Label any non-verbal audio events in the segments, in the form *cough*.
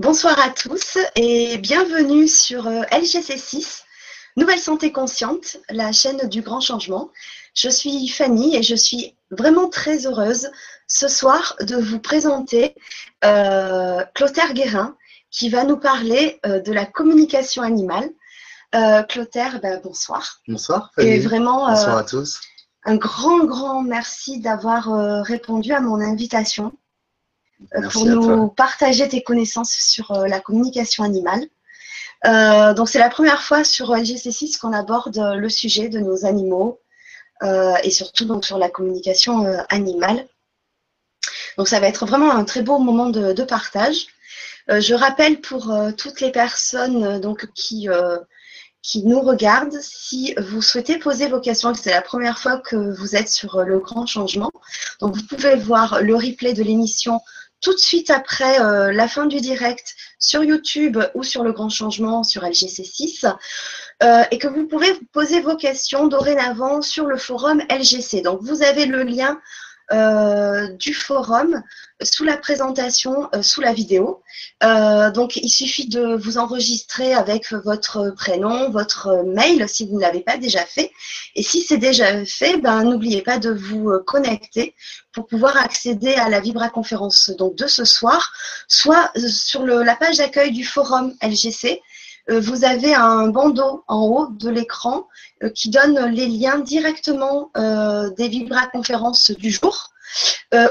Bonsoir à tous et bienvenue sur euh, LGC6, Nouvelle Santé Consciente, la chaîne du grand changement. Je suis Fanny et je suis vraiment très heureuse ce soir de vous présenter euh, Clotaire Guérin qui va nous parler euh, de la communication animale. Euh, Clotaire, ben, bonsoir. Bonsoir. Fanny. Et vraiment, bonsoir à tous. Un grand, grand merci d'avoir répondu à mon invitation. Euh, pour nous partager tes connaissances sur euh, la communication animale. Euh, donc c'est la première fois sur LGC6 qu'on aborde le sujet de nos animaux et surtout donc sur la communication animale. Donc ça va être vraiment un très beau moment de, de partage. je rappelle pour toutes les personnes donc qui qui nous regardent, si vous souhaitez poser vos questions, c'est la première fois que vous êtes sur le grand changement, donc vous pouvez voir le replay de l'émission tout de suite après euh, la fin du direct sur YouTube ou sur le grand changement sur LGC6 euh, et que vous pourrez poser vos questions dorénavant sur le forum LGC. Donc vous avez le lien du forum sous la présentation, euh, sous la vidéo. Euh, donc, il suffit de vous enregistrer avec votre prénom, votre mail si vous ne l'avez pas déjà fait. Et si c'est déjà fait, ben, n'oubliez pas de vous connecter pour pouvoir accéder à la Vibra conférence donc, de ce soir, soit sur la page d'accueil du forum LGC, euh, vous avez un bandeau en haut de l'écran euh, qui donne les liens directement euh, des vibra-conférences du jour.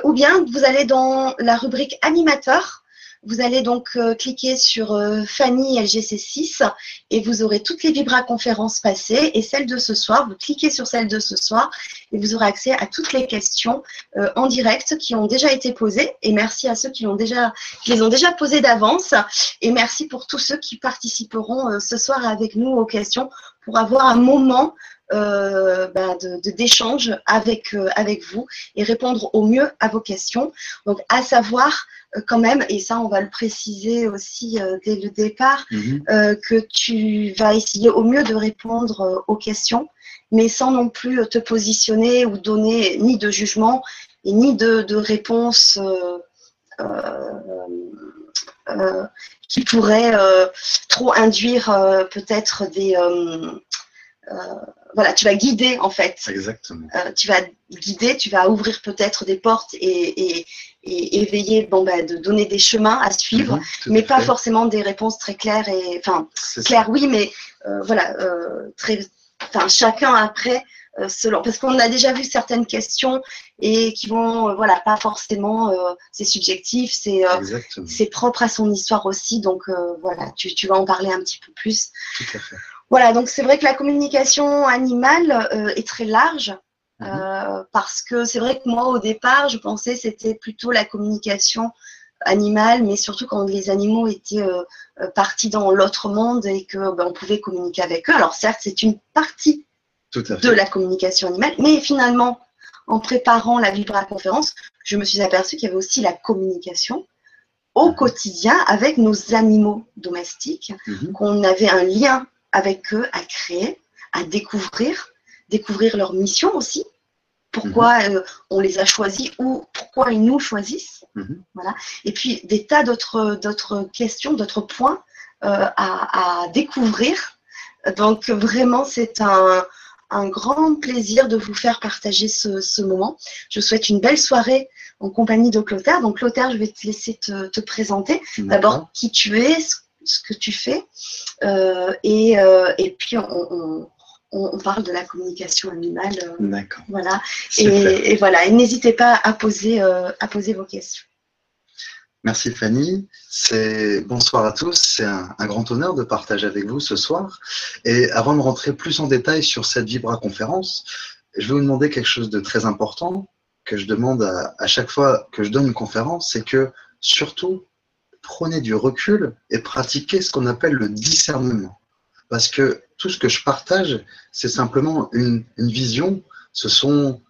ou bien vous allez dans la rubrique animateur vous allez donc euh, cliquer sur euh, Fanny LGC6 et vous aurez toutes les Vibra conférences passées et celle de ce soir. Vous cliquez sur celle de ce soir et vous aurez accès à toutes les questions euh, en direct qui ont déjà été posées. Et merci à ceux qui, les ont déjà posées d'avance. Et merci pour tous ceux qui participeront ce soir avec nous aux questions pour avoir un moment euh, ben d'échange avec, avec vous et répondre au mieux à vos questions. Donc, à savoir euh, quand même, et ça on va le préciser aussi euh, dès le départ, mhm. euh, que tu vas essayer au mieux de répondre aux questions, mais sans non plus te positionner ou donner ni de jugement et ni de, de réponse qui pourrait trop induire peut-être des voilà, tu vas guider en fait. Exactement. tu vas guider, tu vas ouvrir peut-être des portes et, et éveiller, bon, ben, de donner des chemins à suivre, mhm, mais pas forcément des réponses très claires et, enfin, claires oui, mais euh, voilà, euh, très, enfin, chacun après, euh, selon, parce qu'on a déjà vu certaines questions et qui vont, voilà, pas forcément, c'est subjectif, c'est, c'est propre à son histoire aussi, donc voilà, tu, tu, vas en parler un petit peu plus. Tout à fait. Voilà, donc c'est vrai que la communication animale est très large. Mhm. Euh, parce que c'est vrai que moi, au départ, je pensais que c'était plutôt la communication animale, mais surtout quand les animaux étaient euh, euh, partis dans l'autre monde et que ben, on pouvait communiquer avec eux. Alors certes, c'est une partie de la communication animale, mais finalement, en préparant la Vibra conférence, je me suis aperçue qu'il y avait aussi la communication au mhm. quotidien avec nos animaux domestiques, mhm. qu'on avait un lien avec eux à créer, à découvrir, découvrir leur mission aussi, pourquoi mhm. euh, on les a choisis ou pourquoi ils nous choisissent. Mhm. Voilà. Et puis des tas d'autres, d'autres questions, d'autres points euh, à, découvrir. Donc vraiment, c'est un, un, grand plaisir de vous faire partager ce, ce, moment. Je vous souhaite une belle soirée en compagnie de Clotaire. Donc Clotaire, je vais te laisser te, te présenter. D'abord qui tu es, ce, que tu fais. Euh, et, et, puis on on, parle de la communication animale. Euh, D'accord. Voilà. Et, voilà. Et n'hésitez pas à poser, euh, à poser vos questions. Merci Fanny. Bonsoir à tous. C'est un, grand honneur de partager avec vous ce soir. Et avant de rentrer plus en détail sur cette Vibra conférence, je vais vous demander quelque chose de très important que je demande à, à chaque fois que je donne une conférence, c'est que surtout prenez du recul et pratiquez ce qu'on appelle le discernement. Parce que tout ce que je partage, c'est simplement une, vision. Ce sont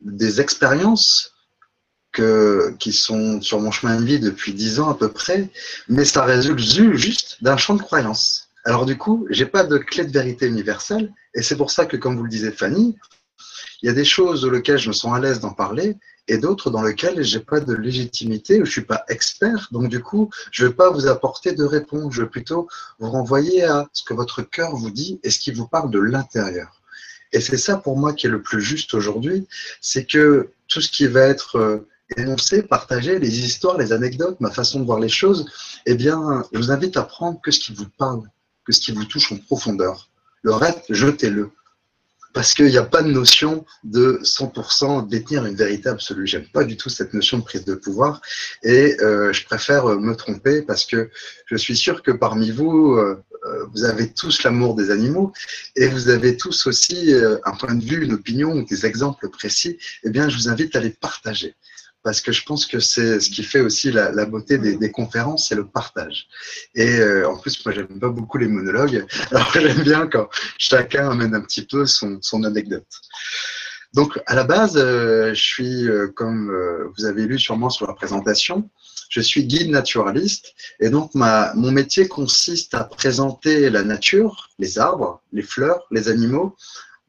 des expériences que, qui sont sur mon chemin de vie depuis dix ans à peu près, mais ça résulte juste d'un champ de croyance. Alors du coup, j'ai pas de clé de vérité universelle, et c'est pour ça que, comme vous le disait Fanny, Il y a des choses lesquelles je me sens à l'aise d'en parler et d'autres dans lesquelles j'ai pas de légitimité ou je suis pas expert. Donc du coup, je vais pas vous apporter de réponse. Je vais plutôt vous renvoyer à ce que votre cœur vous dit et ce qui vous parle de l'intérieur. Et c'est ça pour moi qui est le plus juste aujourd'hui, c'est que tout ce qui va être euh, énoncé, partagé, les histoires, les anecdotes, ma façon de voir les choses, eh bien, je vous invite à prendre que ce qui vous parle, que ce qui vous touche en profondeur. Le reste, jetez-le parce qu'il n'y a pas de notion de 100% détenir une vérité absolue. J'aime pas du tout cette notion de prise de pouvoir et euh, je préfère me tromper parce que je suis sûr que parmi vous, euh, euh, vous avez tous l'amour des animaux et vous avez tous aussi un point de vue, une opinion ou des exemples précis. Eh bien, je vous invite à les partager parce que je pense que c'est ce qui fait aussi la, beauté des, conférences, c'est le partage. Et euh, en plus, moi, j'aime pas beaucoup les monologues, *laughs* alors j'aime bien quand chacun amène un petit peu son, son anecdote. Donc, à la base, euh, je suis, euh, comme vous avez lu sûrement sur la présentation, je suis guide naturaliste et donc ma, mon métier consiste à présenter la nature, les arbres, les fleurs, les animaux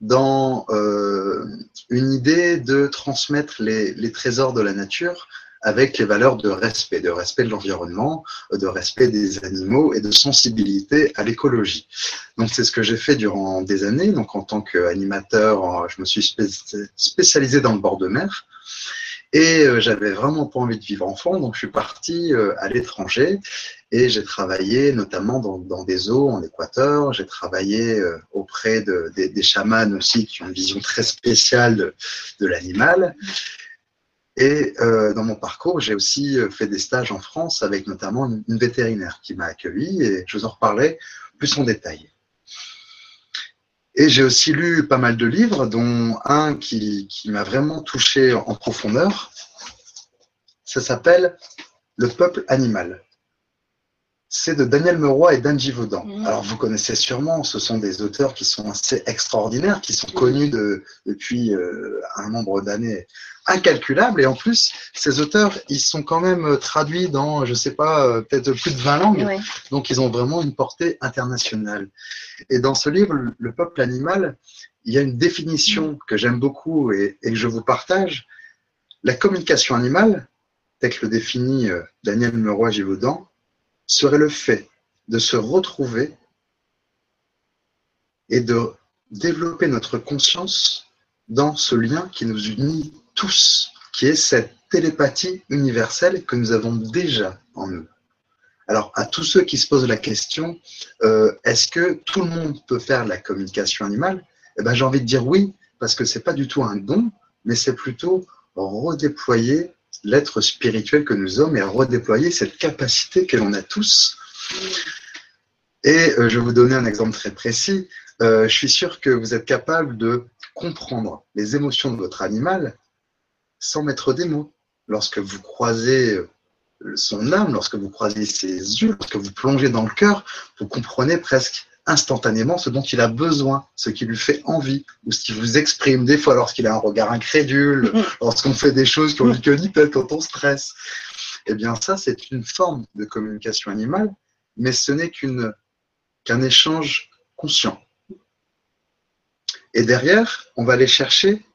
dans euh, une idée de transmettre les, les, trésors de la nature avec les valeurs de respect, de respect de l'environnement, de respect des animaux et de sensibilité à l'écologie. Donc c'est ce que j'ai fait durant des années. Donc en tant qu'animateur, je me suis spécialisé dans le bord de mer. Et euh, j'avais vraiment pas envie de vivre enfant, donc je suis parti euh, à l'étranger et j'ai travaillé notamment dans, dans, des eaux en Équateur. J'ai travaillé euh, auprès de, des, des chamans aussi qui ont une vision très spéciale de, de l'animal. Et euh, dans mon parcours, j'ai aussi fait des stages en France avec notamment une, une vétérinaire qui m'a accueilli et je vous en reparlerai plus en détail. Et j'ai aussi lu pas mal de livres, dont un qui, m'a vraiment touché en profondeur. Ça s'appelle Le peuple animal. C'est de Daniel Meroy et d'Anne Vaudan. Mmh. Alors vous connaissez sûrement, ce sont des auteurs qui sont assez extraordinaires, qui sont connus de, depuis euh, un nombre d'années incalculable. Et en plus, ces auteurs, ils sont quand même euh, traduits dans, je sais pas, euh, peut-être plus de 20 langues. Ouais. Donc, ils ont vraiment une portée internationale. Et dans ce livre, Le peuple animal, il y a une définition que j'aime beaucoup et, et, que je vous partage. La communication animale, tel que le définit euh, Daniel Meroy-Givaudan, serait le fait de se retrouver et de développer notre conscience dans ce lien qui nous unit tous, qui est cette télépathie universelle que nous avons déjà en nous. Alors, à tous ceux qui se posent la question, euh, est-ce que tout le monde peut faire la communication animale? Eh ben, j'ai envie de dire oui, parce que c'est pas du tout un don, mais c'est plutôt redéployer l'être spirituel que nous sommes et redéployer cette capacité que l'on a tous. Et euh, je vais vous donner un exemple très précis. Euh, je suis sûr que vous êtes capable de comprendre les émotions de votre animal sans mettre des mots. Lorsque vous croisez euh, son âme, lorsque vous croisez ses yeux, lorsque vous plongez dans le cœur, vous comprenez presque instantanément ce dont il a besoin, ce qui lui fait envie, ou ce qui vous exprime des fois lorsqu'il a un regard incrédule, mm. lorsqu'on fait des choses qu'on lui que ni peut-être quand on stresse. Eh bien ça, c'est une forme de communication animale, mais ce n'est qu'une qu'un échange conscient. Et derrière, on va aller chercher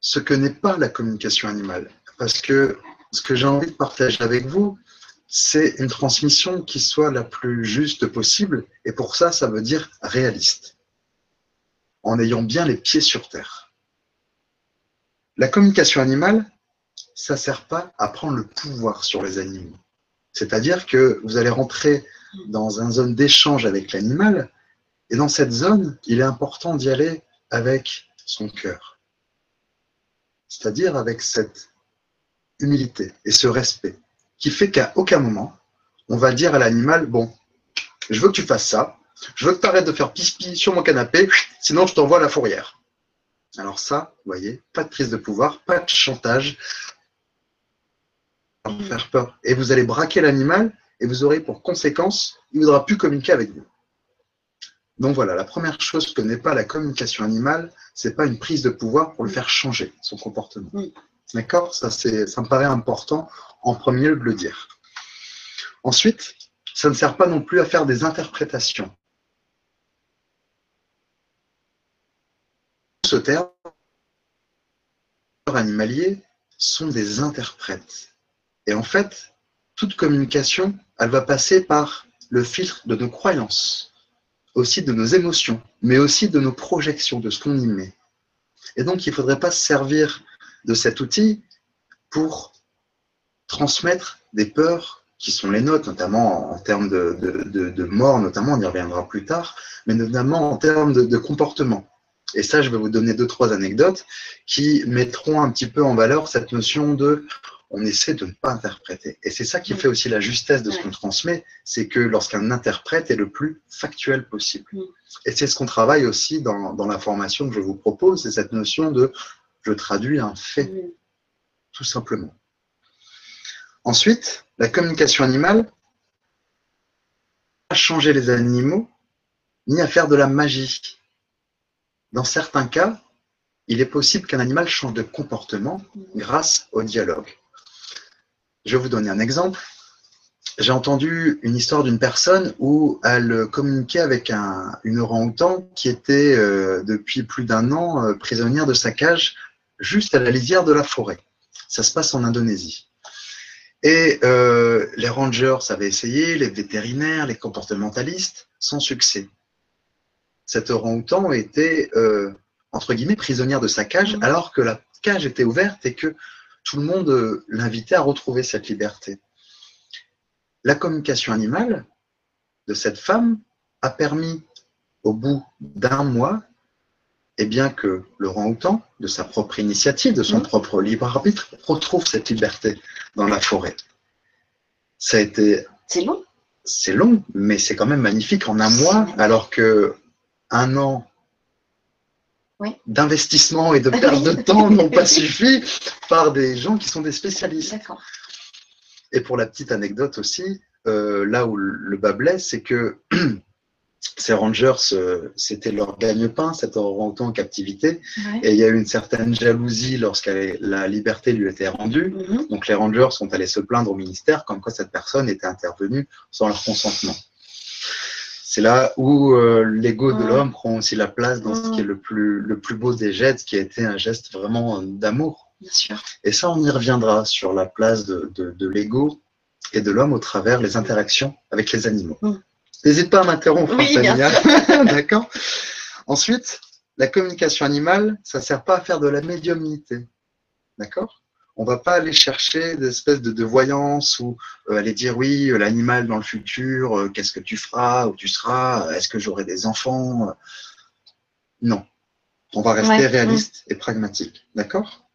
ce que n'est pas la communication animale. Parce que ce que j'ai envie de partager avec vous, c'est une transmission qui soit la plus juste possible. Et pour ça, ça veut dire réaliste. En ayant bien les pieds sur terre. La communication animale, ça ne sert pas à prendre le pouvoir sur les animaux. C'est-à-dire que vous allez rentrer dans une zone d'échange avec l'animal, et dans cette zone, il est important d'y aller avec son cœur c'est-à-dire avec cette humilité et ce respect, qui fait qu'à aucun moment, on va dire à l'animal, bon, je veux que tu fasses ça, je veux que tu arrêtes de faire pispi sur mon canapé, sinon je t'envoie à la fourrière. Alors ça, vous voyez, pas de prise de pouvoir, pas de chantage, faire peur. Et vous allez braquer l'animal et vous aurez pour conséquence, il ne voudra plus communiquer avec vous. Donc voilà, la première chose que n'est pas la communication animale, c'est pas une prise de pouvoir pour le faire changer son comportement. D'accord? Ça, ça me paraît important en premier lieu le dire. Ensuite, ça ne sert pas non plus à faire des interprétations. Ce terme, animaliers sont des interprètes. Et en fait, toute communication, elle va passer par le filtre de nos croyances, aussi de nos émotions, mais aussi de nos projections, de ce qu'on y met. Et donc, il ne faudrait pas se servir de cet outil pour transmettre des peurs qui sont les nôtres, notamment en termes de, mort, notamment, on y reviendra plus tard, mais notamment en termes de, comportement. Et ça, je vais vous donner deux, trois anecdotes qui mettront un petit peu en valeur cette notion de on essaie de ne pas interpréter. Et c'est ça qui fait aussi la justesse de ce qu'on transmet, c'est que lorsqu'un interprète est le plus factuel possible. Et c'est ce qu'on travaille aussi dans, dans, la formation que je vous propose, c'est cette notion de je traduis un fait, tout simplement. Ensuite, la communication animale, à changer les animaux, ni à faire de la magie. Dans certains cas, il est possible qu'un animal change de comportement grâce au dialogue. Je vais vous donner un exemple. J'ai entendu une histoire d'une personne où elle communiquait avec un, une orang-outan qui était euh, depuis plus d'un an euh, prisonnière de sa cage juste à la lisière de la forêt. Ça se passe en Indonésie. Et euh, les rangers avaient essayé, les vétérinaires, les comportementalistes, sans succès. Cet orang-outan était, entre guillemets, prisonnière de sa cage, mmh. alors que la cage était ouverte et que tout le monde euh, l'invitait à retrouver cette liberté. La communication animale de cette femme a permis, au bout d'un mois, eh bien que le rang-outan, de sa propre initiative, de son mmh. propre libre arbitre, retrouve cette liberté dans la forêt. Ça a été. C'est long. C'est long, mais c'est quand même magnifique en un mois, alors que un an d'investissement et de *laughs* perte de temps n'ont pas suffi par des gens qui sont des spécialistes. Et pour la petite anecdote aussi, euh, là où le bas blesse, c'est que *clears throat* ces rangers, euh, c'était leur gagne-pain, cet orang-outan en captivité. Et il y a eu une certaine jalousie lorsque la liberté lui était rendue. Mm-hmm. Donc les rangers sont allés se plaindre au ministère comme quoi cette personne était intervenue sans leur consentement. C'est là où euh, l'ego de l'homme prend aussi la place dans ce qui est le plus, le plus beau des gestes, qui a été un geste vraiment d'amour. Et ça, on y reviendra sur la place de, de, l'ego et de l'homme au travers les interactions avec les animaux. Mm. N'hésite pas à m'interrompre, oui, *laughs* D'accord Ensuite, la communication animale, ça ne sert pas à faire de la médiumnité. D'accord? On va pas aller chercher des espèces de, voyance ou euh, aller dire oui, euh, l'animal dans le futur, euh, qu'est-ce que tu feras, où tu seras, est-ce que j'aurai des enfants Non. On va rester réaliste et pragmatique. D'accord?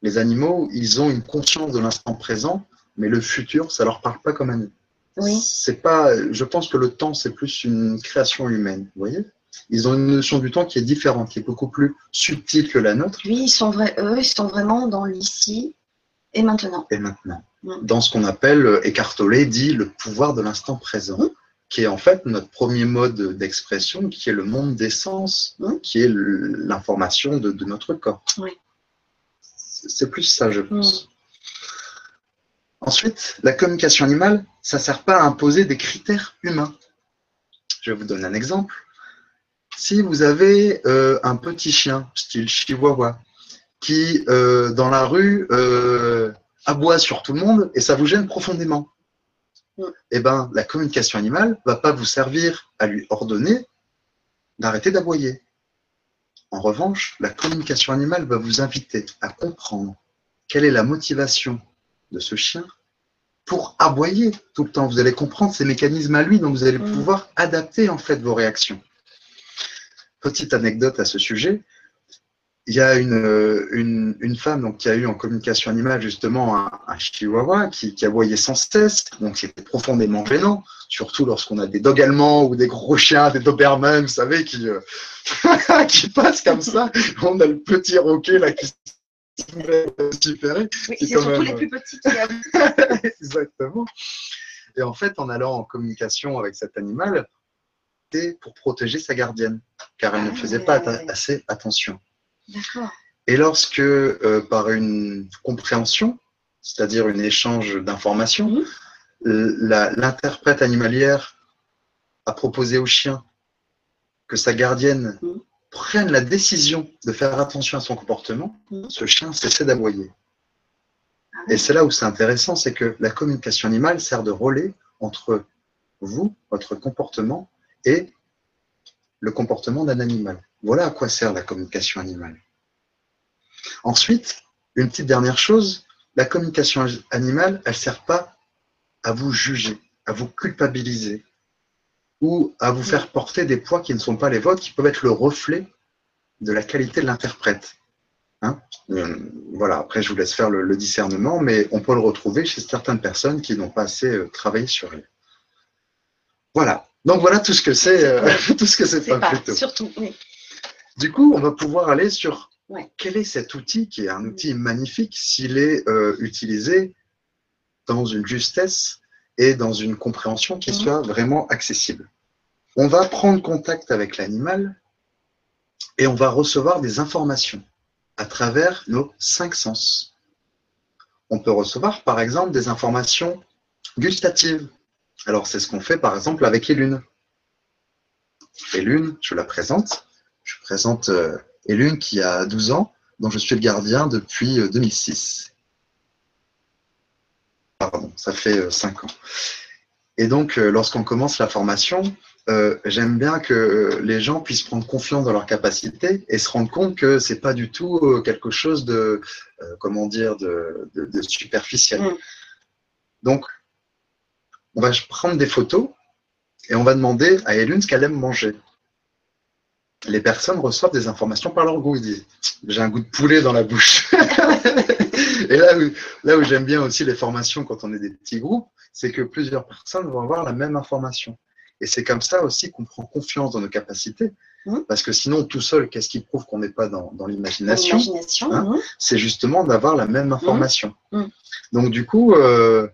Les animaux, ils ont une conscience de l'instant présent, mais le futur, ça leur parle pas comme à nous. Oui. C'est pas, je pense que le temps, c'est plus une création humaine. Vous voyez ils ont une notion du temps qui est différente, qui est beaucoup plus subtile que la nôtre. Oui, ils sont, vrais, eux, ils sont vraiment dans l'ici et maintenant. Et maintenant. Dans ce qu'on appelle, euh, Eckhart dit le pouvoir de l'instant présent, qui est en fait notre premier mode d'expression, qui est le monde des sens, qui est l'information de, notre corps. C'est plus ça, je pense. Ensuite, la communication animale, ça ne sert pas à imposer des critères humains. Je vais vous donner un exemple. Si vous avez euh, un petit chien, style chihuahua, qui, euh, dans la rue, euh, aboie sur tout le monde et ça vous gêne profondément. Eh ben, la communication animale va pas vous servir à lui ordonner d'arrêter d'aboyer. En revanche, la communication animale va vous inviter à comprendre quelle est la motivation de ce chien pour aboyer tout le temps. Vous allez comprendre ses mécanismes à lui, donc vous allez pouvoir adapter en fait vos réactions. Petite anecdote à ce sujet, il y a une, une, une, femme donc, qui a eu en communication animale justement un, un chihuahua qui, qui aboyait sans cesse, donc c'était profondément gênant, surtout lorsqu'on a des dogs allemands ou des gros chiens, des Doberman, vous savez, qui, euh, *laughs* qui passent comme ça. On a le petit roquet là qui super. Oui, c'est surtout les plus petits qui *laughs* Exactement. Et en fait, en allant en communication avec cet animal, c'était pour protéger sa gardienne, car elle ne ah faisait pas assez attention. Et lorsque, euh, par une compréhension, c'est-à-dire un échange d'informations, l'interprète animalière a proposé au chien que sa gardienne. Prenne la décision de faire attention à son comportement, ce chien cessait d'aboyer. Ah Et c'est là où c'est intéressant, c'est que la communication animale sert de relais entre vous, votre comportement, et le comportement d'un animal. Voilà à quoi sert la communication animale. Ensuite, une petite dernière chose, la communication animale, elle ne sert pas à vous juger, à vous culpabiliser ou à vous faire porter des poids qui ne sont pas les vôtres, qui peuvent être le reflet de la qualité de l'interprète. Hein Euh, voilà, après je vous laisse faire le, le discernement, mais on peut le retrouver chez certaines personnes qui n'ont pas assez euh, travaillé sur elle. Voilà. Donc voilà tout ce que c'est, euh, *laughs* tout ce que c'est pas pas, plutôt. surtout. oui. Du coup, on va pouvoir aller sur Ouais. quel est cet outil qui est un outil magnifique s'il est utilisé dans une justesse et dans une compréhension qui Mhm. soit vraiment accessible. On va prendre contact avec l'animal et on va recevoir des informations à travers nos cinq sens. On peut recevoir par exemple des informations gustatives. Alors c'est ce qu'on fait par exemple avec Elune. Elune, je la présente. Je présente euh, Elune qui a 12 ans, dont je suis le gardien depuis euh, 2006. Pardon, ça fait euh, 5 ans. Et donc, euh, lorsqu'on commence la formation, euh, j'aime bien que euh, les gens puissent prendre confiance dans leurs capacités et se rendre compte que c'est pas du tout euh, quelque chose de, euh, comment dire, de, de- de superficiel. Mm. Donc, on va prendre des photos et on va demander à Elune ce qu'elle aime manger. Les personnes reçoivent des informations par leur goût. Ils disent J'ai un goût de poulet dans la bouche. *laughs* *laughs* et là où, là où j'aime bien aussi les formations quand on est des petits groupes, c'est que plusieurs personnes vont avoir la même information. Et c'est comme ça aussi qu'on prend confiance dans nos capacités. Mhm. Parce que sinon, tout seul, qu'est-ce qui prouve qu'on n'est pas dans, dans l'imagination. Hein mhm. c'est justement d'avoir la même information. Mhm. Donc du coup, euh,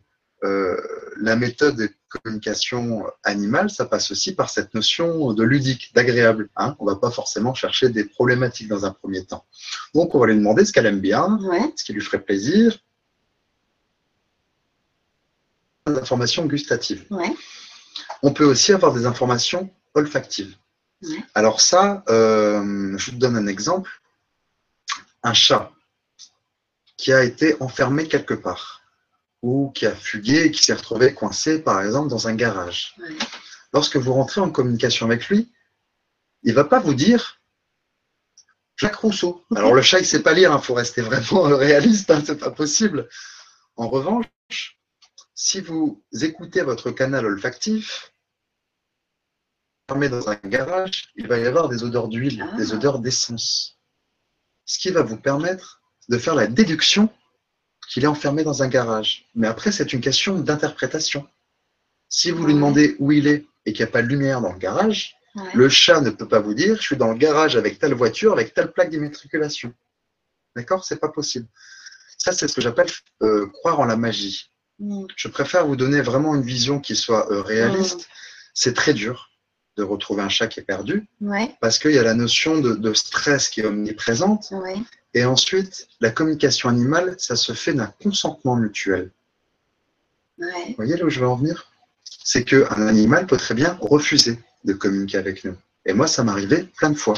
euh, la méthode de communication animale, ça passe aussi par cette notion de ludique, d'agréable. Hein on va pas forcément chercher des problématiques dans un premier temps. Donc on va lui demander ce qu'elle aime bien, Ouais. ce qui lui ferait plaisir. Des informations gustatives. Ouais. On peut aussi avoir des informations olfactives. Ouais. Alors ça, euh, je vous donne un exemple. Un chat qui a été enfermé quelque part ou qui a fugué et qui s'est retrouvé coincé, par exemple, dans un garage. Ouais. Lorsque vous rentrez en communication avec lui, il va pas vous dire Jacques Rousseau. Alors le chat, il sait pas lire, il faut rester vraiment *laughs* réaliste, hein, c'est pas possible. En revanche, si vous écoutez votre canal olfactif, fermé dans un garage, il va y avoir des odeurs d'huile, Ah. des odeurs d'essence. Ce qui va vous permettre de faire la déduction qu'il est enfermé dans un garage. Mais après, c'est une question d'interprétation. Si vous lui demandez où il est et qu'il n'y a pas de lumière dans le garage, Ouais. le chat ne peut pas vous dire je suis dans le garage avec telle voiture, avec telle plaque d'immatriculation. D'accord? C'est pas possible. Ça, c'est ce que j'appelle euh, croire en la magie. Mm. Je préfère vous donner vraiment une vision qui soit euh, réaliste. C'est très dur de retrouver un chat qui est perdu Ouais. parce qu'il y a la notion de, de stress qui est omniprésente. Ouais. Et ensuite, la communication animale, ça se fait d'un consentement mutuel. Ouais. Vous voyez là où je veux en venir? C'est qu'un animal peut très bien refuser de communiquer avec nous. Et moi, ça m'arrivait plein de fois.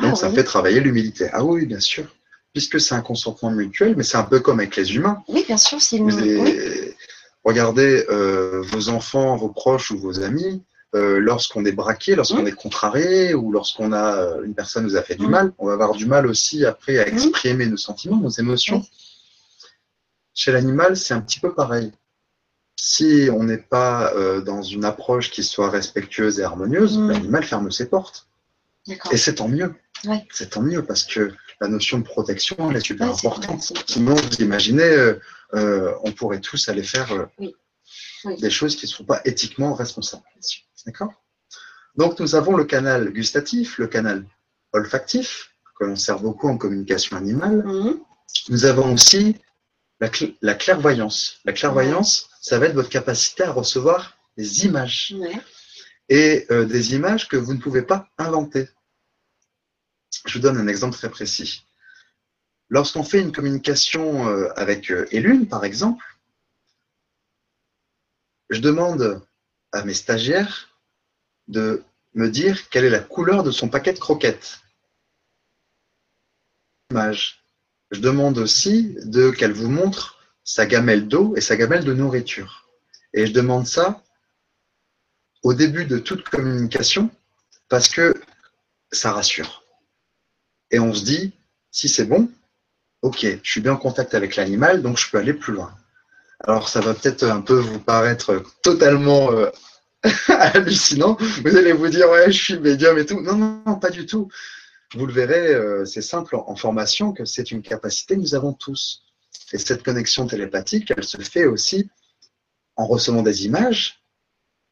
Donc, Ah ça oui. fait travailler l'humilité. Ah oui, bien sûr. Puisque c'est un consentement mutuel, mais c'est un peu comme avec les humains. Oui, bien sûr, c'est une. Oui. Regardez euh, vos enfants, vos proches ou vos amis, euh, lorsqu'on est braqué, lorsqu'on Mm. est contrarié ou lorsqu'on a euh, une personne nous a fait du Mm. mal, on va avoir du mal aussi après à Mm. exprimer nos sentiments, nos émotions. Chez l'animal, c'est un petit peu pareil. Si on n'est pas euh, dans une approche qui soit respectueuse et harmonieuse, l'animal ferme ses portes. Et c'est tant mieux. Ouais. C'est tant mieux parce que la notion de protection, elle est super Ouais, importante. Sinon, vous imaginez, euh, euh, on pourrait tous aller faire euh, Oui. Oui. des choses qui ne sont pas éthiquement responsables. D'accord? Donc, nous avons le canal gustatif, le canal olfactif, que l'on sert beaucoup en communication animale. Mhm. Nous avons aussi la, cl- la clairvoyance. La clairvoyance, ça va être votre capacité à recevoir des images et euh, des images que vous ne pouvez pas inventer. Je vous donne un exemple très précis. Lorsqu'on fait une communication euh, avec euh, Elune, par exemple, je demande à mes stagiaires de me dire quelle est la couleur de son paquet de croquettes. Je demande aussi de qu'elle vous montre sa gamelle d'eau et sa gamelle de nourriture. Et je demande ça au début de toute communication parce que ça rassure. Et on se dit, si c'est bon, ok, je suis bien en contact avec l'animal, donc je peux aller plus loin. Alors ça va peut-être un peu vous paraître totalement euh, *laughs* hallucinant. Vous allez vous dire, ouais, je suis médium et tout. Non, non, non pas du tout. Vous le verrez, euh, c'est simple en formation que c'est une capacité que nous avons tous. Et cette connexion télépathique, elle se fait aussi en recevant des images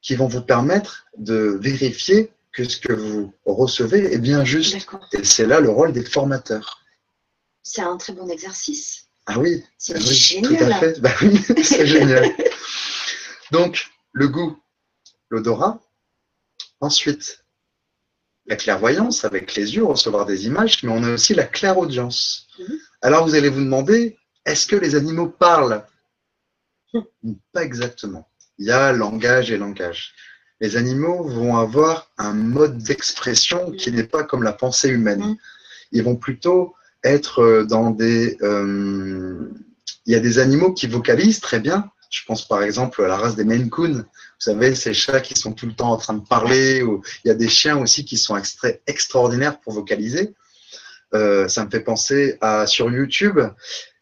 qui vont vous permettre de vérifier que ce que vous recevez est bien juste. Et c'est là le rôle des formateurs. C'est un très bon exercice. Ah oui, c'est génial. Tout à fait. Bah oui, *laughs* c'est génial. *laughs* Donc, le goût, l'odorat. Ensuite, la clairvoyance avec les yeux, recevoir des images, mais on a aussi la clairaudience. Mhm. Alors vous allez vous demander, est-ce que les animaux parlent? Pas exactement. Il y a langage et langage. Les animaux vont avoir un mode d'expression qui n'est pas comme la pensée humaine. Mhm. Ils vont plutôt être euh, dans des... Euh, il y a des animaux qui vocalisent très bien. Je pense par exemple à la race des Maine Coon. Vous savez, ces chats qui sont tout le temps en train de parler. Ou il y a des chiens aussi qui sont extraordinaires pour vocaliser. Euh, ça me fait penser à sur YouTube,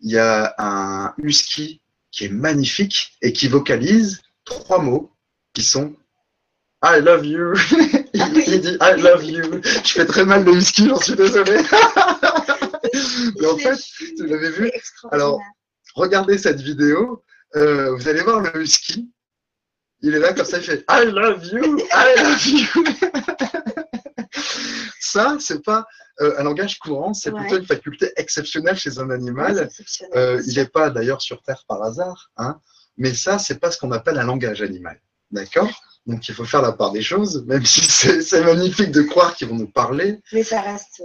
il y a un husky qui est magnifique et qui vocalise trois mots qui sont I love you. *laughs* il, dit I love you. Je fais très mal le husky, j'en suis désolé. *laughs* Mais en fait, vous l'avez vu. Alors, regardez cette vidéo. Euh, vous allez voir le husky. Il est là comme ça, il fait I love you, I love you. *laughs* ça, c'est pas euh, un langage courant, c'est plutôt une faculté exceptionnelle chez un animal. Euh, il n'est pas d'ailleurs sur Terre par hasard, hein, mais ça, c'est pas ce qu'on appelle un langage animal. D'accord? Donc il faut faire la part des choses, même si c'est magnifique de croire qu'ils vont nous parler. Mais ça reste.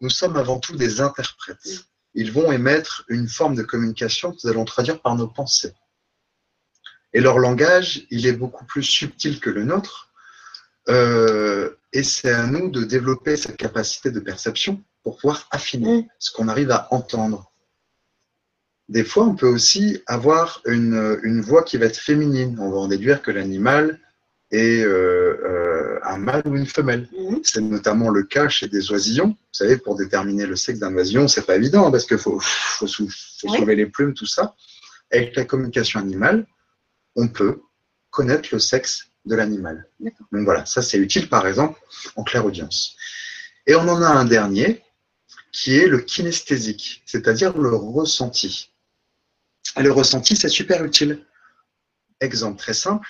Nous sommes avant tout des interprètes. Ils vont émettre une forme de communication que nous allons traduire par nos pensées. Et leur langage, il est beaucoup plus subtil que le nôtre. Euh, et c'est à nous de développer cette capacité de perception pour pouvoir affiner mm. ce qu'on arrive à entendre. Des fois, on peut aussi avoir une, une, voix qui va être féminine. On va en déduire que l'animal est euh, euh, un mâle ou une femelle. Mm. C'est notamment le cas chez des oisillons. Vous savez, pour déterminer le sexe d'un oisillon, c'est pas évident hein, parce qu'il faut, faut, soulever les plumes, tout ça. Avec la communication animale, on peut connaître le sexe de l'animal. Donc voilà, ça c'est utile par exemple en clairaudience. Et on en a un dernier qui est le kinesthésique, c'est-à-dire le ressenti. Et le ressenti, c'est super utile. Exemple très simple,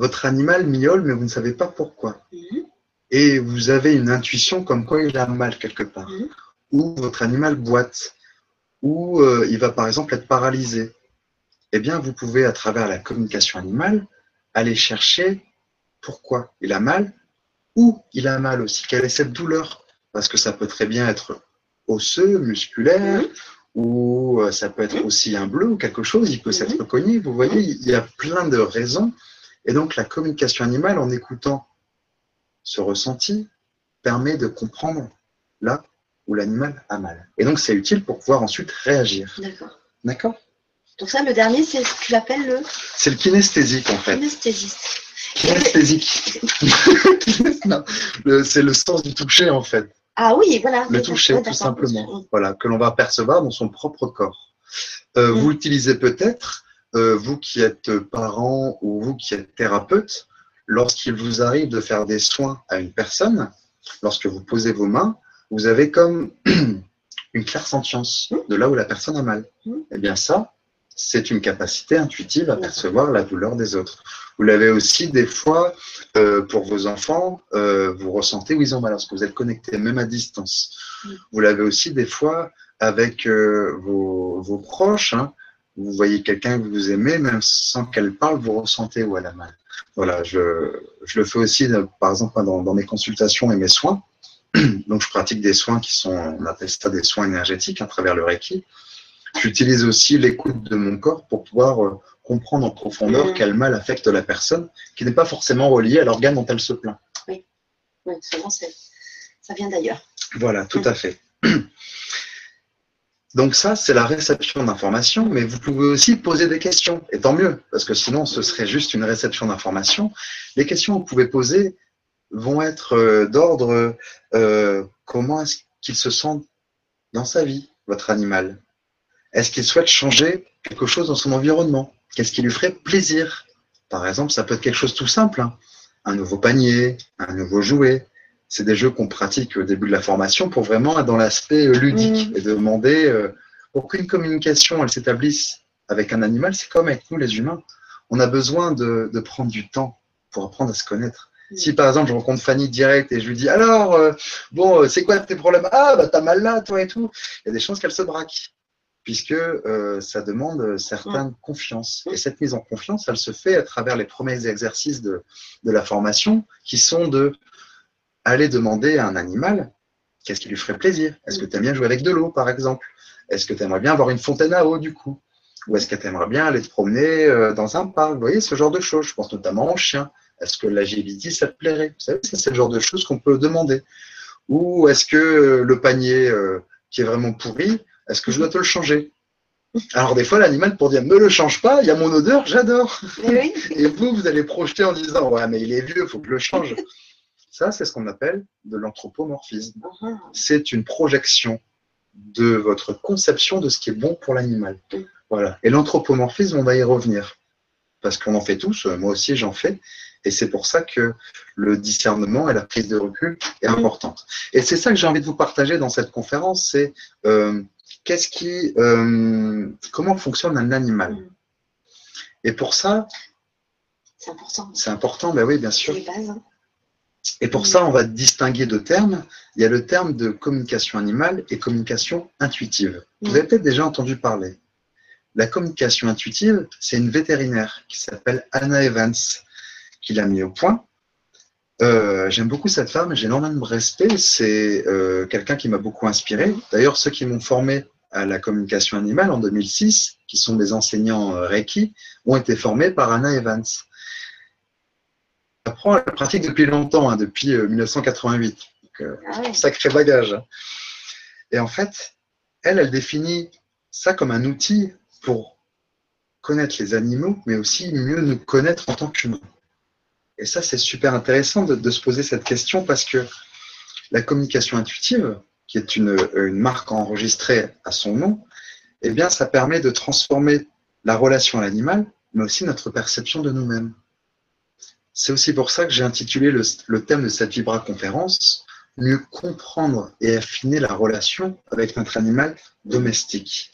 votre animal miaule, mais vous ne savez pas pourquoi. Mhm. Et vous avez une intuition comme quoi il a mal quelque part. Mhm. Ou votre animal boite. Ou euh, il va par exemple être paralysé eh bien, vous pouvez, à travers la communication animale, aller chercher pourquoi il a mal, où il a mal aussi, quelle est cette douleur? Parce que ça peut très bien être osseux, musculaire, ou euh, ça peut être aussi un bleu ou quelque chose, il peut s'être cogné. Vous voyez, il y a plein de raisons. Et donc, la communication animale, en écoutant ce ressenti, permet de comprendre là où l'animal a mal. Et donc, c'est utile pour pouvoir ensuite réagir. D'accord. D'accord? Donc ça, le dernier, c'est ce que tu appelles le... C'est le kinesthésique, en fait. Kinesthésiste. Kinesthésique. *laughs* c'est le sens du toucher, en fait. Ah oui, voilà. Le toucher, tout simplement. Voilà, que l'on va percevoir dans son propre corps. Euh, vous mm. utilisez peut-être, euh, vous qui êtes parent ou vous qui êtes thérapeute, lorsqu'il vous arrive de faire des soins à une personne, lorsque vous posez vos mains, vous avez comme *clears throat* une claire sentience de là où la personne a mal. Eh bien ça, c'est une capacité intuitive à percevoir la douleur des autres. Vous l'avez aussi des fois euh, pour vos enfants, euh, vous ressentez où ils ont mal parce que vous êtes connecté même à distance. Vous l'avez aussi des fois avec euh, vos, proches. Hein. Vous voyez quelqu'un que vous aimez, même sans qu'elle parle, vous ressentez où elle a mal. Voilà, je, le fais aussi, par exemple, dans, dans mes consultations et mes soins. *clears throat* Donc, je pratique des soins qui sont, on appelle ça des soins énergétiques à travers le Reiki. J'utilise aussi l'écoute de mon corps pour pouvoir euh, comprendre en profondeur mm. quel mal affecte la personne, qui n'est pas forcément relié à l'organe dont elle se plaint. Oui, souvent ça vient d'ailleurs. Voilà, tout mm. à fait. *clears throat* Donc ça, c'est la réception d'informations, mais vous pouvez aussi poser des questions, et tant mieux, parce que sinon ce serait juste une réception d'informations. Les questions que vous pouvez poser vont être euh, d'ordre euh, comment est-ce qu'il se sent dans sa vie, votre animal? Est-ce qu'il souhaite changer quelque chose dans son environnement? Qu'est-ce qui lui ferait plaisir? Par exemple, ça peut être quelque chose tout simple, hein. un nouveau panier, un nouveau jouet, c'est des jeux qu'on pratique au début de la formation pour vraiment être dans l'aspect euh, ludique mm. et demander euh, pour qu'une communication elle s'établisse avec un animal, c'est comme avec nous les humains. On a besoin de, prendre du temps pour apprendre à se connaître. Mm. Si par exemple je rencontre Fanny direct et je lui dis alors euh, bon c'est quoi tes problèmes? Ah bah t'as mal là toi et tout il y a des chances qu'elle se braque puisque ça demande certaine mm. confiance et cette mise en confiance elle se fait à travers les premiers exercices de, de la formation qui sont de aller demander à un animal qu'est-ce qui lui ferait plaisir. Est-ce que tu aimes bien jouer avec de l'eau, par exemple? Est-ce que tu aimerais bien avoir une fontaine à eau, du coup? Ou est-ce que tu aimerais bien aller te promener euh, dans un parc? Vous voyez, ce genre de choses. Je pense notamment au chien. Est-ce que l'agility, ça te plairait? Vous savez, c'est le genre de choses qu'on peut demander. Ou est-ce que le panier euh, qui est vraiment pourri, est-ce que je dois te le changer? Alors des fois l'animal pour dire ne le change pas, il y a mon odeur, j'adore. Et vous, vous allez projeter en disant ouais mais il est vieux, il faut que je le change. Ça, c'est ce qu'on appelle de l'anthropomorphisme. Uh-huh. C'est une projection de votre conception de ce qui est bon pour l'animal. Voilà. Et l'anthropomorphisme, on va y revenir. Parce qu'on en fait tous, moi aussi j'en fais. Et c'est pour ça que le discernement et la prise de recul est importante. Et c'est ça que j'ai envie de vous partager dans cette conférence, c'est euh, qu'est-ce qui, euh, comment fonctionne un animal? Et pour ça, c'est important. C'est important, ben oui, bien sûr. Les bases. Hein. Et pour ça, on va distinguer deux termes. Il y a le terme de communication animale et communication intuitive. Vous avez peut-être déjà entendu parler. La communication intuitive, c'est une vétérinaire qui s'appelle Anna Evans qui l'a mis au point. Euh, j'aime beaucoup cette femme, j'ai énormément de respect. C'est euh, quelqu'un qui m'a beaucoup inspiré. D'ailleurs, ceux qui m'ont formé à la communication animale en 2006, qui sont des enseignants euh, Reiki, ont été formés par Anna Evans apprend la pratique depuis longtemps, hein, depuis 1988. Euh, Donc, euh, ah Sacré bagage. Hein. Et en fait, elle, elle définit ça comme un outil pour connaître les animaux, mais aussi mieux nous connaître en tant qu'humains. Et ça, c'est super intéressant de, se poser cette question parce que la communication intuitive, qui est une, une, marque enregistrée à son nom, eh bien, ça permet de transformer la relation à l'animal, mais aussi notre perception de nous-mêmes. C'est aussi pour ça que j'ai intitulé le, thème de cette Vibra conférence Mieux comprendre et affiner la relation avec notre animal domestique.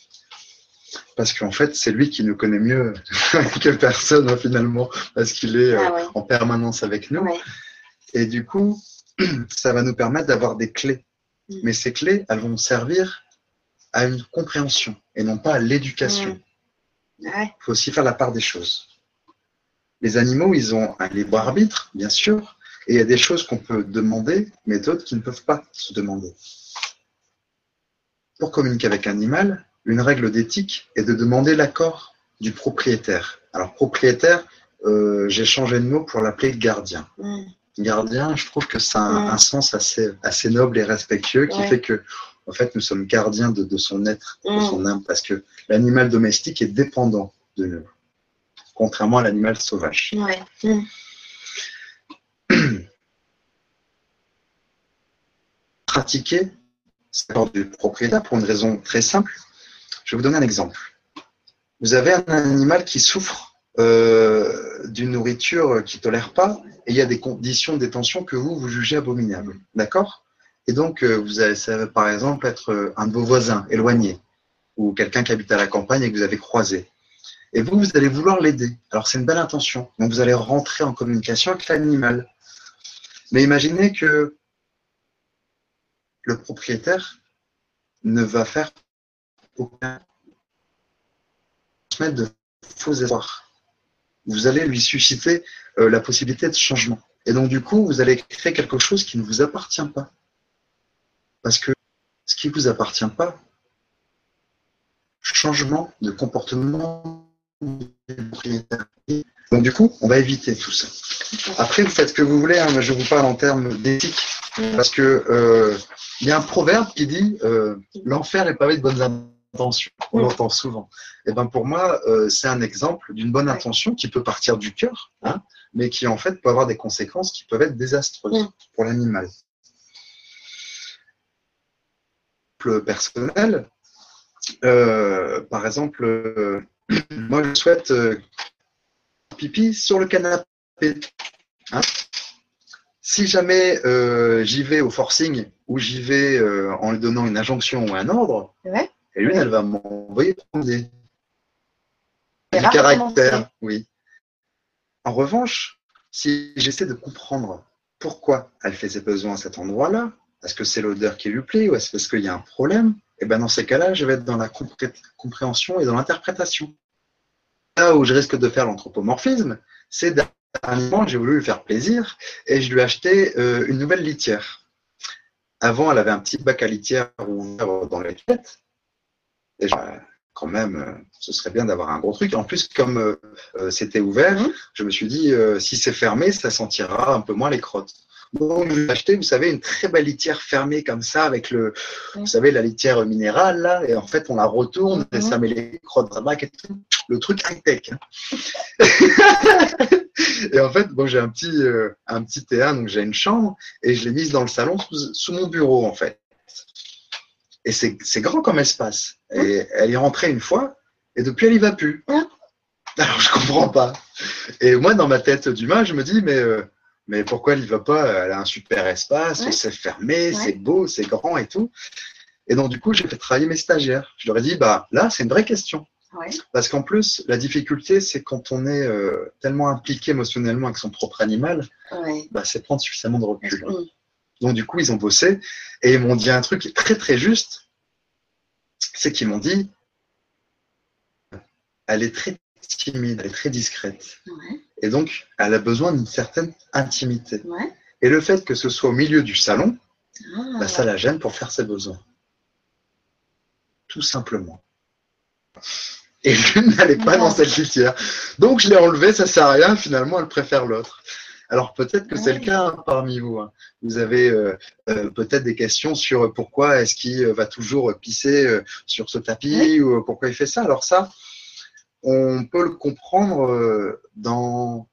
Parce qu'en fait, c'est lui qui nous connaît mieux *laughs* que personne hein, finalement, parce qu'il est ah euh, en permanence avec nous. Et du coup, *clears throat* ça va nous permettre d'avoir des clés. Mm. Mais ces clés, elles vont servir à une compréhension et non pas à l'éducation. Il faut aussi faire la part des choses. Les animaux, ils ont un libre arbitre, bien sûr, et il y a des choses qu'on peut demander, mais d'autres qui ne peuvent pas se demander. Pour communiquer avec un animal, une règle d'éthique est de demander l'accord du propriétaire. Alors propriétaire, euh, j'ai changé de mot pour l'appeler gardien. Gardien, je trouve que ça a un, sens assez, assez noble et respectueux qui fait que en fait, nous sommes gardiens de, son être, de son âme, parce que l'animal domestique est dépendant de nous contrairement à l'animal sauvage. Ouais. Mm. *clears throat* Pratiquer c'est du propriétaire pour une raison très simple. Je vais vous donner un exemple. Vous avez un animal qui souffre euh, d'une nourriture qui ne tolère pas et il y a des conditions de détention que vous, vous jugez abominables. D'accord? Et donc, euh, vous avez, ça va par exemple être un de vos voisins éloigné ou quelqu'un qui habite à la campagne et que vous avez croisé. Et vous, vous allez vouloir l'aider. Alors c'est une belle intention. Donc vous allez rentrer en communication avec l'animal. Mais imaginez que le propriétaire ne va faire aucun de faux espoirs. Vous allez lui susciter euh, la possibilité de changement. Et donc du coup, vous allez créer quelque chose qui ne vous appartient pas. Parce que ce qui ne vous appartient pas, changement de comportement donc du coup, on va éviter tout ça. Après, vous faites ce que vous voulez, hein, je vous parle en termes d'éthique, parce que euh, il y a un proverbe qui dit euh, l'enfer est pavé de bonnes intention. On l'entend souvent. Et ben pour moi, euh, c'est un exemple d'une bonne intention qui peut partir du cœur, hein, mais qui en fait peut avoir des conséquences qui peuvent être désastreuses pour l'animal. Personnel, euh, par exemple, moi je souhaite pipi sur le canapé. Hein. si jamais j'y vais au forcing ou j'y vais en lui donnant une injonction ou un ordre, et l'une, elle va m'envoyer des, du caractère. Oui. En revanche, si j'essaie de comprendre pourquoi elle fait ses besoins à cet endroit-là, est-ce que c'est l'odeur qui lui plaît ou est-ce parce qu'il y a un problème Et eh bien dans ces cas-là, je vais être dans la compréhension et dans l'interprétation. Là où je risque de faire l'anthropomorphisme, c'est dernièrement, j'ai voulu lui faire plaisir et je lui ai acheté euh, une nouvelle litière. Avant, elle avait un petit bac à litière ouvert dans les toilettes déjà, quand même, ce serait bien d'avoir un gros truc. En plus, comme euh, euh, c'était ouvert, mhm. je me suis dit, si c'est fermé, ça sentira un peu moins les crottes. Donc, j'ai acheté, vous savez, une très belle litière fermée comme ça, avec le, vous savez, la litière minérale, là, et en fait, on la retourne, et ça mhm. met les crottes dans et tout. Le truc high-tech. Hein. *laughs* et en fait, bon, j'ai un petit, un petit T1, donc j'ai une chambre, et je l'ai mise dans le salon sous mon bureau, en fait. Et c'est grand comme espace. Et elle est rentrée une fois, et depuis, elle y va plus. Alors, je comprends pas. Et moi, dans ma tête d'humain, je me dis, mais, euh, mais pourquoi elle y va pas? Elle a un super espace, c'est fermé, c'est beau, c'est grand et tout. Et donc, du coup, j'ai fait travailler mes stagiaires. Je leur ai dit, bah, là, c'est une vraie question. Parce qu'en plus, la difficulté, c'est quand on est euh, tellement impliqué émotionnellement avec son propre animal, bah, c'est prendre suffisamment de recul. Donc du coup, ils ont bossé et ils m'ont dit un truc très très juste, c'est qu'ils m'ont dit, elle est très timide, elle est très discrète. Et donc, elle a besoin d'une certaine intimité. Et le fait que ce soit au milieu du salon, ah. bah, ça la gêne pour faire ses besoins. Tout simplement. Et *laughs* l'une n'allait pas dans cette litière. Donc je l'ai enlevée, ça sert à rien, finalement elle préfère l'autre. Alors peut-être que c'est le cas parmi vous. Hein. Vous avez euh, euh, peut-être des questions sur pourquoi est-ce qu'il euh, va toujours pisser sur ce tapis ou pourquoi il fait ça. Alors ça, on peut le comprendre dans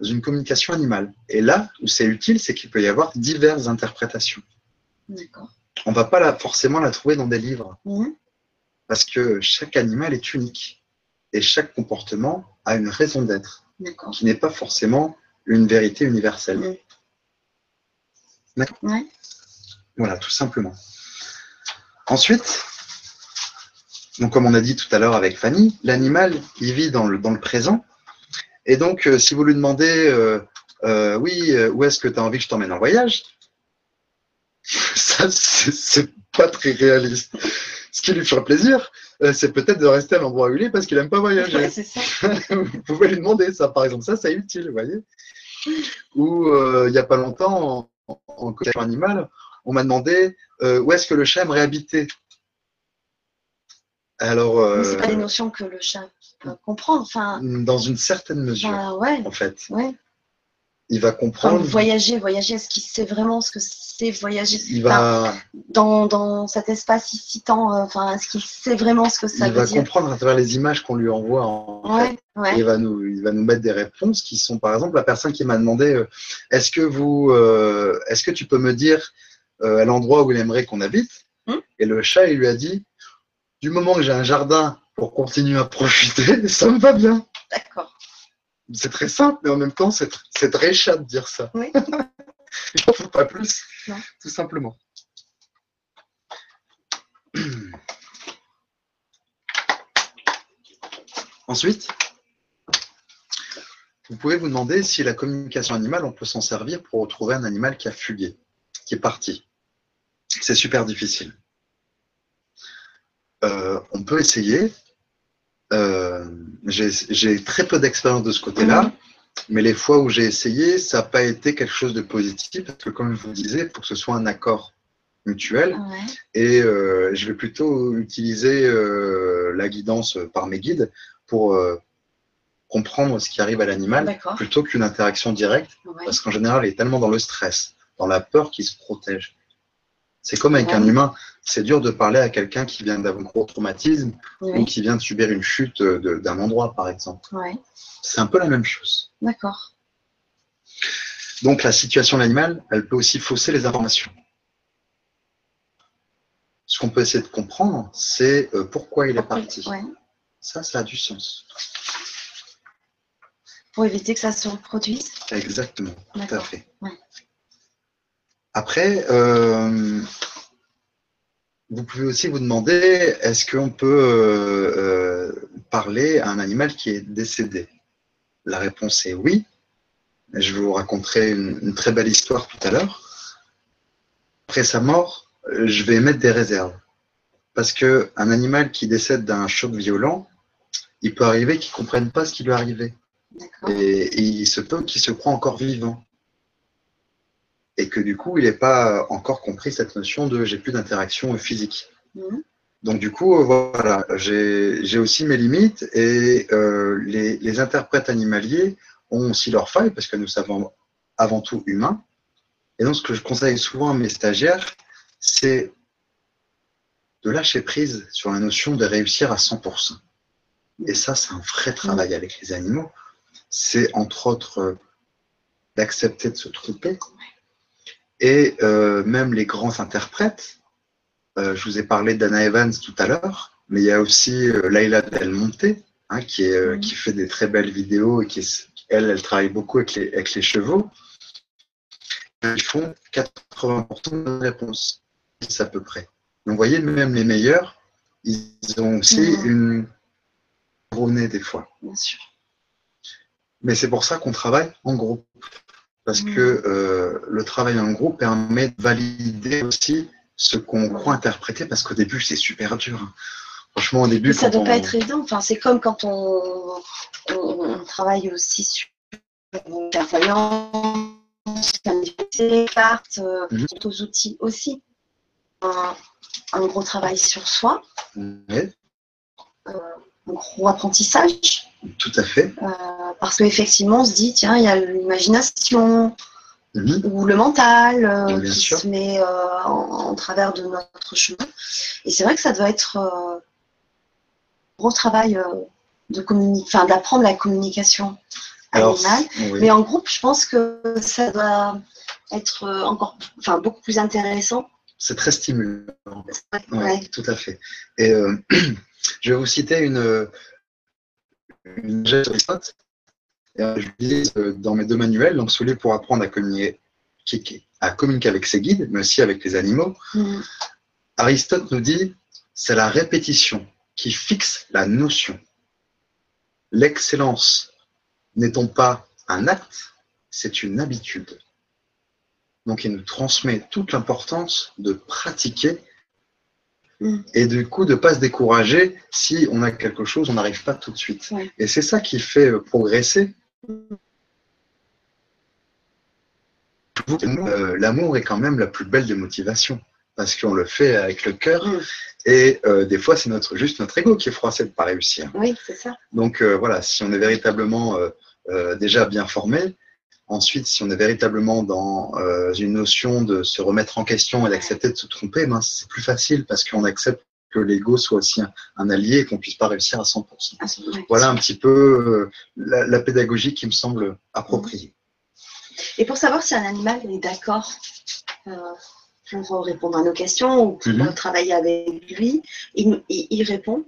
une communication animale. Et là où c'est utile, c'est qu'il peut y avoir diverses interprétations. On ne va pas forcément la trouver dans des livres. Parce que chaque animal est unique. Et chaque comportement a une raison d'être. Qui n'est pas forcément une vérité universelle. D'accord Voilà, tout simplement. Ensuite, donc comme on a dit tout à l'heure avec Fanny, l'animal, il vit dans le, dans le présent. Et donc, euh, si vous lui demandez, euh, euh, oui, où est-ce que tu as envie que je t'emmène en voyage *laughs* Ça, c'est pas très réaliste. Ce qui lui ferait plaisir, c'est peut-être de rester à l'endroit où il est parce qu'il n'aime pas voyager. *laughs* vous pouvez lui demander ça, par exemple. Ça, c'est utile, vous voyez ou il n'y a pas longtemps, en, en animal, on m'a demandé où est-ce que le chat aimerait habiter. Alors, euh, c'est pas des notions que le chat peut comprendre. Enfin, dans une certaine mesure, bah, ouais, en fait. Ouais il va comprendre. voyager, voyager, est-ce qu'il sait vraiment ce que c'est voyager? Il va... dans, dans, cet espace ici tant, euh, enfin, est-ce qu'il sait vraiment ce que ça veut dire? Il va comprendre à travers les images qu'on lui envoie. En ouais. Il, va nous, il va nous mettre des réponses qui sont, par exemple, la personne qui m'a demandé euh, est-ce que vous, euh, est-ce que tu peux me dire à l'endroit où il aimerait qu'on habite? Hmm? Et le chat, il lui a dit du moment que j'ai un jardin pour continuer à profiter, *laughs* ça me va bien. D'accord c'est très simple, mais en même temps, c'est très chat de dire ça. Oui. *laughs* Il n'en faut pas plus, tout simplement. *clears throat* Ensuite, vous pouvez vous demander si la communication animale, on peut s'en servir pour retrouver un animal qui a fugué, qui est parti. C'est super difficile. Euh, on peut essayer, euh, j'ai très peu d'expérience de ce côté-là, mhm. mais les fois où j'ai essayé, ça n'a pas été quelque chose de positif, parce que comme je vous disais, faut que ce soit un accord mutuel. Et euh, je vais plutôt utiliser la guidance par mes guides pour comprendre ce qui arrive à l'animal, plutôt qu'une interaction directe, parce qu'en général, il est tellement dans le stress, dans la peur qu'il se protège. C'est comme avec un humain. C'est dur de parler à quelqu'un qui vient d'un gros traumatisme ou qui vient de subir une chute d'un endroit, par exemple. C'est un peu la même chose. D'accord. Donc la situation de l'animal, elle peut aussi fausser les informations. Ce qu'on peut essayer de comprendre, c'est euh, pourquoi il est parti. Ça, ça a du sens. Pour éviter que ça se reproduise Exactement, tout à fait. Après, euh, vous pouvez aussi vous demander, est-ce qu'on peut euh, parler à un animal qui est décédé? La réponse est oui. Je vous raconterai une, très belle histoire tout à l'heure. Après sa mort, je vais émettre des réserves. Parce qu'un animal qui décède d'un choc violent, il peut arriver qu'il ne comprenne pas ce qui lui est arrivé. Et, il se peut qu'il se croit encore vivant. Et que du coup, il n'ait pas encore compris cette notion de j'ai plus d'interaction physique. Mhm. Donc du coup, voilà, j'ai aussi mes limites et euh, les, les, interprètes animaliers ont aussi leurs failles parce que nous sommes avant tout humains. Et donc, ce que je conseille souvent à mes stagiaires, c'est de lâcher prise sur la notion de réussir à 100%. Et ça, c'est un vrai travail avec les animaux. C'est entre autres d'accepter de se tromper. Et euh, même les grands interprètes, euh, je vous ai parlé d'Anna Evans tout à l'heure, mais il y a aussi euh, Laila Del Monte, hein, qui, est, qui fait des très belles vidéos et qui est elle, elle travaille beaucoup avec les, chevaux. Ils font 80% de réponses, à peu près. Donc, vous voyez, même les meilleurs, ils ont aussi mmh. une gros des fois. Bien sûr. Mais c'est pour ça qu'on travaille en groupe. Parce mmh. que euh, le travail en groupe permet de valider aussi ce qu'on croit interpréter, parce qu'au début, c'est super dur. Hein. Franchement, au début. ça ne doit pas être évident. Enfin, c'est comme quand on, on, travaille aussi sur une clairvoyance, des cartes, mhm. d'autres outils aussi. Un, gros travail sur soi. Euh, un gros apprentissage. Tout à fait. Euh, parce qu'effectivement, on se dit, tiens, il y a l'imagination, mhm. ou le mental qui se met en, travers de notre chemin. Et c'est vrai que ça doit être gros travail euh, de d'apprendre la communication animale. Mais en groupe, je pense que ça doit être euh, encore, enfin, beaucoup plus intéressant. C'est très stimulant. Oui, tout à fait. Et euh, *clears throat* je vais vous citer une, une Aristote. je dis dans mes deux manuels, donc celui pour apprendre à communiquer, à communiquer avec ses guides, mais aussi avec les animaux. Mm. Aristote nous dit c'est la répétition qui fixe la notion. L'excellence n'étant pas un acte, c'est une habitude. Donc il nous transmet toute l'importance de pratiquer mm. et du coup de ne pas se décourager si on a quelque chose, on n'arrive pas tout de suite. Et c'est ça qui fait euh, progresser. Euh, l'amour est quand même la plus belle des motivations parce qu'on le fait avec le cœur. Mm. Et euh, des fois, c'est notre, juste notre ego qui est froissé de ne pas réussir. Oui, c'est ça. Donc euh, voilà, si on est véritablement déjà bien formé, ensuite, si on est véritablement dans une notion de se remettre en question et d'accepter de se tromper, ben, c'est plus facile parce qu'on accepte que l'ego soit aussi un, allié et qu'on puisse pas réussir à 100%. Voilà un petit peu la, la, pédagogie qui me semble appropriée. Et pour savoir si un animal est d'accord pour répondre à nos questions ou pour mhm. travailler avec lui. Il, il, répond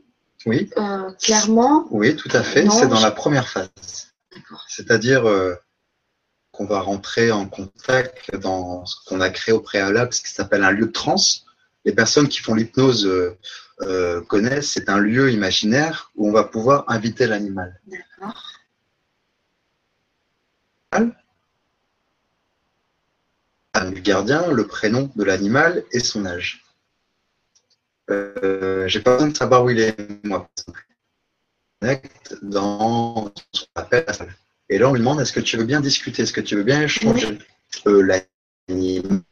Oui. Euh, clairement Oui, tout à fait. C'est dans la première phase. C'est-à-dire euh, qu'on va rentrer en contact dans ce qu'on a créé au préalable, ce qui s'appelle un lieu de transe. Les personnes qui font l'hypnose euh, connaissent, c'est un lieu imaginaire où on va pouvoir inviter l'animal. D'accord du gardien, le prénom de l'animal et son âge. Euh, J'ai pas besoin de savoir où il est, moi. Dans ce qu'on appelle la salle. Et là, on lui demande est-ce que tu veux bien discuter? Est-ce que tu veux bien échanger? Euh, L'animal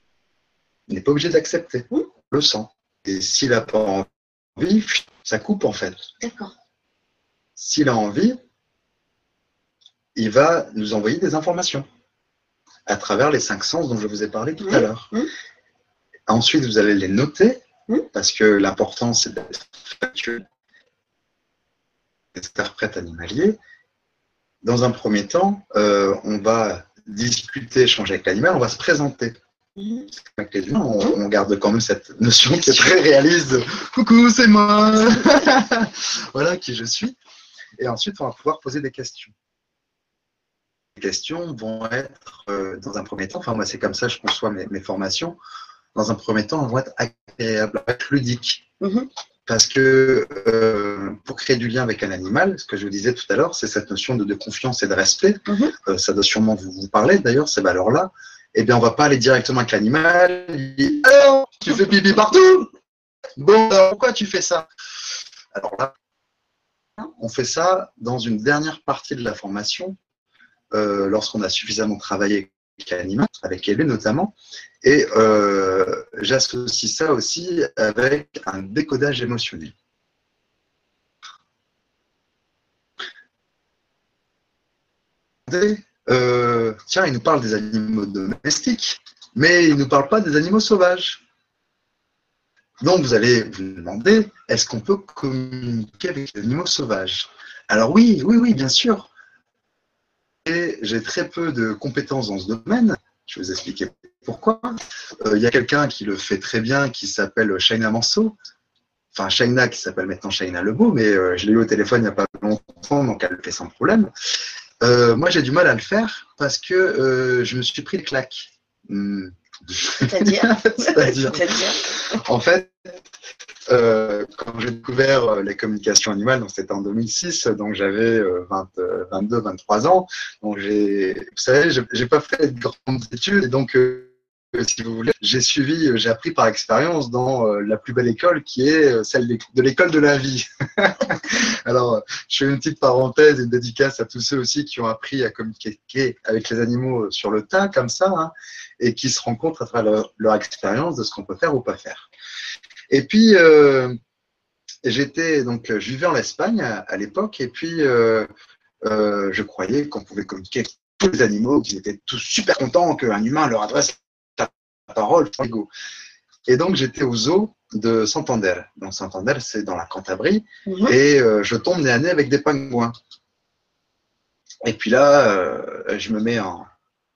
n'est pas obligé d'accepter. Le sent. Et s'il n'a pas envie, ça coupe en fait. D'accord. S'il a envie, il va nous envoyer des informations à travers les cinq sens dont je vous ai parlé tout à l'heure. Ensuite, vous allez les noter, parce que l'important, c'est d'être factuel, interprète animalier. Dans un premier temps, euh, on va discuter, échanger avec l'animal, on va se présenter. Mmh. Avec les humains, on, garde quand même cette notion qui est très réaliste coucou, c'est moi, *laughs* voilà qui je suis. Et ensuite, on va pouvoir poser des questions. Les questions vont être, euh, dans un premier temps, enfin moi c'est comme ça que je conçois mes, formations, dans un premier temps, elles vont être agréables, ludiques. Mmh. Parce que euh, pour créer du lien avec un animal, ce que je vous disais tout à l'heure, c'est cette notion de, confiance et de respect. Mmh. Euh, ça doit sûrement vous, vous parler d'ailleurs, ces valeurs-là. Eh bien, on va pas aller directement avec l'animal. Alors, tu fais pipi partout Bon, pourquoi tu fais ça? Alors là, on fait ça dans une dernière partie de la formation, euh, lorsqu'on a suffisamment travaillé avec élu notamment, et euh, j'associe ça aussi avec un décodage émotionnel. Euh, tiens, il nous parle des animaux domestiques, mais il ne nous parle pas des animaux sauvages. Donc, vous allez vous demander, est-ce qu'on peut communiquer avec les animaux sauvages? Alors oui, oui, oui, bien sûr. Et j'ai très peu de compétences dans ce domaine. Je vais vous expliquer pourquoi. Euh, il y a quelqu'un qui le fait très bien, qui s'appelle Shaina Manso. Enfin, Shaina qui s'appelle maintenant Shaina Lebeau, mais euh, je l'ai eu au téléphone il n'y a pas longtemps, donc elle le fait sans problème. Euh, moi, j'ai du mal à le faire parce que je me suis pris le claque. Hmm. C'est-à-dire *laughs* *laughs* C'est-à-dire En fait, euh, quand j'ai découvert euh, les communications animales, donc c'était en 2006, donc j'avais 22, 23 ans. Donc j'ai, vous savez, j'ai pas fait de grandes études, et donc euh, si vous voulez, j'ai suivi, j'ai appris par expérience dans la plus belle école qui est celle de l'école de la vie. *laughs* Alors, je fais une petite parenthèse une dédicace à tous ceux aussi qui ont appris à communiquer avec les animaux sur le tas, comme ça, hein, et qui se rencontrent à travers leur expérience de ce qu'on peut faire ou pas faire. Et puis, euh, j'étais donc, je vivais en Espagne à, l'époque, et puis euh, euh, je croyais qu'on pouvait communiquer avec tous les animaux, qu'ils étaient tous super contents qu'un humain leur adresse la parole. Et donc, j'étais au zoo de Santander. Donc, Santander, c'est dans la Cantabrie, mhm. et je tombe nez à nez avec des pingouins. Et puis là, je me mets en,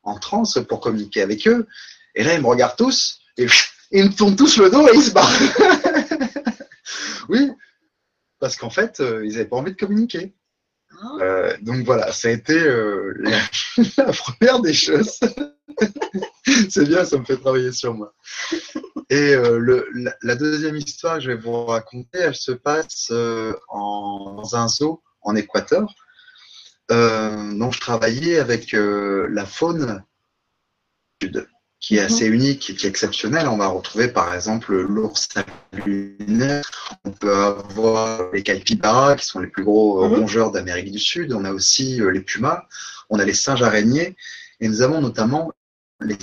en transe pour communiquer avec eux. Et là, ils me regardent tous, et *laughs* ils me tournent tous le dos et ils se barrent. *laughs* oui, parce qu'en fait, euh, ils n'avaient pas envie de communiquer. Ah. Euh, donc voilà, ça a été euh, la, *laughs* première des choses. *laughs* C'est bien, ça me fait travailler sur moi. Et le, la, deuxième histoire que je vais vous raconter, elle se passe en, dans un zoo en Équateur. dont je travaillais avec la faune sud qui est assez mhm. unique et qui est exceptionnel. On va retrouver par exemple l'ours lunaire, on peut avoir les capybaras qui sont les plus gros euh, mhm. rongeurs d'Amérique du Sud, on a aussi euh, les pumas, on a les singes araignées et nous avons notamment les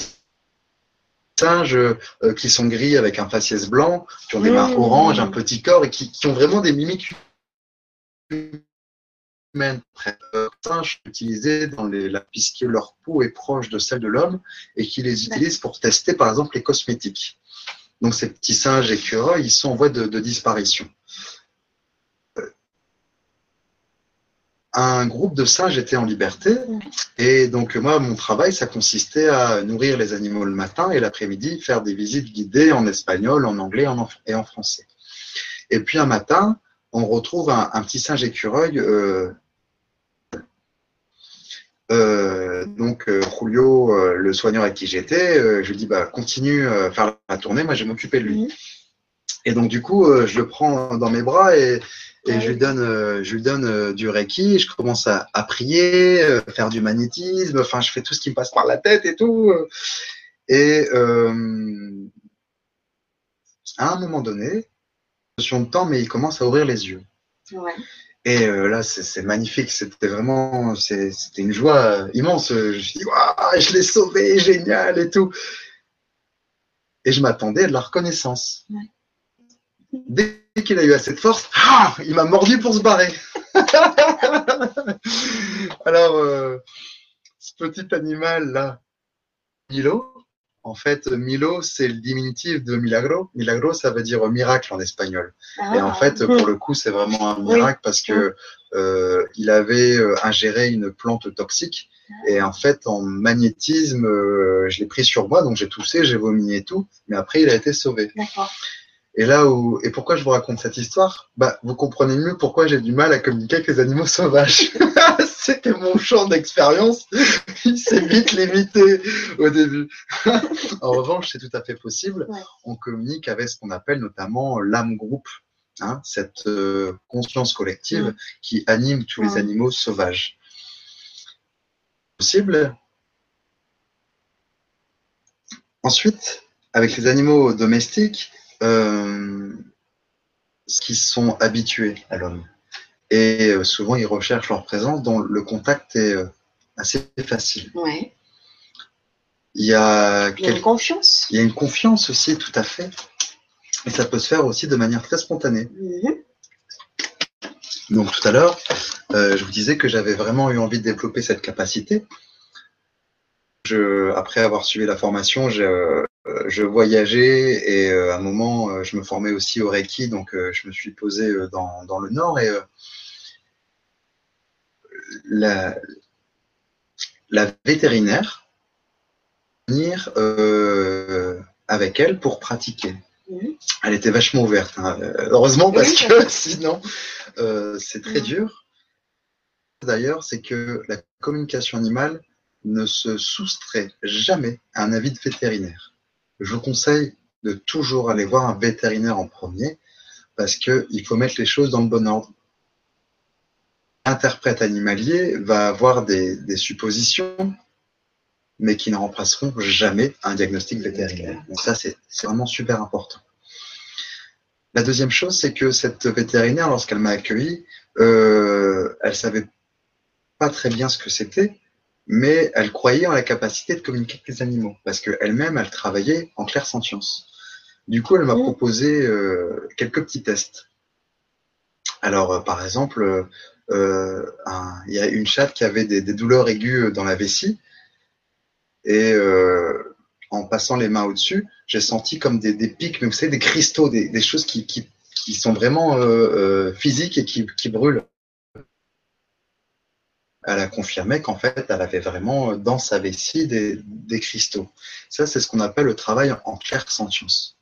singes euh, qui sont gris avec un faciès blanc, qui ont des mains mhm. oranges, un petit corps et qui, qui ont vraiment des mimiques très singes utilisés dans les, la, puisque leur peau est proche de celle de l'homme et qui les utilisent pour tester par exemple les cosmétiques. Donc ces petits singes écureuils, ils sont en voie de, disparition. Un groupe de singes était en liberté et donc moi mon travail ça consistait à nourrir les animaux le matin et l'après-midi faire des visites guidées en espagnol, en anglais et en français. Et puis un matin, on retrouve un, petit singe écureuil euh, euh, donc euh, Julio, euh, le soigneur avec qui j'étais, je lui dis bah continue à faire la tournée, moi je vais m'occuper de lui. Et donc du coup, je le prends dans mes bras et, je lui donne, je lui donne du reiki. Je commence à, prier, faire du magnétisme. Enfin, je fais tout ce qui me passe par la tête et tout. Et à un moment donné, question de temps, mais il commence à ouvrir les yeux. Ouais. Et euh, là, c'est magnifique. C'était vraiment, c'était une joie immense. Je me suis dit, waouh, je l'ai sauvé, génial et tout. Et je m'attendais à de la reconnaissance. Dès qu'il a eu assez de force, ah, il m'a mordu pour se barrer. *laughs* Alors, euh, ce petit animal là, Milo, En fait, Milo, c'est le diminutif de milagro. Milagro, ça veut dire miracle en espagnol. et en ah. fait, pour le coup, c'est vraiment un miracle parce que euh, il avait euh, ingéré une plante toxique. Et en fait, en magnétisme, euh, je l'ai pris sur moi, donc j'ai toussé, j'ai vomi et tout. Mais après, il a été sauvé. D'accord. Et là où et pourquoi je vous raconte cette histoire? Bah, vous comprenez mieux pourquoi j'ai du mal à communiquer avec les animaux sauvages. *laughs* C'était mon champ d'expérience. Il s'est vite limité au début. *laughs* en revanche, c'est tout à fait possible. On communique avec ce qu'on appelle notamment l'âme groupe, hein, cette euh, conscience collective qui anime tous les animaux sauvages. Possible. Ensuite, avec les animaux domestiques, qui sont habitués à l'homme. Et euh, souvent, ils recherchent leur présence dont le contact est euh, assez facile. Ouais. Il y a, une confiance. Il y a une confiance aussi, tout à fait. Et ça peut se faire aussi de manière très spontanée. Mhm. Donc tout à l'heure, je vous disais que j'avais vraiment eu envie de développer cette capacité. Je, après avoir suivi la formation, euh, je voyageais et euh, à un moment, euh, je me formais aussi au Reiki, donc je me suis posé dans, dans le Nord et la, la, vétérinaire venir avec elle pour pratiquer. Mhm. Elle était vachement ouverte, hein. heureusement parce que *laughs* sinon c'est très mhm. dur. D'ailleurs, c'est que la communication animale ne se soustrait jamais à un avis de vétérinaire je vous conseille de toujours aller voir un vétérinaire en premier parce qu'il faut mettre les choses dans le bon ordre. L'interprète animalier va avoir des, suppositions, mais qui ne remplaceront jamais un diagnostic vétérinaire. Donc ça, c'est vraiment super important. La deuxième chose, c'est que cette vétérinaire, lorsqu'elle m'a accueilli, euh, elle savait pas très bien ce que c'était, mais elle croyait en la capacité de communiquer avec les animaux, parce qu'elle-même, elle travaillait en clair sentience. Du coup, elle m'a mmh. proposé euh, quelques petits tests. Alors, euh, par exemple, euh, il y a une chatte qui avait des, douleurs aiguës dans la vessie, et en passant les mains au-dessus, j'ai senti comme des, pics, mais vous savez, des cristaux, des, choses qui, qui, sont vraiment physiques et qui, qui brûlent elle a confirmé qu'en fait, elle avait vraiment euh, dans sa vessie des, cristaux. Ça, c'est ce qu'on appelle le travail en clair sentience.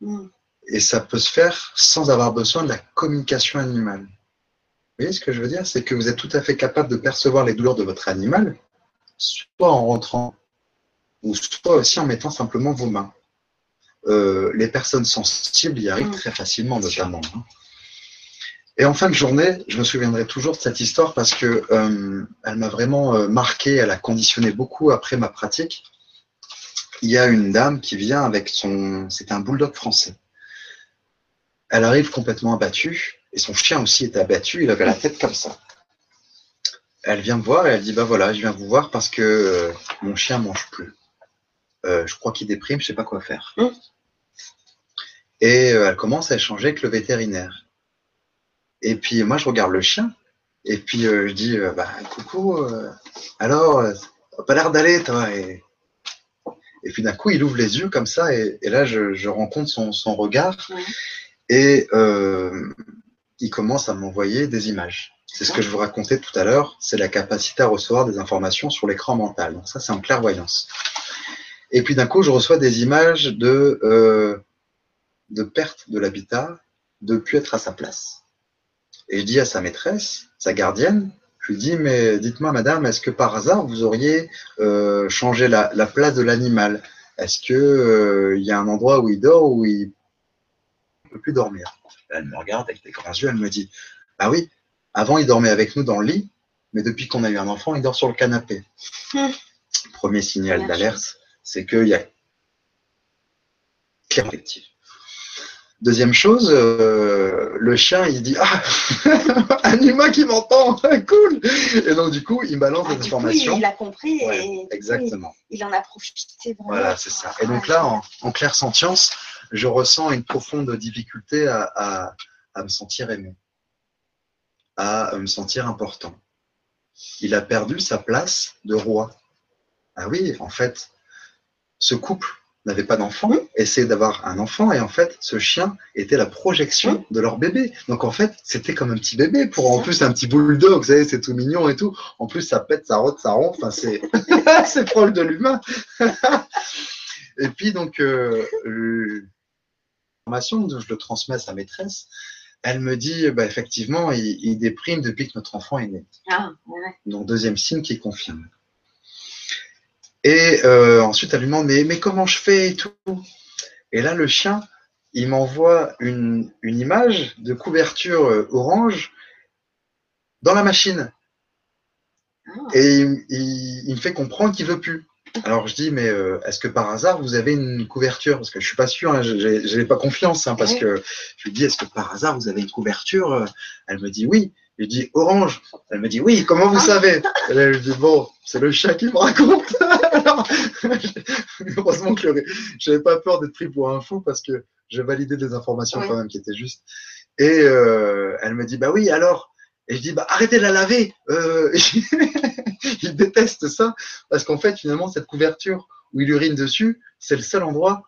Mm. Et ça peut se faire sans avoir besoin de la communication animale. Vous voyez ce que je veux dire? C'est que vous êtes tout à fait capable de percevoir les douleurs de votre animal, soit en rentrant, ou soit aussi en mettant simplement vos mains. Euh, les personnes sensibles y arrivent mm. très facilement, notamment. Hein. Et en fin de journée, je me souviendrai toujours de cette histoire parce que euh, elle m'a vraiment euh, marqué, elle a conditionné beaucoup après ma pratique. Il y a une dame qui vient avec son, c'est un bulldog français. Elle arrive complètement abattue et son chien aussi est abattu. Il avait la tête comme ça. Elle vient me voir et elle dit bah voilà, je viens vous voir parce que euh, mon chien mange plus. je crois qu'il déprime, je sais pas quoi faire. Mmh. Et elle commence à échanger avec le vétérinaire. Et puis moi, je regarde le chien. Et puis euh, je dis, euh, bah, coucou, euh, alors, pas l'air d'aller, toi. Et, et puis d'un coup, il ouvre les yeux comme ça. Et, là, je, je rencontre son, son regard. Et il commence à m'envoyer des images. C'est ce que je vous racontais tout à l'heure. C'est la capacité à recevoir des informations sur l'écran mental. Donc ça, c'est en clairvoyance. Et puis d'un coup, je reçois des images de, de perte de l'habitat, de plus être à sa place. Et je dis à sa maîtresse, sa gardienne, je lui dis, mais dites-moi, madame, est-ce que par hasard vous auriez euh, changé la, place de l'animal? Est-ce qu'il euh, y a un endroit où il dort où il ne peut plus dormir? Elle me regarde avec des grands yeux, elle me dit, bah oui, avant il dormait avec nous dans le lit, mais depuis qu'on a eu un enfant, il dort sur le canapé. *laughs* Premier signal d'alerte, c'est qu'il y a clairement Deuxième chose, euh, le chien, il dit Ah, *laughs* un humain qui m'entend, *laughs* cool Et donc, du coup, il balance ah, des informations. il a compris et exactement. il, en a profité vraiment. Voilà, c'est ça. Et donc là, en, en clair sentience, je ressens une profonde difficulté à, à me sentir aimé, à me sentir important. Il a perdu sa place de roi. Ah oui, en fait, ce couple n'avait pas d'enfant, essayait d'avoir un enfant, et en fait, ce chien était la projection de leur bébé. Donc en fait, c'était comme un petit bébé, pour en plus un petit bulldog, vous savez, c'est tout mignon et tout. En plus, ça pète, ça rote, ça ronfle, enfin, c'est, *laughs* c'est proche de l'humain. *laughs* et puis donc, euh, l'information, je le transmets à sa maîtresse, elle me dit, bah, effectivement, il, il, déprime depuis que notre enfant est né. Ah, ouais. Donc deuxième signe qui confirme. Et euh, ensuite, elle lui demande mais, mais comment je fais et tout? Et là, le chien, il m'envoie une, une image de couverture euh, orange dans la machine. Ah. Et il, il- il me fait comprendre qu'il veut plus. Alors je dis mais euh, est-ce que par hasard vous avez une couverture? Parce que je suis pas sûr, hein, j'ai j'ai pas confiance hein, parce Ouais. que je lui dis est-ce que par hasard vous avez une couverture? Elle me dit oui. Je lui dis orange. Elle me dit oui. Comment vous Ah. savez? Et là je dis bon c'est le chat qui me raconte. *laughs* Alors, *laughs* heureusement que le- j'avais pas peur d'être pris pour un fou parce que j'ai validé des informations quand même qui étaient justes. Et euh, elle me dit bah oui alors? Et je dis bah arrêtez de la laver. Euh, *laughs* il déteste ça parce qu'en fait finalement cette couverture où il urine dessus, c'est le seul endroit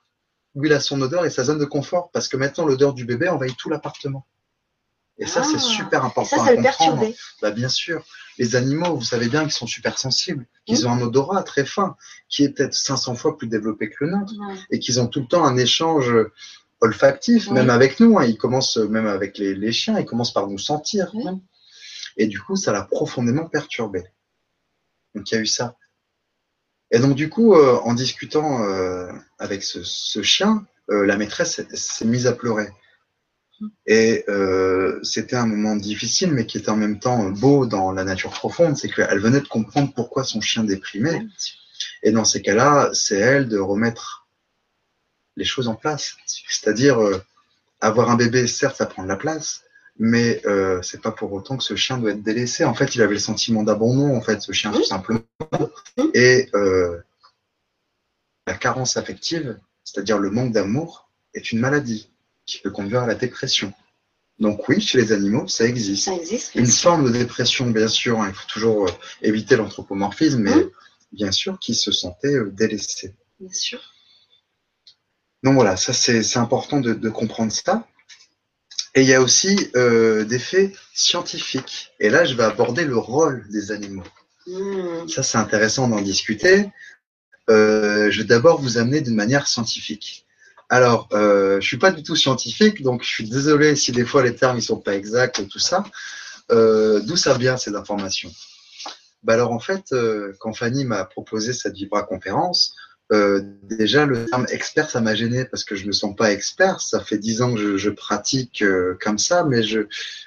où il a son odeur et sa zone de confort parce que maintenant l'odeur du bébé envahit tout l'appartement. Et ça Ah. c'est super Et important ça, à ça le comprendre. perturbait. Bah, bien sûr, les animaux, vous savez bien qu'ils sont super sensibles, qu'ils ont un odorat très fin, qui est peut-être 500 fois plus développé que le nôtre, et qu'ils ont tout le temps un échange olfactif, même avec nous. hein. Ils commencent, même avec les, les chiens, ils commencent par nous sentir. Et du coup, ça l'a profondément perturbé. Donc il y a eu ça. Et donc du coup, euh, en discutant euh, avec ce, ce chien, euh, la maîtresse s'est mise à pleurer. Et euh, c'était un moment difficile, mais qui était en même temps beau dans la nature profonde. C'est qu'elle venait de comprendre pourquoi son chien déprimait. Et dans ces cas-là, c'est elle de remettre les choses en place. C'est-à-dire, euh, avoir un bébé, certes, ça prend de la place, mais euh, c'est pas pour autant que ce chien doit être délaissé. En fait, il avait le sentiment d'abandon, en fait, ce chien, tout simplement. Et euh, la carence affective, c'est-à-dire le manque d'amour, est une maladie qui peut conduire à la dépression. Donc oui, chez les animaux, ça existe. Ça existe. Une forme de dépression, bien sûr, hein, il faut toujours euh, éviter l'anthropomorphisme, mais Mhm. bien sûr qui se sentait euh, délaissé. Bien sûr. Donc voilà, ça c'est important de, de comprendre ça. Et il y a aussi euh, des faits scientifiques. Et là, je vais aborder le rôle des animaux. Hmm. Ça, c'est intéressant d'en discuter. Euh, je vais d'abord vous amener d'une manière scientifique. Alors, euh, je suis pas du tout scientifique, donc je suis désolé si des fois les termes ils sont pas exacts et tout ça. Euh, D'où ça vient ces informations? Bah Alors en fait, euh, quand Fanny m'a proposé cette Vibra conférence, euh, déjà le terme expert ça m'a gêné parce que je me sens pas expert. Ça fait dix ans que je, je pratique euh, comme ça, mais je,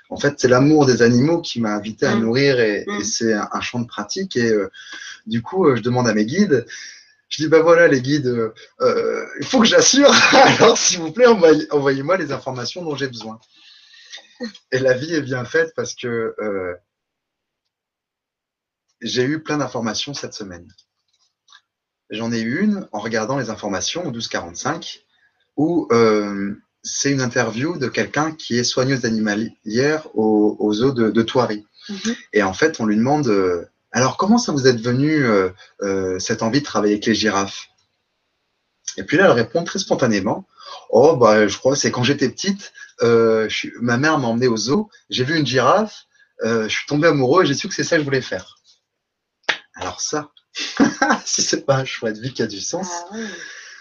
en fait, c'est l'amour des animaux qui m'a invité à Mm. nourrir et, Mm. et c'est un, un champ de pratique. Et du coup, je demande à mes guides. Je dis bah voilà les guides, euh, euh, il faut que j'assure. *laughs* Alors s'il vous plaît, envoyez- envoyez-moi les informations dont j'ai besoin. Et la vie est bien faite parce que euh, j'ai eu plein d'informations cette semaine. J'en ai eu une en regardant les informations au 1245 où euh, c'est une interview de quelqu'un qui est soigneuse animalière au, au zoo de, de Thoiry. Mhm. Et en fait, on lui demande alors comment ça vous est venu euh, euh, cette envie de travailler avec les girafes? Et puis là, elle répond très spontanément oh bah je crois que c'est quand j'étais petite, euh, ma mère m'a emmené au zoo, j'ai vu une girafe, je suis tombé amoureux et j'ai su que c'est ça que je voulais faire. Alors ça, *laughs* si c'est pas un choix de vie qui a du sens. Ah.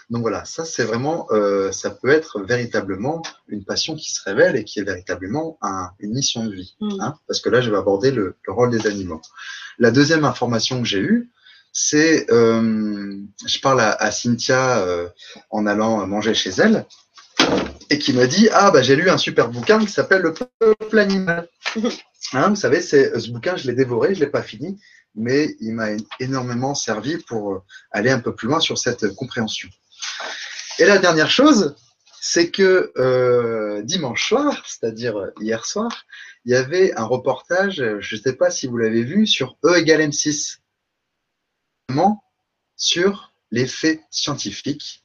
Donc voilà, ça c'est vraiment, euh, ça peut être véritablement une passion qui se révèle et qui est véritablement un- une mission de vie. Mm. hein, parce que là, je vais aborder le, le rôle des animaux. La deuxième information que j'ai eue, c'est, euh, je parle à, à Cynthia euh, en allant manger chez elle, et qui me dit, ah bah j'ai lu un super bouquin qui s'appelle Le peuple animal. *laughs* Hein, vous savez, c'est ce bouquin, je l'ai dévoré, je l'ai pas fini, mais il m'a énormément servi pour aller un peu plus loin sur cette compréhension. Et la dernière chose, c'est que euh, dimanche soir, c'est-à-dire hier soir, il y avait un reportage, je ne sais pas si vous l'avez vu, sur E égale M6, Vraiment sur l'effet scientifique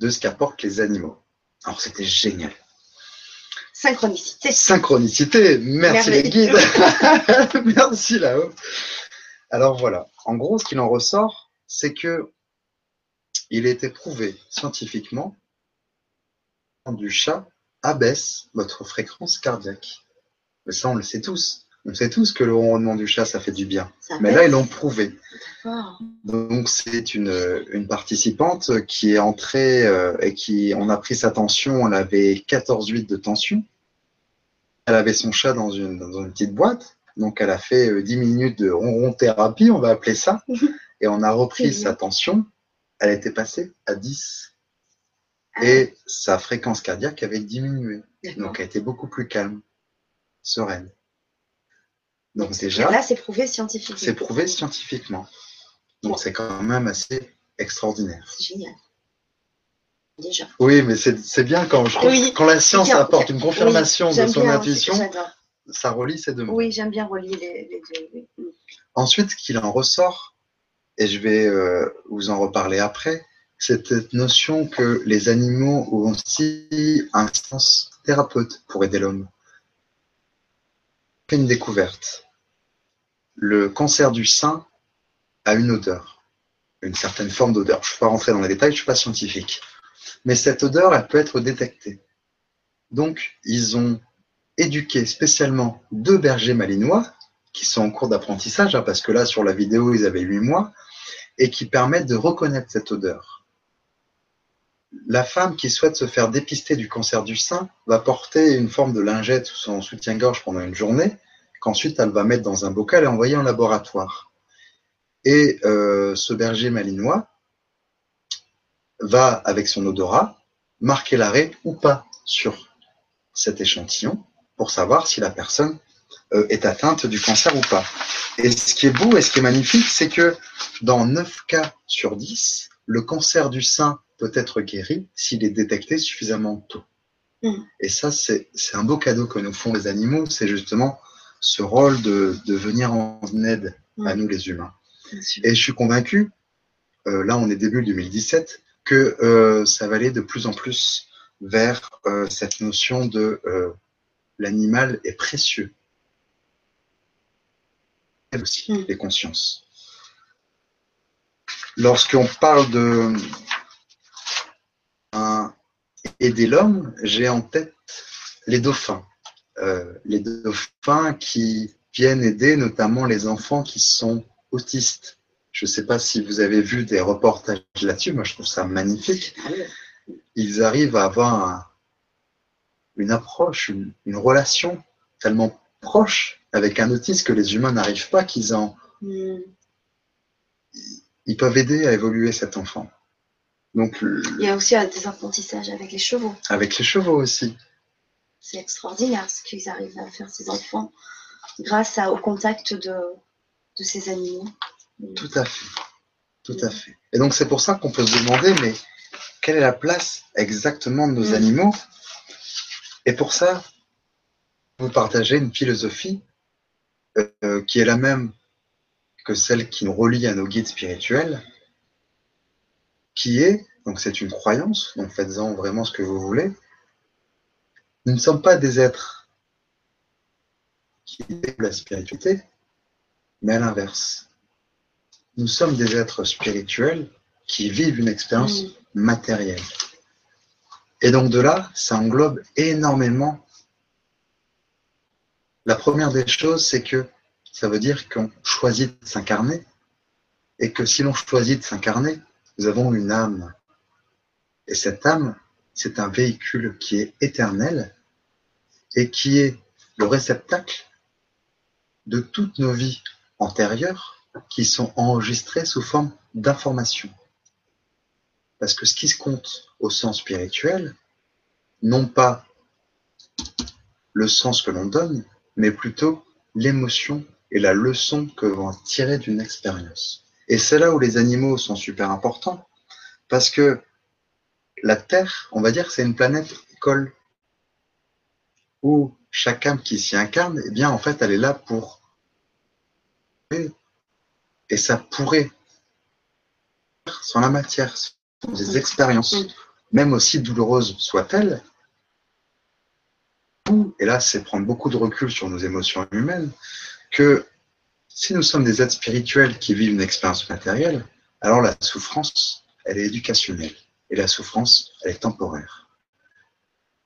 de ce qu'apportent les animaux. Alors c'était génial. Synchronicité. Synchronicité, merci les guides. *laughs* Merci là-haut. Alors voilà, en gros, ce qu'il en ressort, c'est que il a été prouvé scientifiquement du chat abaisse votre fréquence cardiaque. Mais ça, on le sait tous. On sait tous que le ronronnement du chat, ça fait du bien. Mais là, ils l'ont prouvé. Donc, c'est une, une, participante qui est entrée euh, et qui, on a pris sa tension, elle avait 14,8 de tension. Elle avait son chat dans une, dans une petite boîte. Donc, elle a fait 10 euh, minutes de ronron thérapie, on va appeler ça. *laughs* Et on a repris sa tension. Elle était passée à 10. Ah. Et sa fréquence cardiaque avait diminué. Donc, elle était beaucoup plus calme, sereine. Donc déjà, là, c'est prouvé scientifiquement. C'est prouvé scientifiquement. Donc c'est quand même assez extraordinaire. C'est génial. Déjà. Oui, mais c'est bien quand, je quand la science apporte une confirmation de son intuition, ça relie ces deux mots. Oui, j'aime bien relier les, deux. Ensuite, ce qu'il en ressort, et je vais euh, vous en reparler après, cette notion que les animaux ont aussi un sens thérapeute pour aider l'homme une découverte. Le cancer du sein a une odeur, une certaine forme d'odeur. Je ne vais pas rentrer dans les détails, je ne suis pas scientifique. Mais cette odeur, elle peut être détectée. Donc, ils ont éduqué spécialement deux bergers malinois qui sont en cours d'apprentissage, hein, parce que là, sur la vidéo, ils avaient huit mois, et qui permettent de reconnaître cette odeur. La femme qui souhaite se faire dépister du cancer du sein va porter une forme de lingette ou son soutien-gorge pendant une journée, qu'ensuite elle va mettre dans un bocal et envoyer en laboratoire. Et euh, ce berger malinois va, avec son odorat, marquer l'arrêt ou pas sur cet échantillon pour savoir si la personne euh, est atteinte du cancer ou pas. Et ce qui est beau et ce qui est magnifique, c'est que dans 9 cas sur 10, le cancer du sein peut être guéri s'il est détecté suffisamment tôt. Mm. Et ça, c'est un beau cadeau que nous font les animaux, c'est justement ce rôle de, venir en aide à mm. nous les humains. Et je suis convaincu, euh, là on est début 2017, que euh, ça va aller de plus en plus vers euh, cette notion de l'animal est précieux. Aussi, mm. les consciences. Lorsqu'on parle de, aider l'homme, j'ai en tête les dauphins. Euh, les dauphins qui viennent aider notamment les enfants qui sont autistes. Je ne sais pas si vous avez vu des reportages là-dessus, moi je trouve ça magnifique. Ils arrivent à avoir une approche, une, relation tellement proche avec un autiste que les humains n'arrivent pas, qu'ils en... Hmm. Ils peuvent aider à évoluer cet enfant. Donc, Il y a aussi des apprentissages avec les chevaux. Avec les chevaux aussi. C'est extraordinaire ce qu'ils arrivent à faire, ces enfants, grâce au contact de, ces animaux. Tout à fait. Tout à fait. Et donc, c'est pour ça qu'on peut se demander, mais quelle est la place exactement de nos animaux? Et pour ça, vous partagez une philosophie euh, qui est la même que celle qui nous relie à nos guides spirituels, qui est, donc c'est une croyance, donc faites-en vraiment ce que vous voulez, nous ne sommes pas des êtres qui vivent la spiritualité, mais à l'inverse. Nous sommes des êtres spirituels qui vivent une expérience matérielle. Et donc de là, ça englobe énormément. La première des choses, c'est que ça veut dire qu'on choisit de s'incarner, et que si l'on choisit de s'incarner, nous avons une âme. Et cette âme, c'est un véhicule qui est éternel et qui est le réceptacle de toutes nos vies antérieures qui sont enregistrées sous forme d'informations. Parce que ce qui se compte au sens spirituel, non pas le sens que l'on donne, mais plutôt l'émotion et la leçon que l'on tirer d'une expérience. Et c'est là où les animaux sont super importants, parce que la Terre, on va dire, c'est une planète école, où chaque âme qui s'y incarne, eh bien, en fait, elle est là pour... Et ça pourrait, sans la matière, sans des expériences, même aussi douloureuses soient-elles, et là, c'est prendre beaucoup de recul sur nos émotions humaines, que si nous sommes des êtres spirituels qui vivent une expérience matérielle, alors la souffrance elle est éducationnelle. Et la souffrance, elle est temporaire.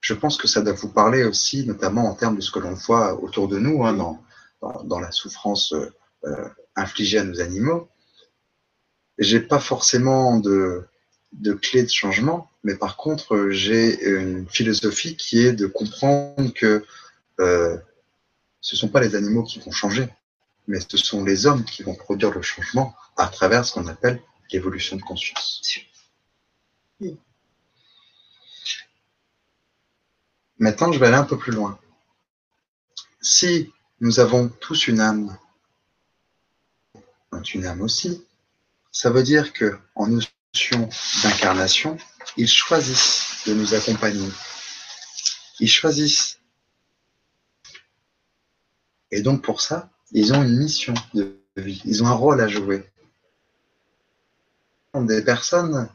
Je pense que ça doit vous parler aussi, notamment en termes de ce que l'on voit autour de nous, hein, dans, la souffrance euh, infligée à nos animaux. J'ai pas forcément de, de clé de changement, mais par contre, j'ai une philosophie qui est de comprendre que euh, ce ne sont pas les animaux qui vont changer, mais ce sont les hommes qui vont produire le changement à travers ce qu'on appelle l'évolution de conscience. Maintenant, je vais aller un peu plus loin. Si nous avons tous une âme, une âme aussi, ça veut dire que en notion d'incarnation, ils choisissent de nous accompagner. Ils choisissent. Et donc pour ça, ils ont une mission de vie, ils ont un rôle à jouer. Des personnes,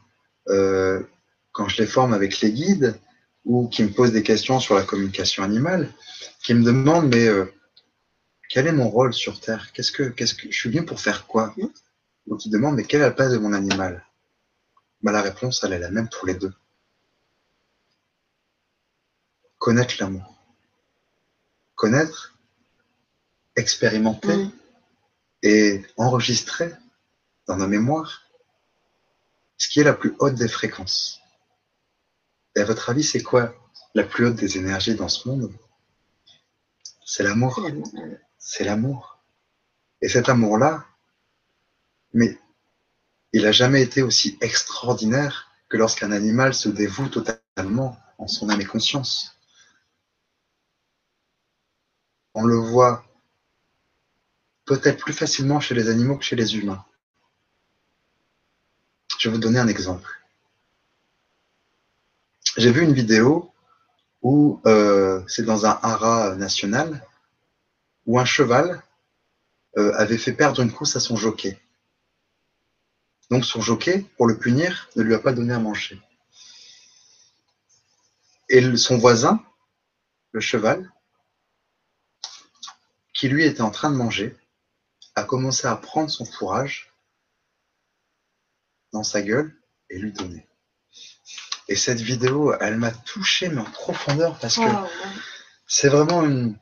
euh, quand je les forme avec les guides, ou qui me posent des questions sur la communication animale, qui me demandent mais euh, quel est mon rôle sur Terre? Qu'est-ce que, qu'est-ce que je suis venu pour faire quoi? Ou qui demandent mais quelle est la place de mon animal? Bah, La réponse elle est la même pour les deux. Connaître l'amour. Connaître, expérimenter mm. et enregistrer dans nos mémoires ce qui est la plus haute des fréquences. Et à votre avis, c'est quoi la plus haute des énergies dans ce monde? C'est l'amour. C'est l'amour. Et cet amour-là, mais il n'a jamais été aussi extraordinaire que lorsqu'un animal se dévoue totalement en son âme et conscience. On le voit peut-être plus facilement chez les animaux que chez les humains. Je vais vous donner un exemple. J'ai vu une vidéo où euh, c'est dans un haras national où un cheval euh, avait fait perdre une course à son jockey. Donc son jockey, pour le punir, ne lui a pas donné à manger. Et son voisin, le cheval, qui lui était en train de manger, a commencé à prendre son fourrage dans sa gueule et lui donner. Et cette vidéo, elle m'a touché, mais en profondeur, parce que c'est vraiment une,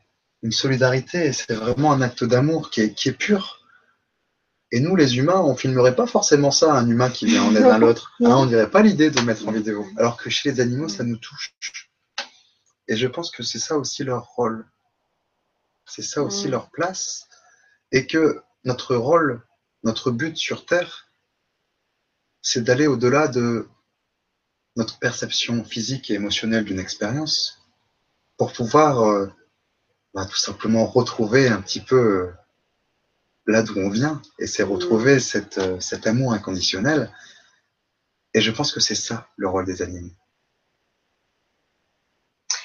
solidarité, c'est vraiment un acte d'amour qui est, pur. Et nous, les humains, on filmerait pas forcément ça, un humain qui vient en aide à *laughs* l'autre. Hein, on dirait pas l'idée de mettre en vidéo. Alors que chez les animaux, ça nous touche. Et je pense que c'est ça aussi leur rôle. C'est ça aussi leur place. Et que notre rôle, notre but sur Terre, c'est d'aller au-delà de notre perception physique et émotionnelle d'une expérience pour pouvoir euh, bah, tout simplement retrouver un petit peu euh, là d'où on vient et c'est retrouver mm. cette, euh, cet amour inconditionnel. Et je pense que c'est ça le rôle des animaux.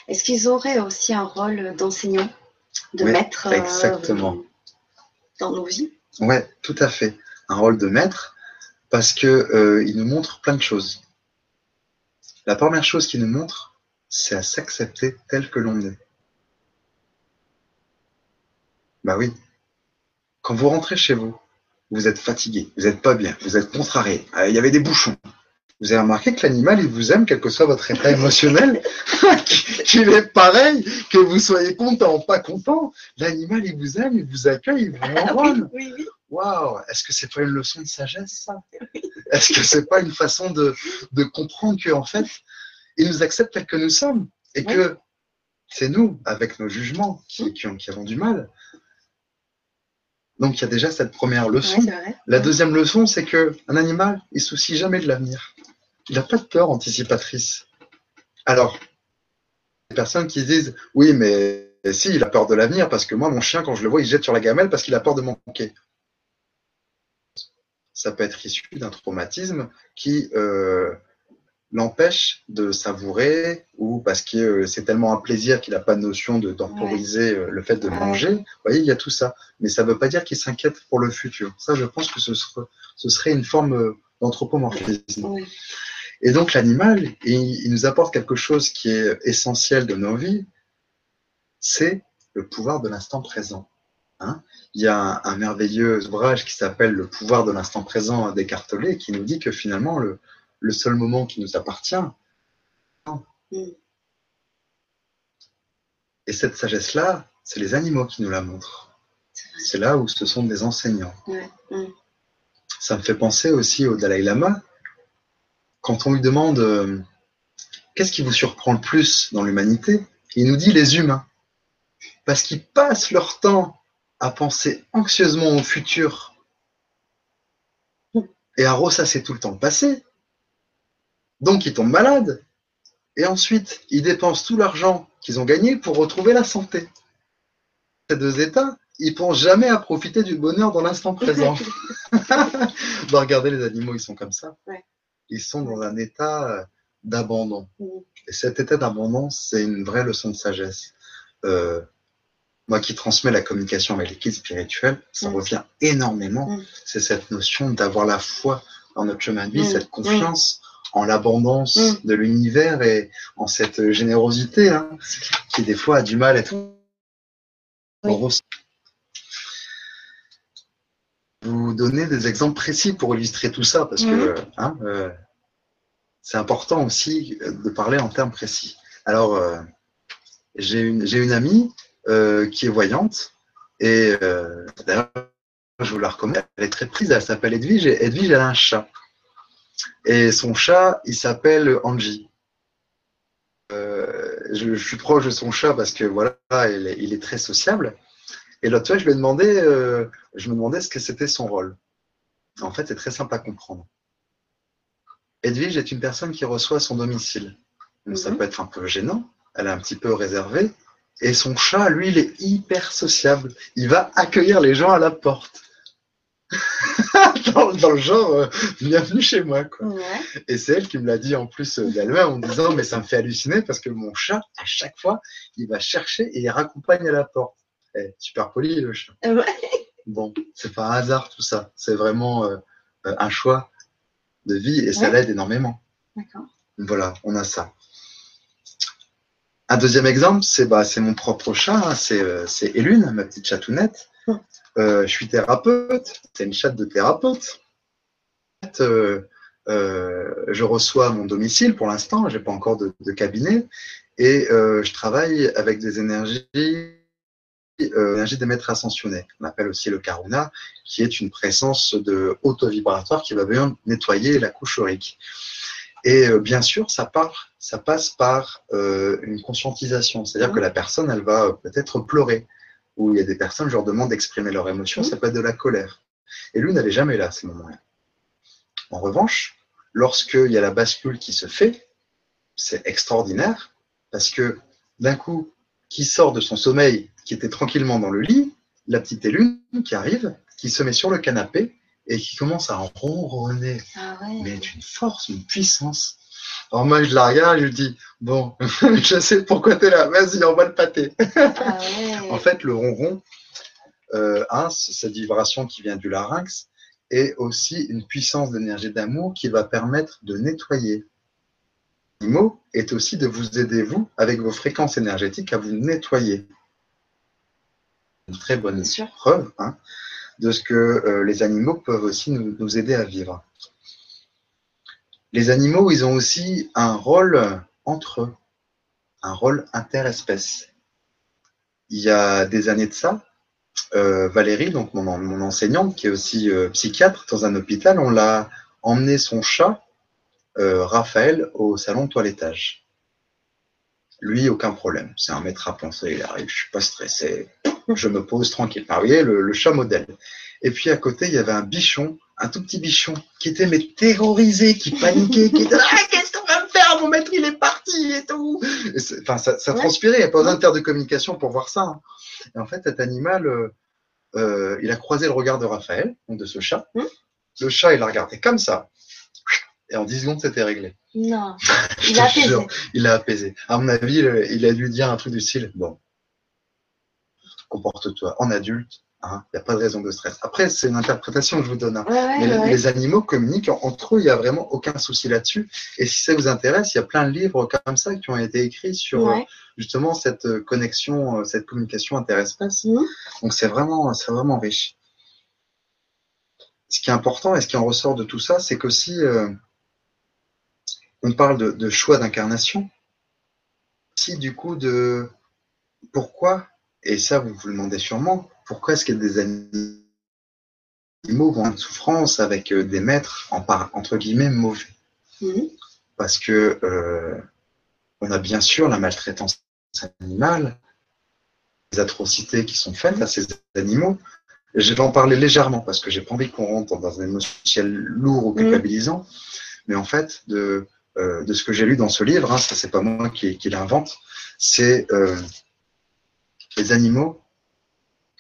Est-ce qu'ils auraient aussi un rôle d'enseignant, de maître exactement. dans nos vies? Oui, tout à fait. Un rôle de maître parce qu'il nous montre plein de choses. La première chose qu'il nous montre, c'est à s'accepter tel que l'on est. Bah oui. Quand vous rentrez chez vous, vous êtes fatigué, vous n'êtes pas bien, vous êtes contrarié, euh, il y avait des bouchons. Vous avez remarqué que l'animal, il vous aime, quel que soit votre état émotionnel, *laughs* qu'il est pareil, que vous soyez content ou pas content. L'animal, il vous aime, il vous accueille, il vous envoie. oui, oui. Waouh, est-ce que c'est pas une leçon de sagesse, ça Est-ce que c'est pas une façon de, comprendre qu'en fait, il nous accepte tel que nous sommes et que c'est nous, avec nos jugements, qui, qui, avons du mal. Donc il y a déjà cette première leçon. La deuxième leçon, c'est que un animal, il soucie jamais de l'avenir. Il n'a pas de peur anticipatrice. Alors, les personnes qui disent oui, mais si, il a peur de l'avenir parce que moi, mon chien, quand je le vois, il jette sur la gamelle parce qu'il a peur de manquer ça peut être issu d'un traumatisme qui euh, l'empêche de savourer ou parce que euh, c'est tellement un plaisir qu'il n'a pas de notion de temporiser euh, le fait de manger. Vous voyez, il y a tout ça. Mais ça ne veut pas dire qu'il s'inquiète pour le futur. Ça, je pense que ce serait, ce serait une forme d'anthropomorphisme. Et donc l'animal, il, nous apporte quelque chose qui est essentiel de nos vies, c'est le pouvoir de l'instant présent. Hein il y a un, merveilleux ouvrage qui s'appelle Le pouvoir de l'instant présent Tolle qui nous dit que finalement le, le seul moment qui nous appartient. Et cette sagesse-là, c'est les animaux qui nous la montrent. C'est là où ce sont des enseignants. Ça me fait penser aussi au Dalai Lama. Quand on lui demande euh, qu'est-ce qui vous surprend le plus dans l'humanité, il nous dit les humains. Parce qu'ils passent leur temps à penser anxieusement au futur et à ressasser tout le temps le passé. Donc ils tombent malades. Et ensuite, ils dépensent tout l'argent qu'ils ont gagné pour retrouver la santé. Ces deux états, ils pensent jamais à profiter du bonheur dans l'instant présent. *laughs* *laughs* bah, regardez les animaux, ils sont comme ça. Ils sont dans un état euh, d'abandon. Mm. Et cet état d'abandon, c'est une vraie leçon de sagesse. Euh, moi qui transmets la communication avec l'équipe spirituelle, ça mm. revient énormément. Mm. C'est cette notion d'avoir la foi dans notre chemin de vie, cette confiance en l'abondance de l'univers et en cette générosité hein, qui des fois a du mal à être vous donner des exemples précis pour illustrer tout ça, parce que hein, euh, c'est important aussi de parler en termes précis. Alors, euh, j'ai une, une, amie euh, qui est voyante, et d'ailleurs, je vous la recommande, elle est très prise, elle s'appelle Edwige, et Edwige, elle a un chat. Et son chat, il s'appelle Angie. Je, je, suis proche de son chat parce que voilà, il il est très sociable. Et l'autre fois, je lui ai demandé, euh, je me demandais ce que c'était son rôle. En fait, c'est très simple à comprendre. Edwige est une personne qui reçoit son domicile. Ça mhm. peut être un peu gênant, elle est un petit peu réservée. Et son chat, lui, il est hyper sociable. Il va accueillir les gens à la porte. *laughs* *laughs* dans, le genre, euh, bienvenue chez moi. Quoi. Et c'est elle qui me l'a dit en plus euh, d'elle-même en disant, mais ça me fait halluciner parce que mon chat, à chaque fois, il va chercher et il raccompagne à la porte. Eh, super poli le chat. Bon, c'est pas un hasard tout ça. C'est vraiment euh, euh, un choix de vie et ça l'aide énormément. D'accord. Voilà, on a ça. Un deuxième exemple, c'est bah, mon propre chat, hein. c'est euh, Elune, ma petite chatounette. Hum. je suis thérapeute, c'est une chatte de thérapeute. je reçois mon domicile pour l'instant, j'ai pas encore de, de cabinet, et je travaille avec des énergies l'énergie euh, des maîtres ascensionnés, on appelle aussi le karuna, qui est une présence de auto-vibratoire qui va venir nettoyer la couche aurique. Et euh, bien sûr, ça, part, ça passe par euh, une conscientisation, c'est-à-dire que la personne, elle va peut-être pleurer, ou il y a des personnes, je leur demande d'exprimer leurs émotions, ça peut être de la colère. Et lui n'allait jamais là à ces moments-là. En revanche, lorsqu'il y a la bascule qui se fait, c'est extraordinaire, parce que d'un coup, qui sort de son sommeil qui était tranquillement dans le lit, la petite Élune qui arrive, qui se met sur le canapé et qui commence à ronronner. Ah Mais d'une force, une puissance. Alors moi, je la regarde, je lui dis, bon, *laughs* je sais pourquoi tu es là, vas-y, envoie le pâté. Ah *laughs* en fait, le ronron, euh, c'est cette vibration qui vient du larynx, et aussi une puissance d'énergie d'amour qui va permettre de nettoyer. Le mot est aussi de vous aider, vous, avec vos fréquences énergétiques, à vous nettoyer une très bonne preuve hein, de ce que euh, les animaux peuvent aussi nous, aider à vivre. Les animaux, ils ont aussi un rôle entre eux, un rôle interespèce. Il y a des années de ça, euh, Valérie, mon, enseignante, qui est aussi euh, psychiatre dans un hôpital, on l'a emmené son chat, Raphaël, au salon de toilettage. Lui, aucun problème. C'est un maître à penser, il arrive, je suis pas stressé je me pose tranquille. Ah, vous voyez, le, chat modèle. Et puis à côté, il y avait un bichon, un tout petit bichon, qui était mais terrorisé, qui paniquait, qui était ah, qu'est-ce qu'on va me faire? Mon maître, il est parti et tout. enfin, ça, transpirait, il n'y a pas besoin de de communication pour voir ça. Hein. Et en fait, cet animal, euh, euh, il a croisé le regard de Raphaël, donc de ce chat. Hum. Le chat, il a regardé comme ça. Et en 10 secondes, c'était réglé. Non, *laughs* il a apaisé. il a apaisé. À mon avis, il a dû dire un truc du style, bon, comporte-toi en adulte. Hein, il n'y a pas de raison de stress. Après, c'est une interprétation que je vous donne. Hein. mais les animaux communiquent entre eux, il n'y a vraiment aucun souci là-dessus. Et si ça vous intéresse, il y a plein de livres comme ça qui ont été écrits sur euh, justement cette euh, connexion, euh, cette communication interespèce. Mmh. Donc c'est vraiment, c'est vraiment riche. Ce qui est important et ce qui en ressort de tout ça, c'est qu'aussi, on parle de, choix d'incarnation, aussi du coup de pourquoi, et ça vous vous le demandez sûrement, pourquoi est-ce qu'il y a des animaux vont en souffrance avec euh, des maîtres en entre guillemets mauvais? Mhm. Parce que euh, on a bien sûr la maltraitance animale, les atrocités qui sont faites à ces animaux. Je vais en parler légèrement parce que j'ai pas envie qu'on rentre dans un émotionnel lourd ou mhm. culpabilisant. Mais en fait, de, euh, de ce que j'ai lu dans ce livre, hein, ça c'est pas moi qui, qui l'invente, c'est euh, les animaux,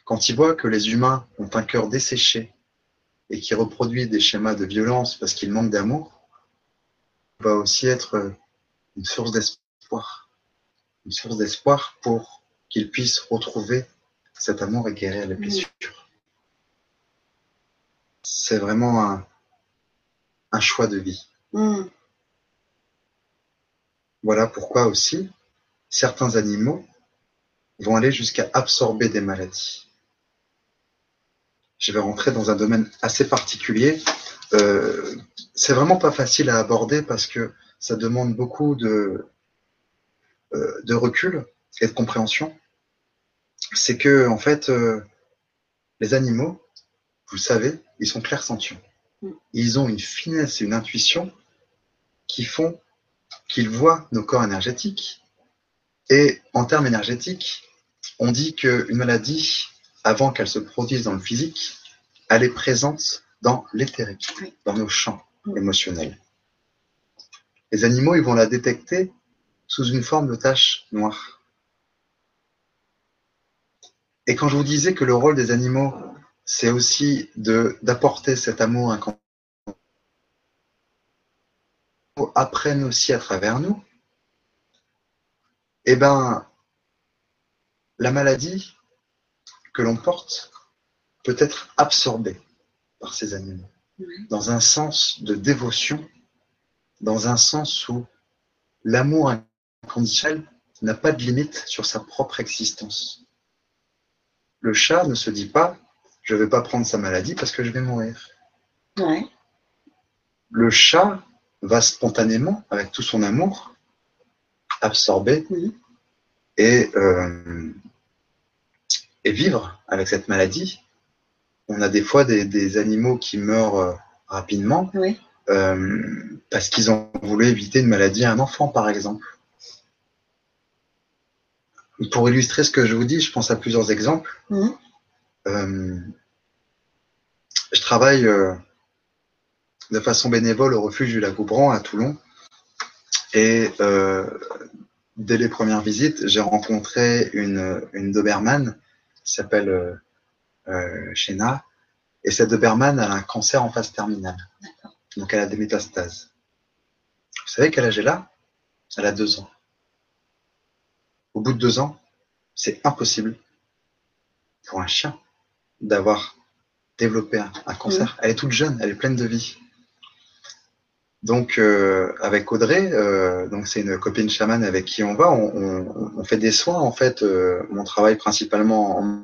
quand ils voient que les humains ont un cœur desséché et qui reproduit des schémas de violence parce qu'ils manquent d'amour, va aussi être une source d'espoir. Une source d'espoir pour qu'ils puissent retrouver cet amour et guérir les blessures. C'est vraiment un, un, choix de vie. Mm. Voilà pourquoi aussi certains animaux vont aller jusqu'à absorber des maladies. Je vais rentrer dans un domaine assez particulier. Euh, c'est vraiment pas facile à aborder parce que ça demande beaucoup de, euh, de recul et de compréhension. C'est que, en fait, euh, les animaux, vous savez, ils sont clairsentients. Mm. Ils ont une finesse et une intuition qui font qu'ils voient nos corps énergétiques. Et en termes énergétiques, on dit qu'une maladie, avant qu'elle se produise dans le physique, elle est présente dans l'éthérique, dans nos champs émotionnels. Les animaux, ils vont la détecter sous une forme de tache noire. Et quand je vous disais que le rôle des animaux, c'est aussi d'apporter cet amour inconscient, apprennent aussi à travers nous, eh ben, la maladie que l'on porte peut être absorbée par ces animaux, dans un sens de dévotion, dans un sens où l'amour inconditionnel n'a pas de limite sur sa propre existence. Le chat ne se dit pas je ne vais pas prendre sa maladie parce que je vais mourir. Le chat va spontanément, avec tout son amour, absorber et, euh, et vivre avec cette maladie. On a des fois des, animaux qui meurent euh, rapidement euh, parce qu'ils ont voulu éviter une maladie à un enfant, par exemple. Pour illustrer ce que je vous dis, je pense à plusieurs exemples. je travaille de façon bénévole au refuge du lac Goubran à Toulon. Et euh, dès les premières visites, j'ai rencontré une, une Doberman s'appelle euh, euh Shena. Et cette Doberman, elle a un cancer en phase terminale. Donc elle a des métastases. Vous savez quel âge elle a? Elle a deux ans. Au bout de deux ans, c'est impossible pour un chien d'avoir développé un, cancer. Elle est toute jeune, elle est pleine de vie. Donc euh, avec Audrey, euh, donc c'est une copine chamane avec qui on va, on, fait des soins en fait. Euh, on travaille principalement en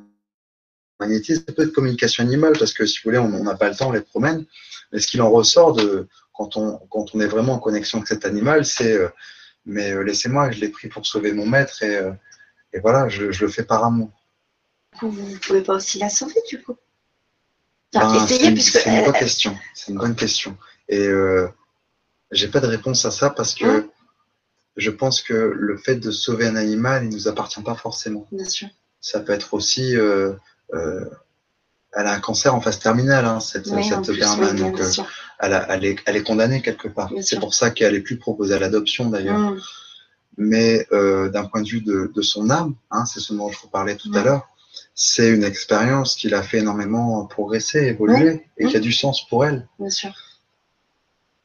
magnétisme, un peu de communication animale parce que si vous voulez, on n'a pas le temps, on les promène. Mais ce qu'il en ressort de quand on quand on est vraiment en connexion avec cet animal, c'est mais laissez-moi, je l'ai pris pour sauver mon maître et, et voilà, je, le fais par amour. Vous ne pouvez pas aussi la sauver du coup? Ben, c'est une, bonne question. C'est une bonne question. Et j'ai pas de réponse à ça parce que hein je pense que le fait de sauver un animal, il nous appartient pas forcément. Bien sûr. Ça peut être aussi, euh, euh, elle a un cancer en phase terminale, hein, cette, cette Berman, donc euh, elle, a, elle, est, elle, est, condamnée quelque part. C'est pour ça qu'elle est plus proposée à l'adoption d'ailleurs. Mmh. Mais euh, d'un point de vue de, de son âme, hein, c'est ce dont je vous parlais tout à l'heure, c'est une expérience qui l'a fait énormément progresser, évoluer et qui a du sens pour elle. Bien sûr.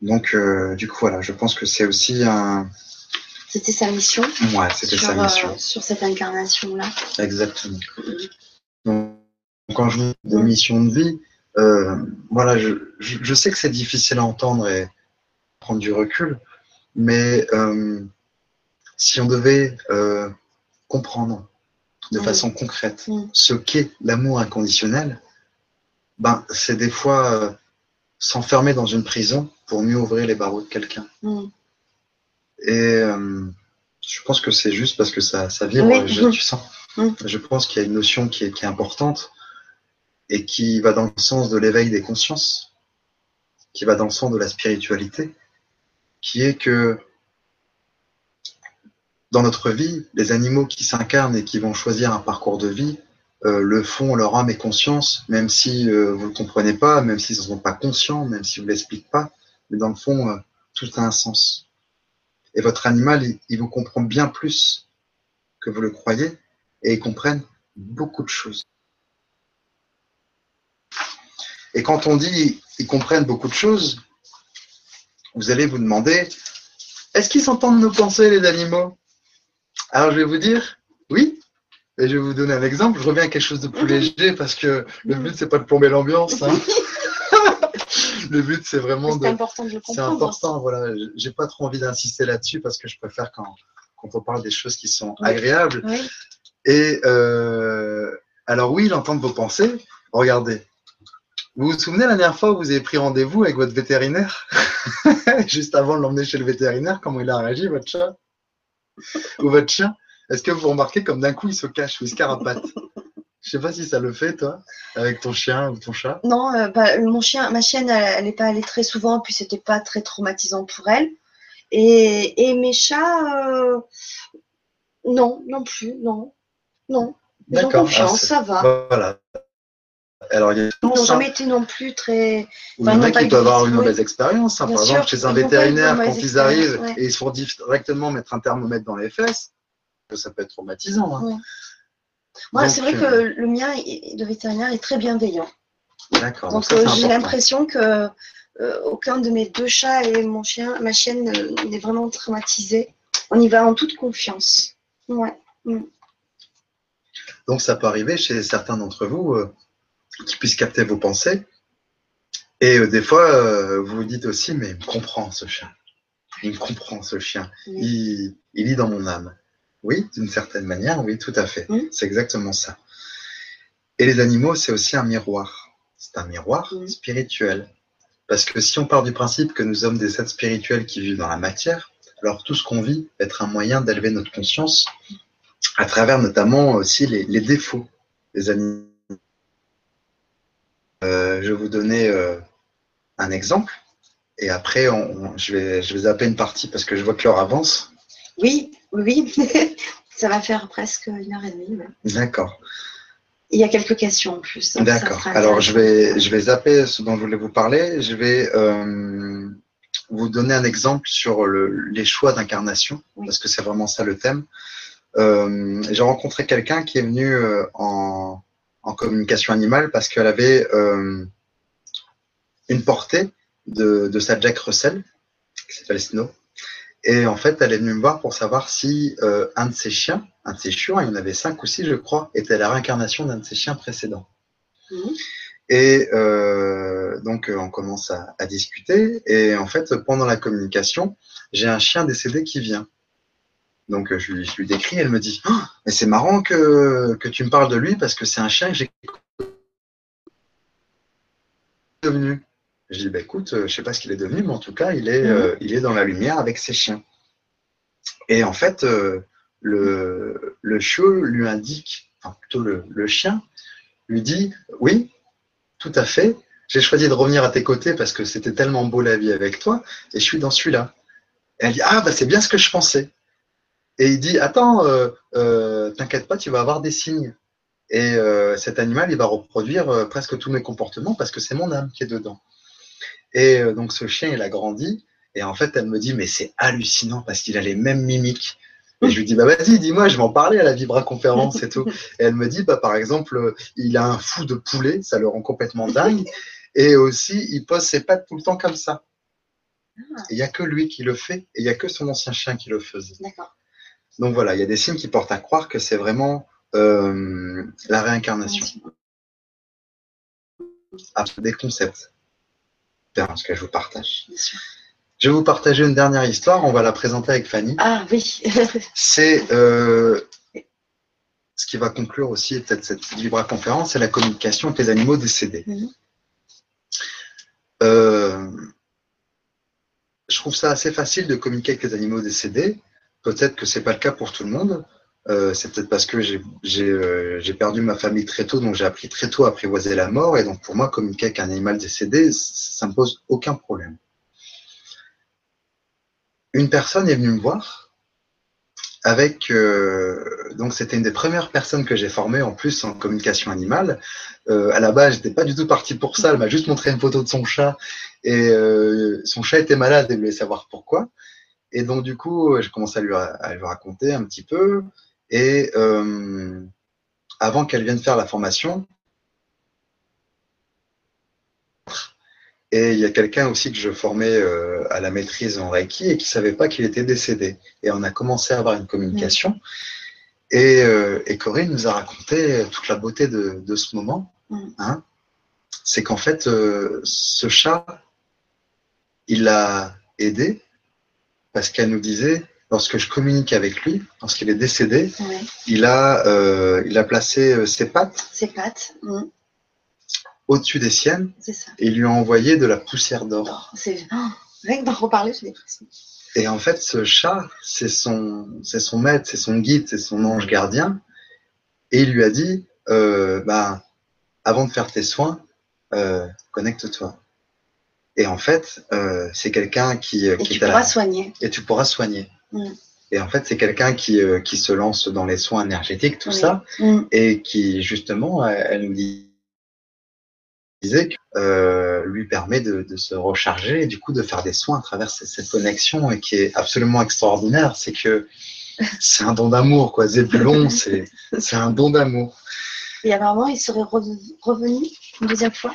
Donc, euh, du coup, voilà, je pense que c'est aussi un. C'était sa mission. Ouais, c'était sa mission. Euh, sur cette incarnation-là. Exactement. Donc, quand je vous dis mission de vie, euh, voilà, je, je, sais que c'est difficile à entendre et prendre du recul, mais si on devait comprendre de façon concrète mm. ce qu'est l'amour inconditionnel, ben, c'est des fois s'enfermer dans une prison pour mieux ouvrir les barreaux de quelqu'un. Mm. Et euh, je pense que c'est juste parce que ça, ça vibre, je, tu sens. Mm. Je pense qu'il y a une notion qui est, qui est importante et qui va dans le sens de l'éveil des consciences, qui va dans le sens de la spiritualité, qui est que dans notre vie, les animaux qui s'incarnent et qui vont choisir un parcours de vie euh, le font leur âme et conscience, même si euh, vous ne le comprenez pas, même s'ils ne sont pas conscients, même si vous ne l'expliquez pas, mais dans le fond, euh, tout a un sens. Et votre animal, il, vous comprend bien plus que vous le croyez, et il comprenne beaucoup de choses. Et quand on dit ils comprennent beaucoup de choses, vous allez vous demander, est-ce qu'ils s'entendent nos pensées, les animaux? Alors je vais vous dire, et je vais vous donner un exemple. Je reviens à quelque chose de plus léger parce que le but, c'est pas de plomber l'ambiance. Hein. *laughs* le but, c'est vraiment de. C'est important de le comprendre. C'est important, voilà. J'ai pas trop envie d'insister là-dessus parce que je préfère quand, quand on parle des choses qui sont agréables. Et euh, alors, oui, l'entendre vos pensées. Regardez. Vous vous souvenez la dernière fois où vous avez pris rendez-vous avec votre vétérinaire? *laughs* Juste avant de l'emmener chez le vétérinaire, comment il a réagi, votre chat? Ou votre chien? Est-ce que vous remarquez comme d'un coup il se cache ou il se carapate Je sais pas si ça le fait, toi, avec ton chien ou ton chat. Non, euh, bah, mon chien, ma chienne, elle n'est pas allée très souvent, puis c'était pas très traumatisant pour elle. Et, mes chats, euh, non, non plus, non, non. Ils ont confiance, ah, ça va. Voilà. Alors, il y a ils n'ont jamais été non plus très. il y en a qui peuvent avoir une mauvaise expérience. Hein. Par exemple, chez un vétérinaire, quand ils arrivent et ils se font directement mettre un thermomètre dans les fesses, ça peut être traumatisant. Hein. Moi, c'est vrai que euh, le mien de vétérinaire est très bienveillant. D'accord. Donc, euh, j'ai l'impression que euh, aucun de mes deux chats et mon chien, ma chienne n'est vraiment traumatisé. On y va en toute confiance. Ouais. Mm. Donc, ça peut arriver chez certains d'entre vous qui puissent capter vos pensées. Et des fois, vous vous dites aussi, mais il me comprend ce chien. Il me comprend ce chien. Il, il lit dans mon âme. Oui, d'une certaine manière, oui, tout à fait. C'est exactement ça. Et les animaux, c'est aussi un miroir. C'est un miroir spirituel. Parce que si on part du principe que nous sommes des êtres spirituels qui vivent dans la matière, alors tout ce qu'on vit va être un moyen d'élever notre conscience à travers notamment aussi les, défauts des animaux. Euh, je vais vous donner euh, un exemple et après je, vais, je vais zapper une partie parce que je vois que l'heure avance. Oui, oui, *laughs* ça va faire presque une heure et demie. D'accord. Il y a quelques questions en plus. D'accord. Alors, je vais, je vais zapper ce dont je voulais vous parler. Je vais euh, vous donner un exemple sur les choix d'incarnation, parce que c'est vraiment ça le thème. Euh, j'ai rencontré quelqu'un qui est venu euh, en, communication animale parce qu'elle avait une portée de, de sa Jack Russell, qui s'appelle Snow. Et en fait, elle est venue me voir pour savoir si euh, un de ses chiens, un de ses chiens, il y en avait cinq ou six, je crois, était la réincarnation d'un de ses chiens précédents. Mhm. Et euh, donc, euh, on commence à, discuter. Et en fait, pendant la communication, j'ai un chien décédé qui vient. Donc, je lui, je lui décris, elle me dit oh, Mais c'est marrant que, que tu me parles de lui parce que c'est un chien que j'ai devenu. Je dis, bah, écoute, euh, je sais pas ce qu'il est devenu, mais en tout cas, il est, mhm. euh, il est dans la lumière avec ses chiens. Et en fait, euh, le, le chiot lui indique, enfin plutôt le, le, chien, lui dit, oui, tout à fait, j'ai choisi de revenir à tes côtés parce que c'était tellement beau la vie avec toi, et je suis dans celui-là. Et elle dit, ah, bah, c'est bien ce que je pensais. Et il dit, attends, t'inquiète pas, tu vas avoir des signes. Et cet animal, il va reproduire presque tous mes comportements parce que c'est mon âme qui est dedans. Et euh, donc ce chien, il a grandi. Et en fait, elle me dit, mais c'est hallucinant parce qu'il a les mêmes mimiques. Et je lui dis, bah vas-y, dis-moi, je vais en parler à la Vibra conférence et tout. Et elle me dit, bah par exemple, il a un fou de poulet, ça le rend complètement dingue. Et aussi, il pose ses pattes tout le temps comme ça. Ah. Il n'y a que lui qui le fait et il n'y a que son ancien chien qui le faisait. Donc voilà, il y a des signes qui portent à croire que c'est vraiment euh, la réincarnation. Ah, des concepts ce que je vous partage. Je vais vous partager une dernière histoire, on va la présenter avec Fanny. Ah oui. *laughs* c'est euh, ce qui va conclure aussi peut-être cette Libra conférence, c'est la communication avec les animaux décédés. Mhm. Euh, je trouve ça assez facile de communiquer avec les animaux décédés. Peut-être que c'est pas le cas pour tout le monde. Euh, c'est peut-être parce que euh, j'ai perdu ma famille très tôt, donc j'ai appris très tôt à apprivoiser la mort. Et donc pour moi, communiquer avec un animal décédé, ça me pose aucun problème. Une personne est venue me voir avec euh, donc c'était une des premières personnes que j'ai formées en plus en communication animale. à la base, j'étais pas du tout parti pour ça. Elle m'a juste montré une photo de son chat et son chat était malade et voulait savoir pourquoi. Et donc du coup, j'ai commencé à lui raconter un petit peu. Et euh, avant qu'elle vienne faire la formation, et il y a quelqu'un aussi que je formais euh, à la maîtrise en Reiki et qui ne savait pas qu'il était décédé. Et on a commencé à avoir une communication. Mm. Et, euh, et, Corinne nous a raconté toute la beauté de, de ce moment. Mm. Hein. C'est qu'en fait, ce chat, il l'a aidé parce qu'elle nous disait lorsque je communique avec lui, lorsqu'il est décédé, il, a, euh, il a placé euh, ses pattes, ses pattes au-dessus des siennes et il lui a envoyé de la poussière d'or. Oh, c'est rien que d'en reparler, je Et en fait, ce chat, c'est son, c'est son maître, c'est son guide, c'est son ange gardien. Et il lui a dit, euh, bah, avant de faire tes soins, connecte-toi. Et en fait, c'est quelqu'un qui, et tu pourras soigner. Et tu pourras soigner. Mm. Et en fait, c'est quelqu'un qui, euh, qui se lance dans les soins énergétiques, tout ça, mm. et qui, justement, elle, nous disait que euh, lui permet de, de, se recharger et du coup de faire des soins à travers cette, connexion et qui est absolument extraordinaire. C'est que c'est un don d'amour, quoi. Zébulon, *laughs* c'est un don d'amour. Et apparemment, il serait revenu une deuxième fois?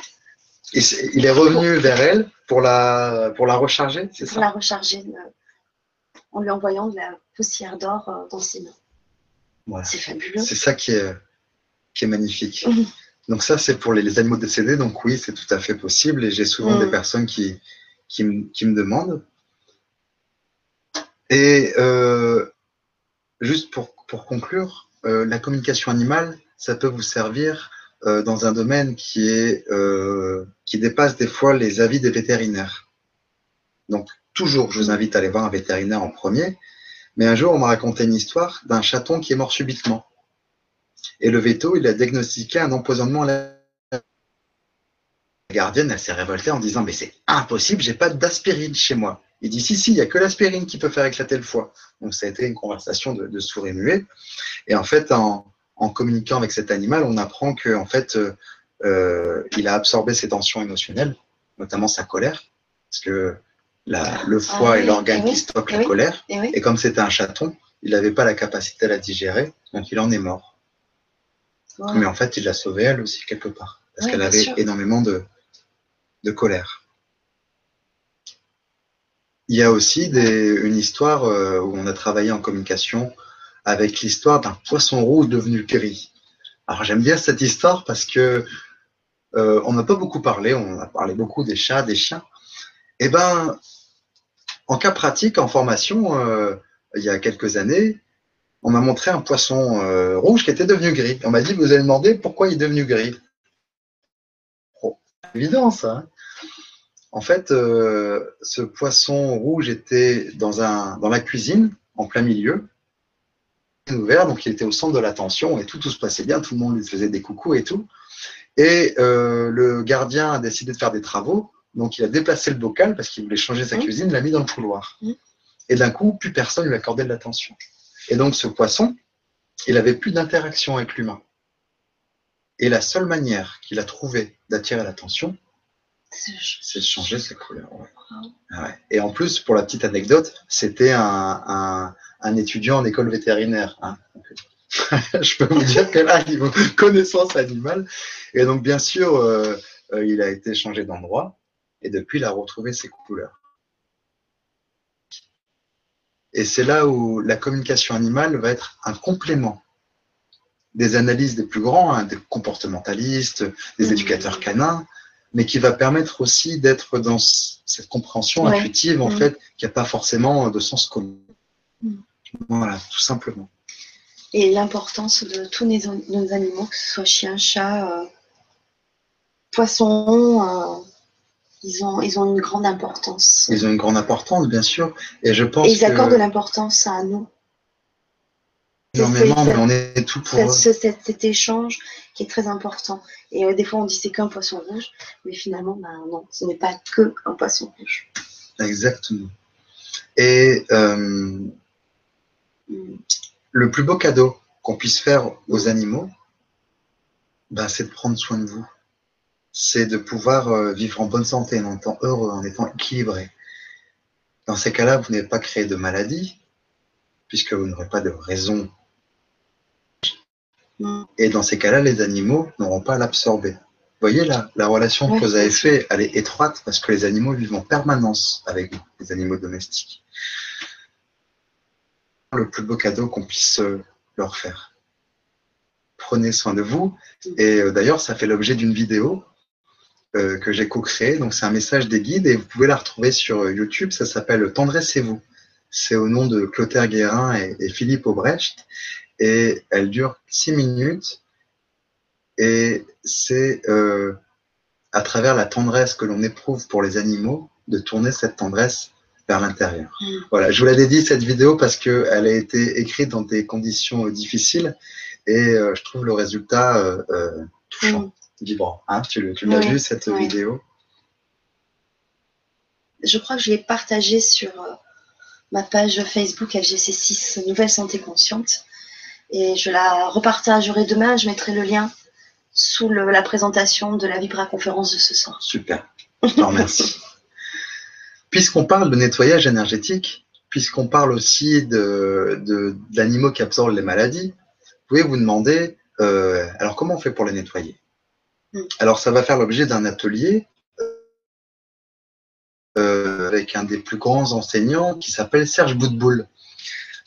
Il est revenu vers elle pour la, pour la recharger, c'est ça Pour la recharger. Euh, en lui envoyant de la poussière d'or euh, dans ses mains. C'est fabuleux. C'est ça qui est, qui est magnifique. Donc ça, c'est pour les, animaux décédés. Donc oui, c'est tout à fait possible. Et j'ai souvent des mhm. personnes qui, qui, me demandent. Et euh, juste pour, pour conclure, euh, la communication animale, ça peut vous servir dans un domaine qui, est, qui dépasse des fois les avis des vétérinaires. Donc, toujours, je vous invite à aller voir un vétérinaire en premier. Mais un jour, on m'a raconté une histoire d'un chaton qui est mort subitement. Et le veto, il a diagnostiqué un empoisonnement à la gardienne, elle s'est révoltée en disant Mais c'est impossible, j'ai pas d'aspirine chez moi. Il dit Si, si, il n'y a que l'aspirine qui peut faire éclater le foie. Donc, ça a été une conversation de, de sourd et muet. Et en fait, en, communiquant avec cet animal, on apprend qu'en en fait, euh, euh, il a absorbé ses tensions émotionnelles, notamment sa colère. Parce que le foie est ah l'organe qui stocke la colère. Et, comme c'était un chaton, il n'avait pas la capacité à la digérer, donc il en est mort. Mais en fait, il l'a sauvée elle aussi quelque part, parce qu'elle avait énormément de, de colère. Il y a aussi des, une histoire euh, où on a travaillé en communication avec l'histoire d'un poisson rouge devenu gris. Alors j'aime bien cette histoire parce que euh, on n'a pas beaucoup parlé, on a parlé beaucoup des chats, des chiens, eh ben, en cas pratique, en formation, euh, il y a quelques années, on m'a montré un poisson euh, rouge qui était devenu gris. On m'a dit, vous allez demander pourquoi il est devenu gris. Oh, évident ça. Hein. en fait, euh, ce poisson rouge était dans, la cuisine, en plein milieu, ouvert, donc il était au centre de l'attention et tout, tout se passait bien, tout le monde lui faisait des coucous et tout. Et le gardien a décidé de faire des travaux donc il a déplacé le bocal parce qu'il voulait changer sa mmh. cuisine, il l'a mis dans le couloir. Mmh. Et d'un coup, plus personne lui accordait de l'attention. Et donc ce poisson, il avait plus d'interaction avec l'humain. Et la seule manière qu'il a trouvé d'attirer l'attention, c'est de changer sa couleur. Ah Et en plus, pour la petite anecdote, c'était un, étudiant en école vétérinaire. Hein. *laughs* je peux vous dire que là, a connaissance animale. Et donc, bien sûr, euh, euh, il a été changé d'endroit et depuis il a retrouvé ses couleurs. Et c'est là où la communication animale va être un complément des analyses des plus grands, hein, des comportementalistes, des mmh. éducateurs canins, mais qui va permettre aussi d'être dans cette compréhension intuitive, en mmh. fait, qui n'a pas forcément de sens commun. Mmh. Voilà, tout simplement. Et l'importance de tous nos, animaux, que ce soit chien, chat, euh, poisson, euh, Ils ont, ils ont une grande importance. Ils ont une grande importance, bien sûr. Et je pense. Et ils accordent de l'importance à nous. Énormément, mais on est tout pour eux. Cet, échange qui est très important. Et euh, des fois, on dit c'est qu'un poisson rouge, mais finalement, ben, non, ce n'est pas que un poisson rouge. Exactement. Et euh, mm. le plus beau cadeau qu'on puisse faire aux animaux, ben, c'est de prendre soin de vous. C'est de pouvoir euh, vivre en bonne santé, en étant heureux, en étant équilibré. Dans ces cas-là, vous n'avez pas créé de maladie, puisque vous n'aurez pas de raison et dans ces cas-là, les animaux n'auront pas à l'absorber. Vous voyez la, la relation que vous avez faite, elle est étroite parce que les animaux vivent en permanence avec les animaux domestiques. Le plus beau cadeau qu'on puisse euh, leur faire. Prenez soin de vous. Et euh, d'ailleurs, ça fait l'objet d'une vidéo euh, que j'ai co-créée. Donc, c'est un message des guides et vous pouvez la retrouver sur YouTube. Ça s'appelle Tendressez-vous. C'est au nom de Clotaire Guérin et, et Philippe Aubrecht et elle dure six minutes et c'est euh, à travers la tendresse que l'on éprouve pour les animaux de tourner cette tendresse vers l'intérieur. Mm. Voilà, je vous l'ai dit cette vidéo parce qu'elle a été écrite dans des conditions euh, difficiles et euh, je trouve le résultat touchant, mm. Vibrant. Hein, tu, tu l'as vu cette vidéo Je crois que je l'ai partagée sur ma page Facebook FGC6 Nouvelle Santé Consciente. Et je la repartagerai demain. Je mettrai le lien sous la présentation de la Vibra conférence de ce soir. Super. Je te remercie. *laughs* Puisqu'on parle de nettoyage énergétique, puisqu'on parle aussi de, d'animaux qui absorbent les maladies, vous pouvez vous demander euh, alors comment on fait pour les nettoyer? Alors ça va faire l'objet d'un atelier euh, avec un des plus grands enseignants qui s'appelle Serge Boutboul.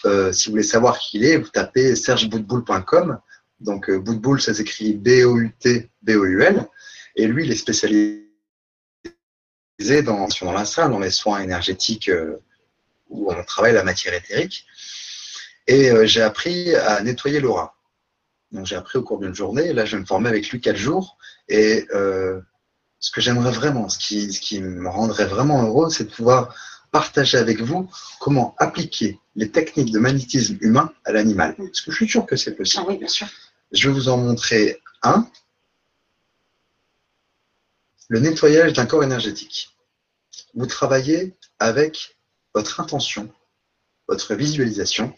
Euh, si vous voulez savoir qui il est, vous tapez sergeboutboul.com. Donc, euh, Boutboul, ça s'écrit B-O-U-T-B-O-U-L. Et lui, il est spécialisé dans, dans la dans les soins énergétiques euh, où on travaille la matière éthérique. Et j'ai appris à nettoyer l'aura. Donc, j'ai appris au cours d'une journée. Là, je vais me former avec lui quatre jours. Et ce que j'aimerais vraiment, ce qui, ce qui me rendrait vraiment heureux, c'est de pouvoir partager avec vous comment appliquer les techniques de magnétisme humain à l'animal. Parce que je suis sûr que c'est possible. Ah oui, bien sûr. Je vais vous en montrer un. Le nettoyage d'un corps énergétique. Vous travaillez avec votre intention, votre visualisation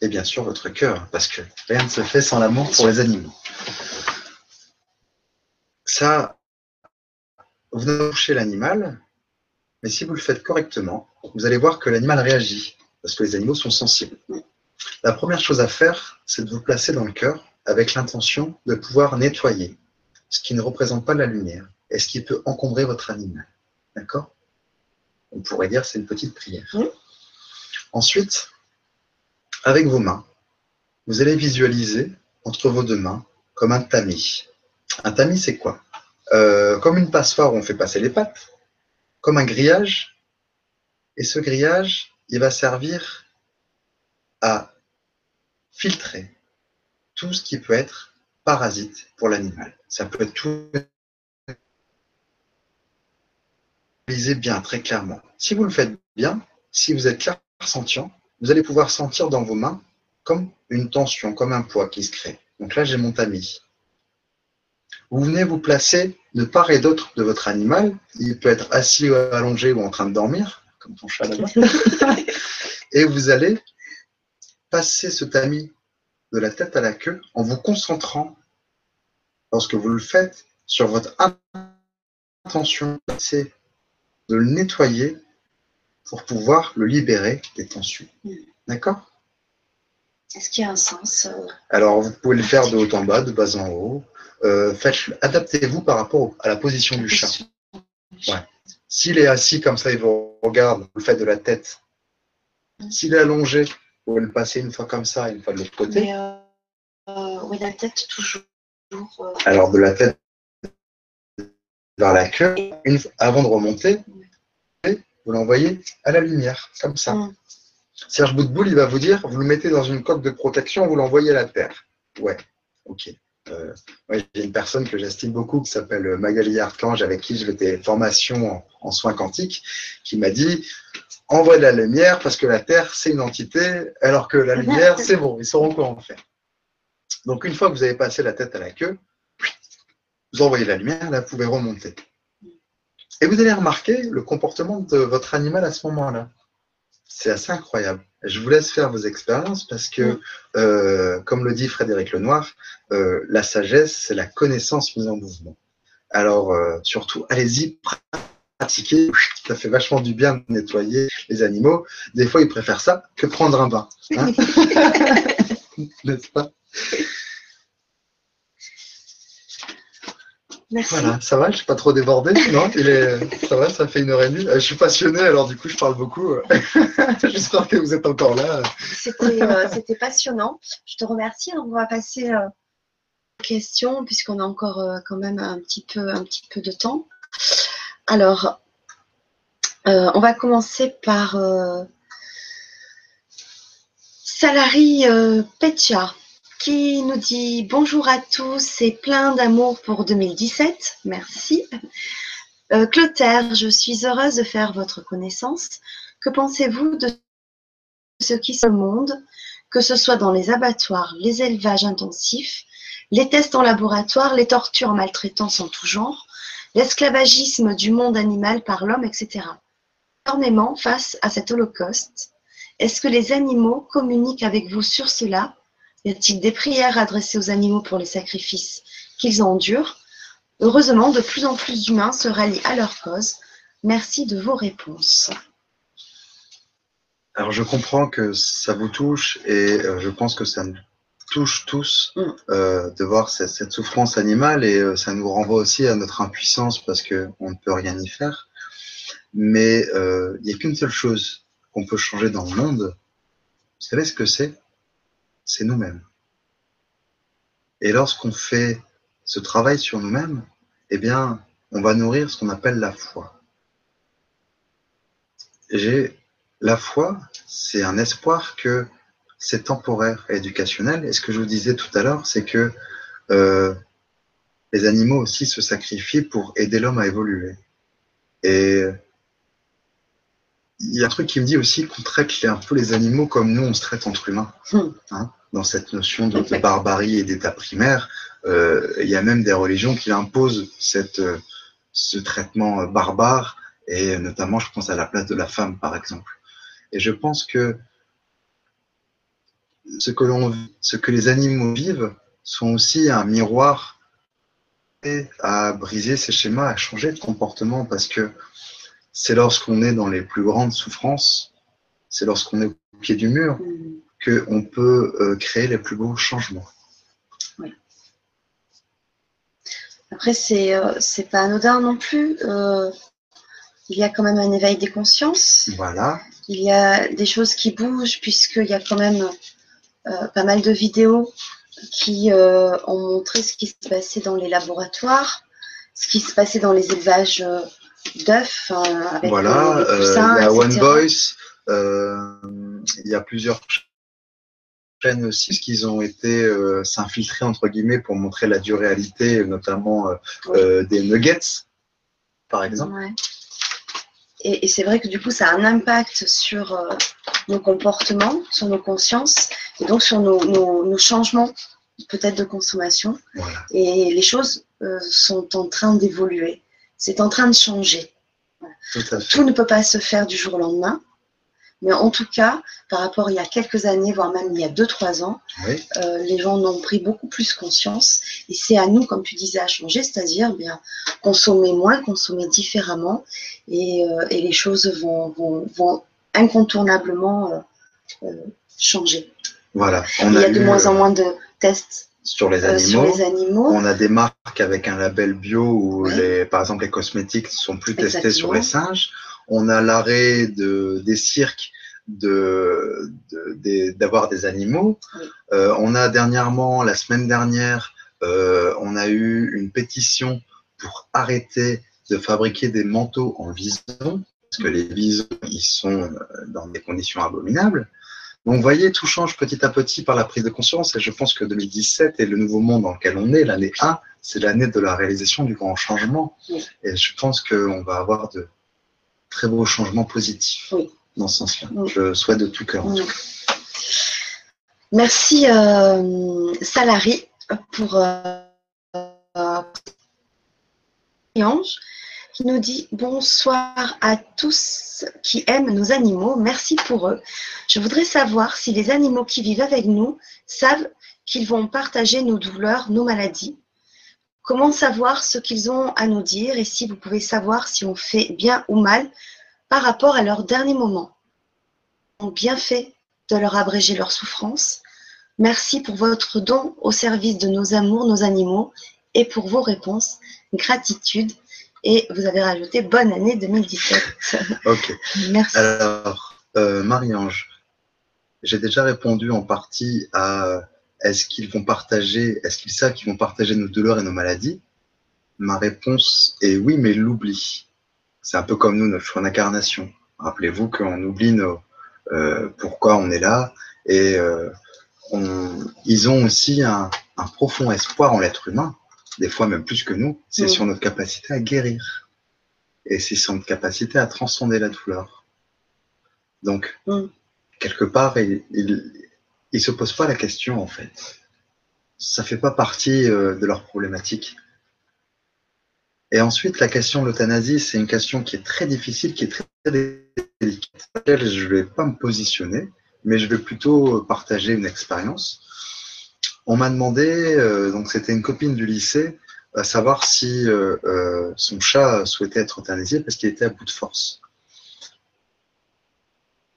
et bien sûr votre cœur, parce que rien ne se fait sans l'amour pour les animaux. Ça, vous touchez l'animal, mais si vous le faites correctement, vous allez voir que l'animal réagit, parce que les animaux sont sensibles. La première chose à faire, c'est de vous placer dans le cœur avec l'intention de pouvoir nettoyer ce qui ne représente pas la lumière et ce qui peut encombrer votre animal. D'accord? On pourrait dire c'est une petite prière. Ensuite, avec vos mains, vous allez visualiser entre vos deux mains comme un tamis. Un tamis, c'est quoi? Euh, Comme une passoire où on fait passer les pattes comme un grillage. Et ce grillage, il va servir à filtrer tout ce qui peut être parasite pour l'animal. Ça peut être tout Lisez bien, très clairement. Si vous le faites bien, si vous êtes clair sentient, vous allez pouvoir sentir dans vos mains comme une tension, comme un poids qui se crée. Donc là, j'ai mon tamis. Vous venez vous placer de part et d'autre de votre animal. Il peut être assis, allongé ou en train de dormir, comme ton chat là-bas. *laughs* et vous allez passer ce tamis de la tête à la queue en vous concentrant, lorsque vous le faites, sur votre intention, de le nettoyer pour pouvoir le libérer des tensions. D'accord? Est-ce qu'il y a un sens euh, Alors, vous pouvez le faire de haut en bas, de bas en haut. Euh, adaptez-vous par rapport à la position du chat. S'il est assis comme ça, il vous regarde, vous le faites de la tête. S'il est allongé, vous le passez une fois comme ça, une fois de l'autre côté. Euh, euh, oui, la tête toujours. Alors de la tête vers la queue, avant de remonter, vous l'envoyez à la lumière, comme ça. Mm. Serge Boutboul, il va vous dire, vous le mettez dans une coque de protection, vous l'envoyez à la terre. Ouais, ok. Euh, j'ai une personne que j'estime beaucoup qui s'appelle Magali Archange, avec qui je fais formation en, en soins quantiques, qui m'a dit envoie de la lumière parce que la Terre, c'est une entité, alors que la lumière, c'est bon, ils sauront quoi en faire. Donc, une fois que vous avez passé la tête à la queue, vous envoyez la lumière, là, vous pouvez remonter. Et vous allez remarquer le comportement de votre animal à ce moment-là. C'est assez incroyable. Je vous laisse faire vos expériences parce que, euh, comme le dit Frédéric Lenoir, euh, la sagesse, c'est la connaissance mise en mouvement. Alors, euh, surtout, allez-y, pratiquez. Ça fait vachement du bien de nettoyer les animaux. Des fois, ils préfèrent ça que prendre un bain. Hein *laughs* N'est-ce pas? Voilà, ça va, je suis pas trop débordé, non Il est, ça va, ça fait une heure et demie. Euh, je suis passionné, alors du coup, je parle beaucoup. *laughs* J'espère que vous êtes encore là. Euh, c'était passionnant. Je te remercie. on va passer euh, aux questions, puisqu'on a encore quand même un petit peu, un petit peu de temps. Alors, on va commencer par Salari Petia qui nous dit bonjour à tous et plein d'amour pour 2017. Merci. Euh, Clotaire, je suis heureuse de faire votre connaissance. Que pensez-vous de ce qui se monde, que ce soit dans les abattoirs, les élevages intensifs, les tests en laboratoire, les tortures en maltraitance en tout genre, l'esclavagisme du monde animal par l'homme, etc. Énormément face à cet holocauste, est-ce que les animaux communiquent avec vous sur cela? Y a-t-il des prières adressées aux animaux pour les sacrifices qu'ils endurent? Heureusement, de plus en plus d'humains se rallient à leur cause. Merci de vos réponses. Alors je comprends que ça vous touche et euh, je pense que ça nous touche tous mm. euh, de voir cette, souffrance animale et euh, ça nous renvoie aussi à notre impuissance parce qu'on ne peut rien y faire. Mais il n'y a qu'une seule chose qu'on peut changer dans le monde. Vous savez ce que c'est? C'est nous-mêmes. Et lorsqu'on fait ce travail sur nous-mêmes, eh bien, on va nourrir ce qu'on appelle la foi. J'ai la foi, c'est un espoir que c'est temporaire et éducationnel. Et ce que je vous disais tout à l'heure, c'est que euh, les animaux aussi se sacrifient pour aider l'homme à évoluer. Il y a un truc qui me dit aussi qu'on traite un peu les animaux comme nous, on se traite entre humains. Hmm. Hein, dans cette notion de, barbarie et d'état primaire, euh, il y a même des religions qui imposent cette, euh, ce traitement barbare, et notamment, je pense à la place de la femme, par exemple. Et je pense que ce que, ce que les animaux vivent sont aussi un miroir à briser ces schémas, à changer de comportement, parce que c'est lorsqu'on est dans les plus grandes souffrances, c'est lorsqu'on est au pied du mur qu'on peut euh, créer les plus beaux changements. Après, c'est euh, pas anodin non plus. Euh, il y a quand même un éveil des consciences. Voilà. Il y a des choses qui bougent puisqu'il y a quand même pas mal de vidéos qui ont montré ce qui se passait dans les laboratoires, ce qui se passait dans les élevages d'œufs. voilà, euh, il y a One Voice, euh, il y a plusieurs chaînes aussi, qu'ils ont été euh, s'infiltrer entre guillemets pour montrer la dure réalité, notamment des nuggets, par exemple. Et, c'est vrai que du coup, ça a un impact sur nos comportements, sur nos consciences, et donc sur nos, changements peut-être de consommation. Et les choses sont en train d'évoluer c'est en train de changer. Tout, ne peut pas se faire du jour au lendemain. Mais en tout cas, par rapport à il y a quelques années, voire même il y a deux, trois ans, euh, les gens en ont pris beaucoup plus conscience. Et c'est à nous, comme tu disais, à changer, c'est-à-dire eh bien consommer moins, consommer différemment. Et, euh, les choses vont, incontournablement euh, changer. Voilà. il y a de moins en moins de tests euh, sur les, animaux. On a des marques avec un label bio où, les, par exemple, les cosmétiques ne sont plus testés sur les singes. On a l'arrêt de, des cirques de, d'avoir des animaux. Euh, on a dernièrement, la semaine dernière, euh, on a eu une pétition pour arrêter de fabriquer des manteaux en vison, parce que les visons, ils sont dans des conditions abominables. Donc, vous voyez, tout change petit à petit par la prise de conscience. Et je pense que 2017 est le nouveau monde dans lequel on est, l'année 1, c'est l'année de la réalisation du grand changement. Et je pense qu'on va avoir de très beaux changements positifs dans ce sens-là. Je souhaite de tout cœur. Merci, euh, Salari, pour. Euh, qui nous dit bonsoir à tous qui aiment nos animaux. Merci pour eux. Je voudrais savoir si les animaux qui vivent avec nous savent qu'ils vont partager nos douleurs, nos maladies. Comment savoir ce qu'ils ont à nous dire et si vous pouvez savoir si on fait bien ou mal par rapport à leur dernier moment? Bien fait de leur abréger leur souffrance. Merci pour votre don au service de nos amours, nos animaux et pour vos réponses. Gratitude et vous avez rajouté bonne année 2017. *laughs* ok. Merci. Alors, euh, Marie-Ange, j'ai déjà répondu en partie à est-ce qu'ils vont partager, est-ce qu'ils savent qu'ils vont partager nos douleurs et nos maladies? Ma réponse est oui, mais ils l'oublient. C'est un peu comme nous, notre choix d'incarnation. Rappelez-vous qu'on oublie nos, euh, pourquoi on est là et euh, on, ils ont aussi un, un profond espoir en l'être humain des fois même plus que nous, c'est sur notre capacité à guérir. Et c'est sur notre capacité à transcender la douleur. Donc, quelque part, ils ne se posent pas la question, en fait. Ça ne fait pas partie euh, de leur problématique. Et ensuite, la question de l'euthanasie, c'est une question qui est très difficile, qui est très délicate. Je ne vais pas me positionner, mais je vais plutôt partager une expérience on m'a demandé, euh, donc c'était une copine du lycée, à savoir si euh, euh, son chat souhaitait être euthanasié parce qu'il était à bout de force.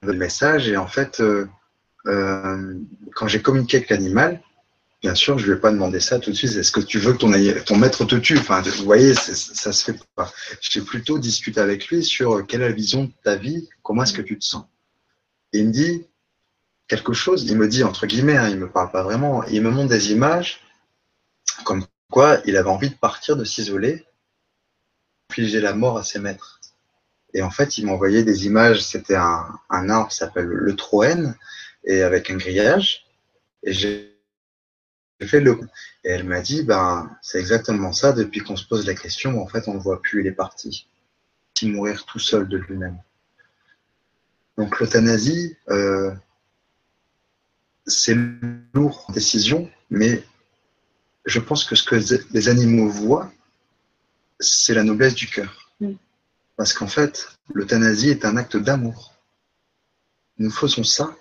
Le message et en fait, quand j'ai communiqué avec l'animal, bien sûr, je ne ai pas demandé ça tout de suite. Est-ce que tu veux que ton, ton maître te tue? Enfin, vous voyez, ça se fait pas. J'ai plutôt discuté avec lui sur quelle est la vision de ta vie, comment est-ce que tu te sens? Et il me dit, quelque chose, il me dit entre guillemets, hein, il me parle pas vraiment, il me montre des images comme quoi il avait envie de partir, de s'isoler, j'ai la mort à ses maîtres. Et en fait, il m'a envoyé des images, c'était un, un, arbre qui s'appelle le Troène, et avec un grillage, et j'ai fait le et elle m'a dit ben c'est exactement ça depuis qu'on se pose la question en fait on ne voit plus il est parti. Il mourir tout seul de lui-même. Donc l'euthanasie euh, c'est lourd en décision, mais je pense que ce que les animaux voient, c'est la noblesse du cœur. Mm. Parce qu'en fait, l'euthanasie est un acte d'amour. Nous faisons ça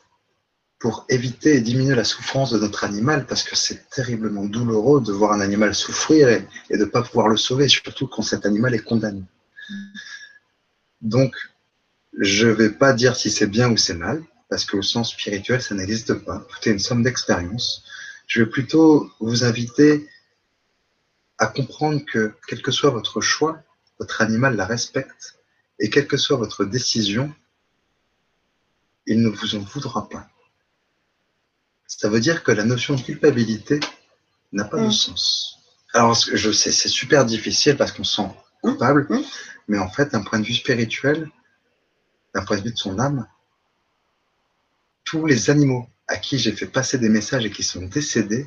pour éviter et diminuer la souffrance de notre animal, parce que c'est terriblement douloureux de voir un animal souffrir et, de ne pas pouvoir le sauver, surtout quand cet animal est condamné. Mm. Donc, je ne vais pas dire si c'est bien ou c'est mal, parce qu'au sens spirituel, ça n'existe pas. Tout est une somme d'expériences. Je vais plutôt vous inviter à comprendre que, quel que soit votre choix, votre animal la respecte, et quelle que soit votre décision, il ne vous en voudra pas. Ça veut dire que la notion de culpabilité n'a pas de mm. sens. Alors, je sais, c'est super difficile parce qu'on se sent coupable, mm. mais en fait, d'un point de vue spirituel, d'un point de vue de son âme, tous les animaux à qui j'ai fait passer des messages et qui sont décédés,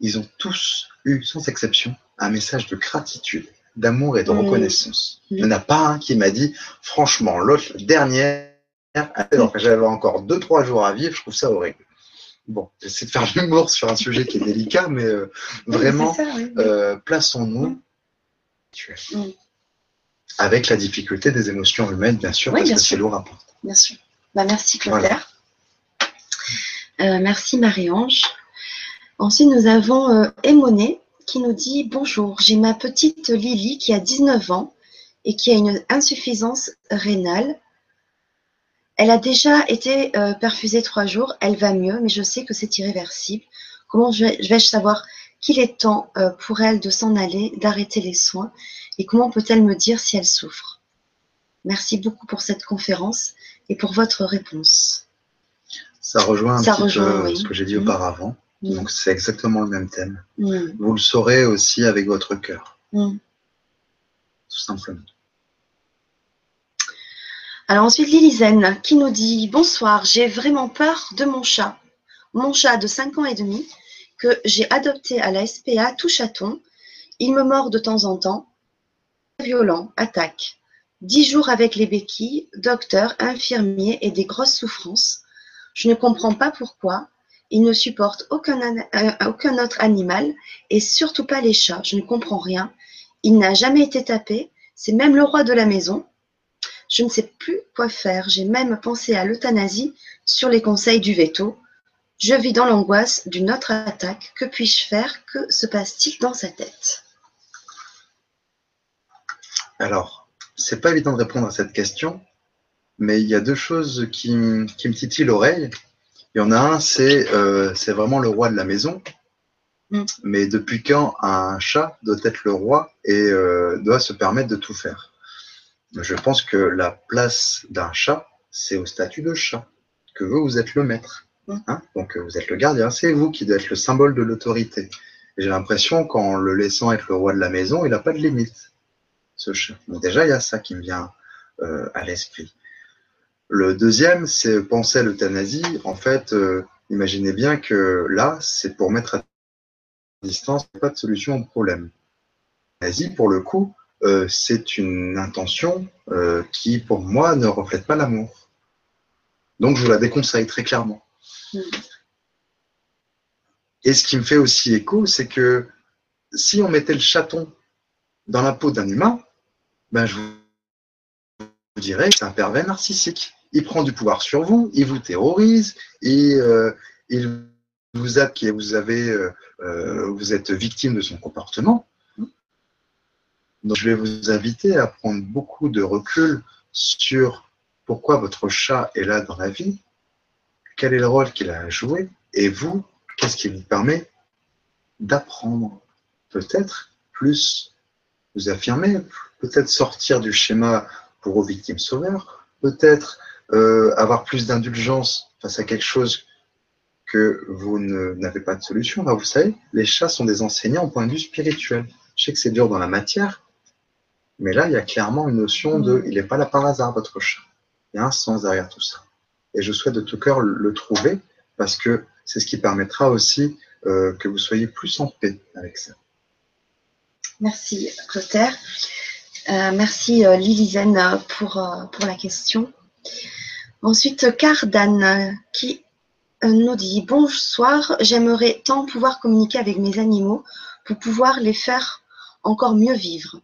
ils ont tous eu, sans exception, un message de gratitude, d'amour et de mmh. reconnaissance. Il n'y en a pas un qui m'a dit, franchement, l'autre, dernière, alors que j'avais encore deux, trois jours à vivre, je trouve ça horrible. Bon, j'essaie de faire *laughs* l'humour sur un sujet qui est délicat, mais euh, vraiment, euh, plaçons-nous mmh. avec la difficulté des émotions humaines, bien sûr, parce que c'est lourd à porter. Bien sûr. Bah, merci Claire. Euh, merci Marie-Ange. Ensuite, nous avons euh, qui nous dit Bonjour, j'ai ma petite Lily qui a 19 ans et qui a une insuffisance rénale. Elle a déjà été euh, perfusée trois jours, elle va mieux, mais je sais que c'est irréversible. Comment vais-je savoir qu'il est temps euh, pour elle de s'en aller, d'arrêter les soins et comment peut-elle me dire si elle souffre? Merci beaucoup pour cette conférence et pour votre réponse. Ça rejoint un petit peu ce que j'ai dit mmh. auparavant. Mmh. Donc c'est exactement le même thème. Mmh. Vous le saurez aussi avec votre cœur. Tout simplement. Alors ensuite, Lilizen qui nous dit Bonsoir, j'ai vraiment peur de mon chat. Mon chat de 5 ans et demi que j'ai adopté à la SPA tout chaton. Il me mord de temps en temps. Violent, attaque. 10 jours avec les béquilles, docteur, infirmier et des grosses souffrances. Je ne comprends pas pourquoi. Il ne supporte aucun, euh, aucun autre animal et surtout pas les chats. Je ne comprends rien. Il n'a jamais été tapé. C'est même le roi de la maison. Je ne sais plus quoi faire. J'ai même pensé à l'euthanasie sur les conseils du veto. Je vis dans l'angoisse d'une autre attaque. Que puis-je faire? Que se passe-t-il dans sa tête? Alors, c'est pas évident de répondre à cette question, mais il y a deux choses qui, me titillent l'oreille. Il y en a un, euh, c'est vraiment le roi de la maison. Mm. Mais depuis quand un chat doit être le roi et euh, doit se permettre de tout faire? Je pense que la place d'un chat, c'est au statut de chat, que vous, vous êtes le maître. Mm. Hein? Donc vous êtes le gardien, c'est vous qui devez être le symbole de l'autorité. J'ai l'impression qu'en le laissant être le roi de la maison, il n'a pas de limite, ce chat. Donc déjà, il y a ça qui me vient euh, à l'esprit. Le deuxième, c'est penser à l'euthanasie. En fait, euh, imaginez bien que là, c'est pour mettre à distance, pas de solution au problème. L'euthanasie, pour le coup, euh, c'est une intention euh, qui, pour moi, ne reflète pas l'amour. Donc, je vous la déconseille très clairement. Mm. Et ce qui me fait aussi écho, c'est que si on mettait le chaton dans la peau d'un humain, ben je vous dirais que c'est un pervers narcissique il prend du pouvoir sur vous, il vous terrorise, et euh, il vous a, vous euh, euh, vous êtes victime de son comportement. Donc, je vais vous inviter à prendre beaucoup de recul sur pourquoi votre chat est là dans la vie, quel est le rôle qu'il a à jouer, et vous, qu'est-ce qui vous permet d'apprendre peut-être plus vous affirmer, peut-être sortir du schéma pour aux victimes sauveurs, peut-être euh, avoir plus d'indulgence face à quelque chose que vous n'avez pas de solution. vous savez, les chats sont des enseignants au point de vue spirituel. Je sais que c'est dur dans la matière, mais là, il y a clairement une notion de il n'est pas là par hasard, votre chat. Il y a un sens derrière tout ça. Et je souhaite de tout cœur le trouver parce que c'est ce qui permettra aussi euh, que vous soyez plus en paix avec ça. Merci, Clotaire. Euh, merci, euh, Lilizen, pour, pour la question. Ensuite, Cardan qui euh, nous dit Bonsoir, j'aimerais tant pouvoir communiquer avec mes animaux pour pouvoir les faire encore mieux vivre.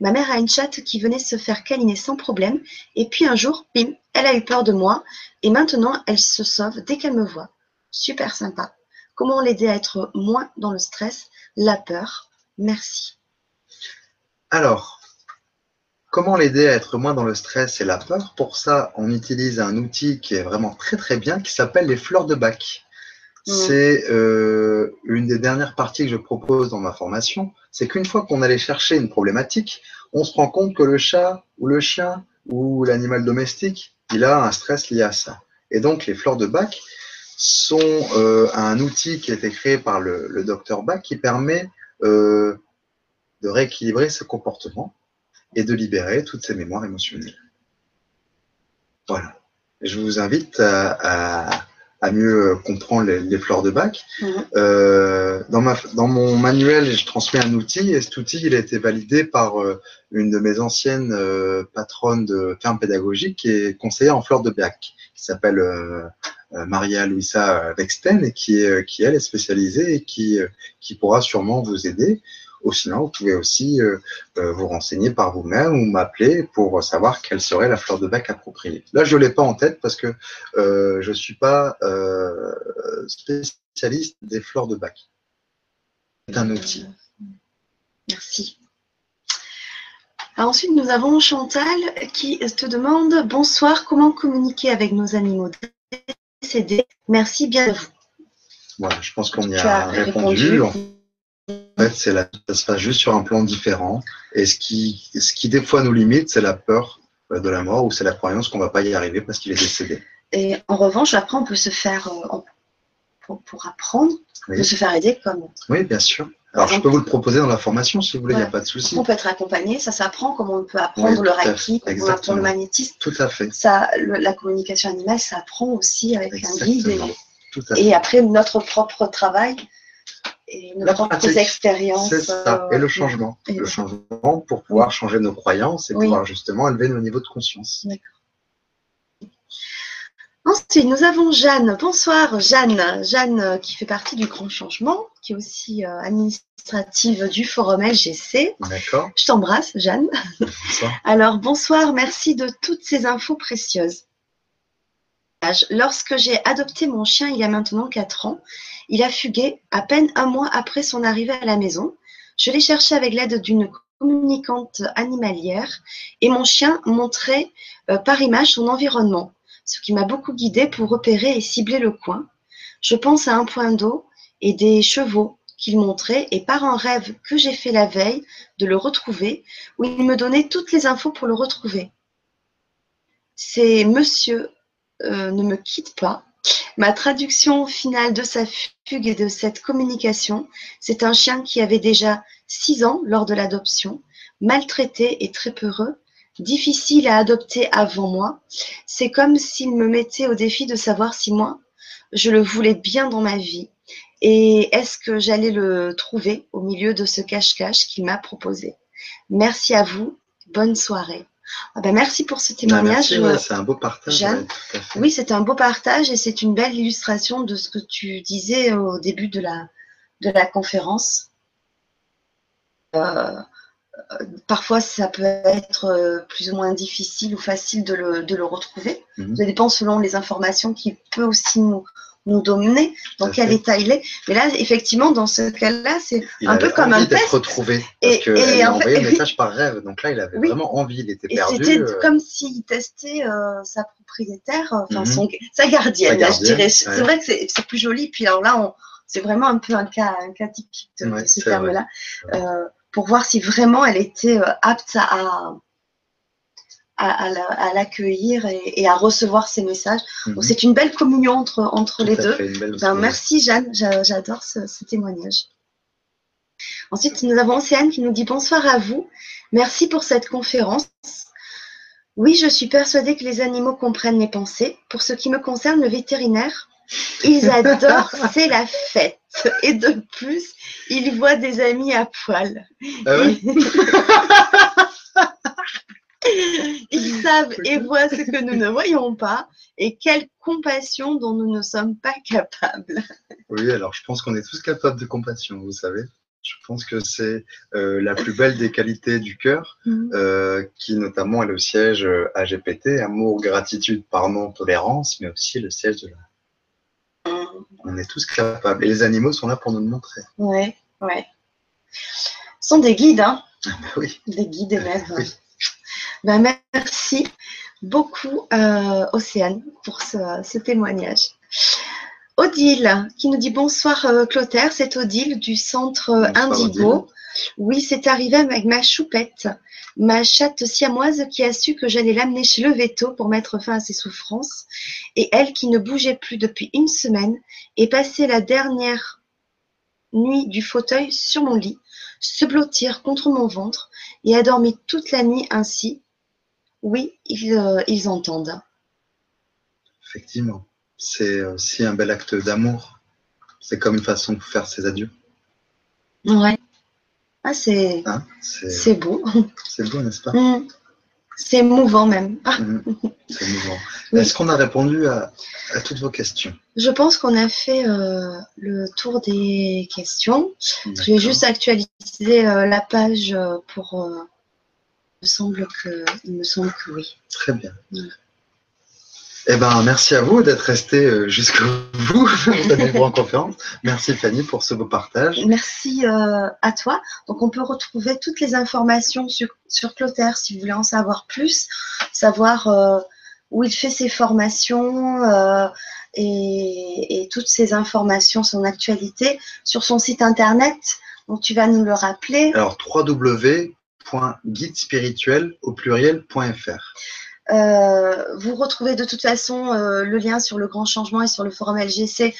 Ma mère a une chatte qui venait se faire câliner sans problème, et puis un jour, bim, elle a eu peur de moi, et maintenant elle se sauve dès qu'elle me voit. Super sympa. Comment l'aider à être moins dans le stress, la peur Merci. Alors, Comment l'aider à être moins dans le stress et la peur? Pour ça, on utilise un outil qui est vraiment très très bien, qui s'appelle les fleurs de bac. Mmh. C'est euh, une des dernières parties que je propose dans ma formation. C'est qu'une fois qu'on allait chercher une problématique, on se rend compte que le chat ou le chien ou l'animal domestique, il a un stress lié à ça. Et donc les fleurs de bac sont euh, un outil qui a été créé par le, docteur Bach qui permet euh, de rééquilibrer ce comportement et de libérer toutes ces mémoires émotionnelles. Voilà. Je vous invite à, mieux comprendre les, fleurs de bac. Mhm. Euh, dans, ma, dans mon manuel, je transmets un outil et cet outil, il a été validé par euh, une de mes anciennes euh, patronnes de ferme pédagogique est conseillère en fleurs de bac, qui s'appelle Maria Luisa Vexten et qui, est, qui elle est spécialisée et qui, qui pourra sûrement vous aider. Ou sinon, vous pouvez aussi euh, euh, vous renseigner par vous-même ou m'appeler pour savoir quelle serait la fleur de bac appropriée. Là, je ne l'ai pas en tête parce que euh, je ne suis pas spécialiste des fleurs de bac. C'est un outil. Merci. ensuite, nous avons Chantal qui te demande Bonsoir, comment communiquer avec nos animaux décédés? Merci bien à vous. Voilà, je pense qu'on y a, répondu. Fait, c'est la, ça se passe juste sur un plan différent. Et ce qui, ce qui des fois nous limite, c'est la peur euh, de la mort ou c'est la croyance qu'on ne va pas y arriver parce qu'il est décédé. Et en revanche, après, on peut se faire, euh, pour, apprendre, on peut se faire aider comme. Oui, bien sûr. Alors, je peux vous le proposer dans la formation si vous voulez, il n'y a pas de souci. On peut être accompagné, ça s'apprend comme on peut apprendre le reiki, comme on apprend le magnétisme. Tout à fait. Ça, la communication animale, ça apprend aussi avec un guide. Et, et, après, notre propre travail et nos propres expériences. C'est ça, et le euh, changement. le changement pour pouvoir changer nos croyances et pouvoir justement élever nos niveaux de conscience. D'accord. Ensuite, nous avons Jeanne. Bonsoir Jeanne. Jeanne euh, qui fait partie du Grand Changement, qui est aussi euh, administrative du forum LGC. D'accord. Je t'embrasse Jeanne. Bonsoir. *laughs* Alors bonsoir, merci de toutes ces infos précieuses. Lorsque j'ai adopté mon chien il y a maintenant 4 ans, il a fugué à peine un mois après son arrivée à la maison. Je l'ai cherché avec l'aide d'une communicante animalière et mon chien montrait euh, par image son environnement ce qui m'a beaucoup guidé pour repérer et cibler le coin. Je pense à un point d'eau et des chevaux qu'il montrait et par un rêve que j'ai fait la veille de le retrouver, où il me donnait toutes les infos pour le retrouver. C'est Monsieur euh, ne me quitte pas. Ma traduction finale de sa fugue et de cette communication, c'est un chien qui avait déjà six ans lors de l'adoption, maltraité et très peureux, difficile à adopter avant moi. C'est comme s'il me mettait au défi de savoir si moi, je le voulais bien dans ma vie. Et est-ce que j'allais le trouver au milieu de ce cache-cache qu'il m'a proposé? Merci à vous. Bonne soirée. Ah ben merci pour ce bah, témoignage. c'est un beau partage. oui, c'est un beau partage et c'est une belle illustration de ce que tu disais au début de la, de la conférence. Euh, parfois, ça peut être euh, plus ou moins difficile ou facile de le, retrouver. Mhm. Ça dépend selon les informations qui peut aussi nous, nous dominer, dans quel état il est. Mais là, effectivement, dans ce cas-là, c'est un peu comme un test. retrouvé. Parce et, et a envoyé un message par rêve. Donc là, il avait vraiment envie, il était perdu. C'était euh. comme s'il testait euh, sa propriétaire, enfin mhm. son, sa gardienne, je dirais. C'est vrai que c'est plus joli. Puis alors là, c'est vraiment un peu un cas, un cas typique de, ce terme-là pour voir si vraiment elle était euh, apte à, à, l'accueillir et, à recevoir ces messages. Mhm. C'est une belle communion entre, entre les deux. Ben, merci Jeanne, j'adore ce, témoignage. Ensuite, nous avons Océane qui nous dit bonsoir à vous. Merci pour cette conférence. Oui, je suis persuadée que les animaux comprennent les pensées. Pour ce qui me concerne, le vétérinaire, ils adorent, *laughs* c'est la fête. Et de plus, ils voient des amis à poil. Ah *laughs* *laughs* ils savent et voient ce que nous ne voyons pas et quelle compassion dont nous ne sommes pas capables. Oui, alors je pense qu'on est tous capables de compassion, vous savez. Je pense que c'est euh, la plus belle des qualités du cœur, *laughs* mhm. euh, qui notamment est le siège AGPT, amour, gratitude, pardon, tolérance, mais aussi le siège de la on est tous capables. Et les animaux sont là pour nous le montrer. Oui, oui. Ce sont des guides, hein ah, bah oui. Des guides et maîtres. *laughs* Ben, merci beaucoup, euh, Océane, pour ce, témoignage. Odile, qui nous dit bonsoir euh, Clotaire, c'est Odile du centre Indigo. Oui, c'est arrivé avec ma choupette ma chatte siamoise qui a su que j'allais l'amener chez le veto pour mettre fin à ses souffrances, et elle qui ne bougeait plus depuis une semaine, et passé la dernière nuit du fauteuil sur mon lit, se blottir contre mon ventre, et a dormi toute la nuit ainsi. Oui, ils, euh, ils entendent. Effectivement, c'est aussi un bel acte d'amour. C'est comme une façon de faire ses adieux. Ouais. Ah, c'est hein, c'est beau. C'est beau, n'est-ce pas mm. C'est émouvant même. Mm. C'est émouvant. Est-ce qu'on a répondu à, toutes vos questions? Je pense qu'on a fait euh, le tour des questions. Je vais juste actualiser euh, la page pour. Il, me semble que, il me semble que oui. Très bien. Eh ben, merci à vous d'être resté euh, jusqu'au *laughs* bout en conférence. Merci Fanny pour ce beau partage. Merci euh, à toi. Donc, on peut retrouver toutes les informations sur, sur Clotaire si vous voulez en savoir plus, savoir euh, où il fait ses formations et, et, toutes ces informations, son actualité, sur son site internet. Donc, tu vas nous le rappeler. Alors, www.guidespirituel au pluriel.fr. Euh, vous retrouvez de toute façon euh, le lien sur le grand changement et sur le forum LGC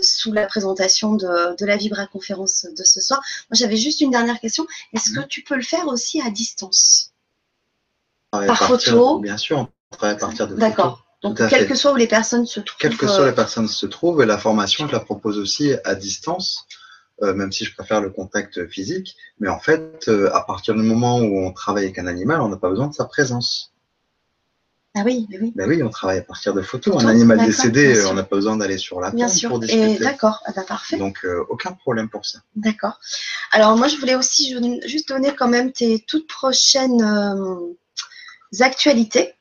sous la présentation de, la Vibra conférence de ce soir. Moi, j'avais juste une dernière question. Est-ce que mhm. tu peux le faire aussi à distance? Par photo? Bien sûr, on travaille à partir de D'accord. Donc, quel que soit où les personnes se trouvent. Quelles que soient les personnes se trouvent, et la formation, je la propose aussi à distance. Euh, même si je préfère le contact physique. Mais en fait, euh, à partir du moment où on travaille avec un animal, on n'a pas besoin de sa présence. Ah oui, oui. Ben oui, on travaille à partir de photos. Un animal décédé, on n'a pas besoin d'aller sur la tombe pour discuter. D'accord, ah bah, parfait. Donc, euh, aucun problème pour ça. D'accord. Alors, moi, je voulais aussi juste donner quand même tes toutes prochaines actualités.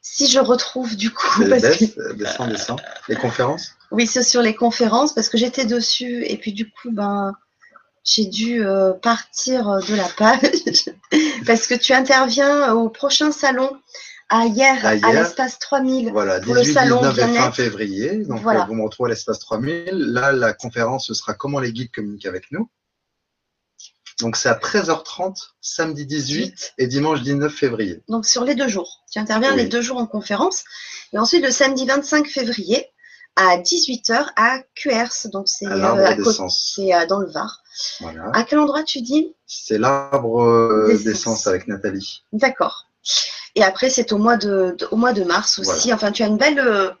Si je retrouve du coup. Parce que... Les conférences? Oui, c'est sur les conférences parce que j'étais dessus et puis du coup, ben, j'ai dû euh, partir euh, de la page *laughs* parce que tu interviens au prochain salon à hier à, l'espace 3000 voilà, 18, le salon 19 et fin février. Donc voilà. vous me retrouvez à l'espace 3000. Là, la conférence ce sera comment les guides communiquent avec nous. Donc c'est à 13h30, samedi 18 et dimanche 19 février. Donc sur les deux jours. Tu interviens les deux jours en conférence. Et ensuite le samedi 25 février, à 18h à QRS. Donc, c'est euh, euh, dans le Var. À quel endroit tu dis? C'est l'arbre euh, d'essence avec Nathalie. D'accord. Et après, c'est au, mois de, au mois de mars aussi. Enfin, tu as une belle,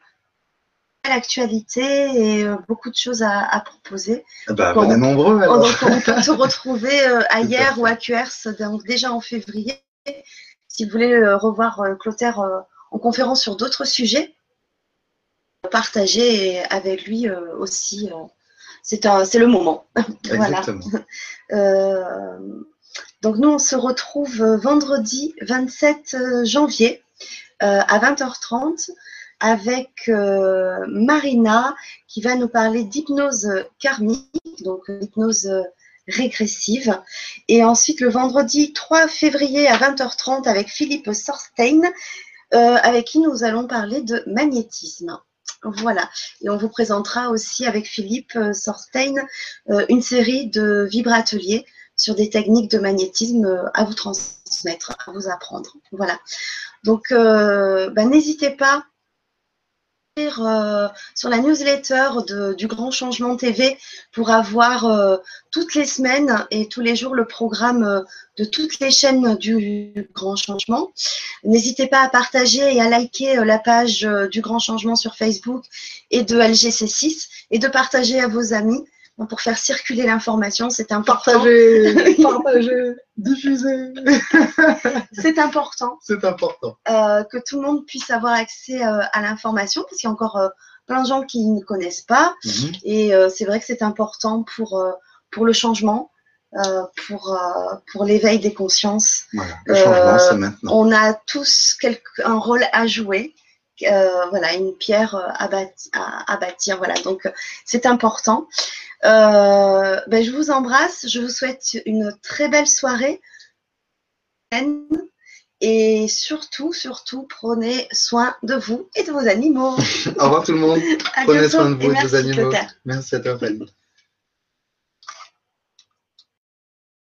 actualité et beaucoup de choses à, proposer. Ah bah, on, est nombreux. Alors. Donc, on peut te *laughs* retrouver ailleurs ou à QRS, donc déjà en février. Si vous voulez revoir Clotaire en conférence sur d'autres sujets, partager avec lui euh, aussi. Euh, c'est le moment. *laughs* voilà. *laughs* Euh, donc nous, on se retrouve vendredi 27 janvier à 20h30 avec Marina qui va nous parler d'hypnose karmique, donc hypnose régressive. Et ensuite le vendredi 3 février à 20h30 avec Philippe Sorstein, avec qui nous allons parler de magnétisme. Voilà. Et on vous présentera aussi avec Philippe euh, Sorstein euh, une série de vibrateliers sur des techniques de magnétisme euh, à vous transmettre, à vous apprendre. Voilà. Donc, bah, n'hésitez pas euh, sur la newsletter du Grand Changement TV pour avoir euh, toutes les semaines et tous les jours le programme euh, de toutes les chaînes du Grand Changement. N'hésitez pas à partager et à liker la page du Grand Changement sur Facebook et de LGC6 et de partager à vos amis pour faire circuler l'information, c'est important. Partager, *laughs* partager, diffuser. *laughs* c'est important. C'est important. Euh, que tout le monde puisse avoir accès euh, à l'information, parce qu'il y a encore euh, plein de gens qui ne connaissent pas. Mhm. Et c'est vrai que c'est important pour, pour le changement. pour, pour l'éveil des consciences. Voilà, le changement, c'est maintenant. On a tous un rôle à jouer. Voilà, une pierre à, à, bâtir. Voilà, donc c'est important. Euh, ben, je vous embrasse. Je vous souhaite une très belle soirée. Et surtout, surtout, prenez soin de vous et de vos animaux. *laughs* Au revoir tout le monde. prenez soin de vous et de vos animaux. Merci à toi, Fanny.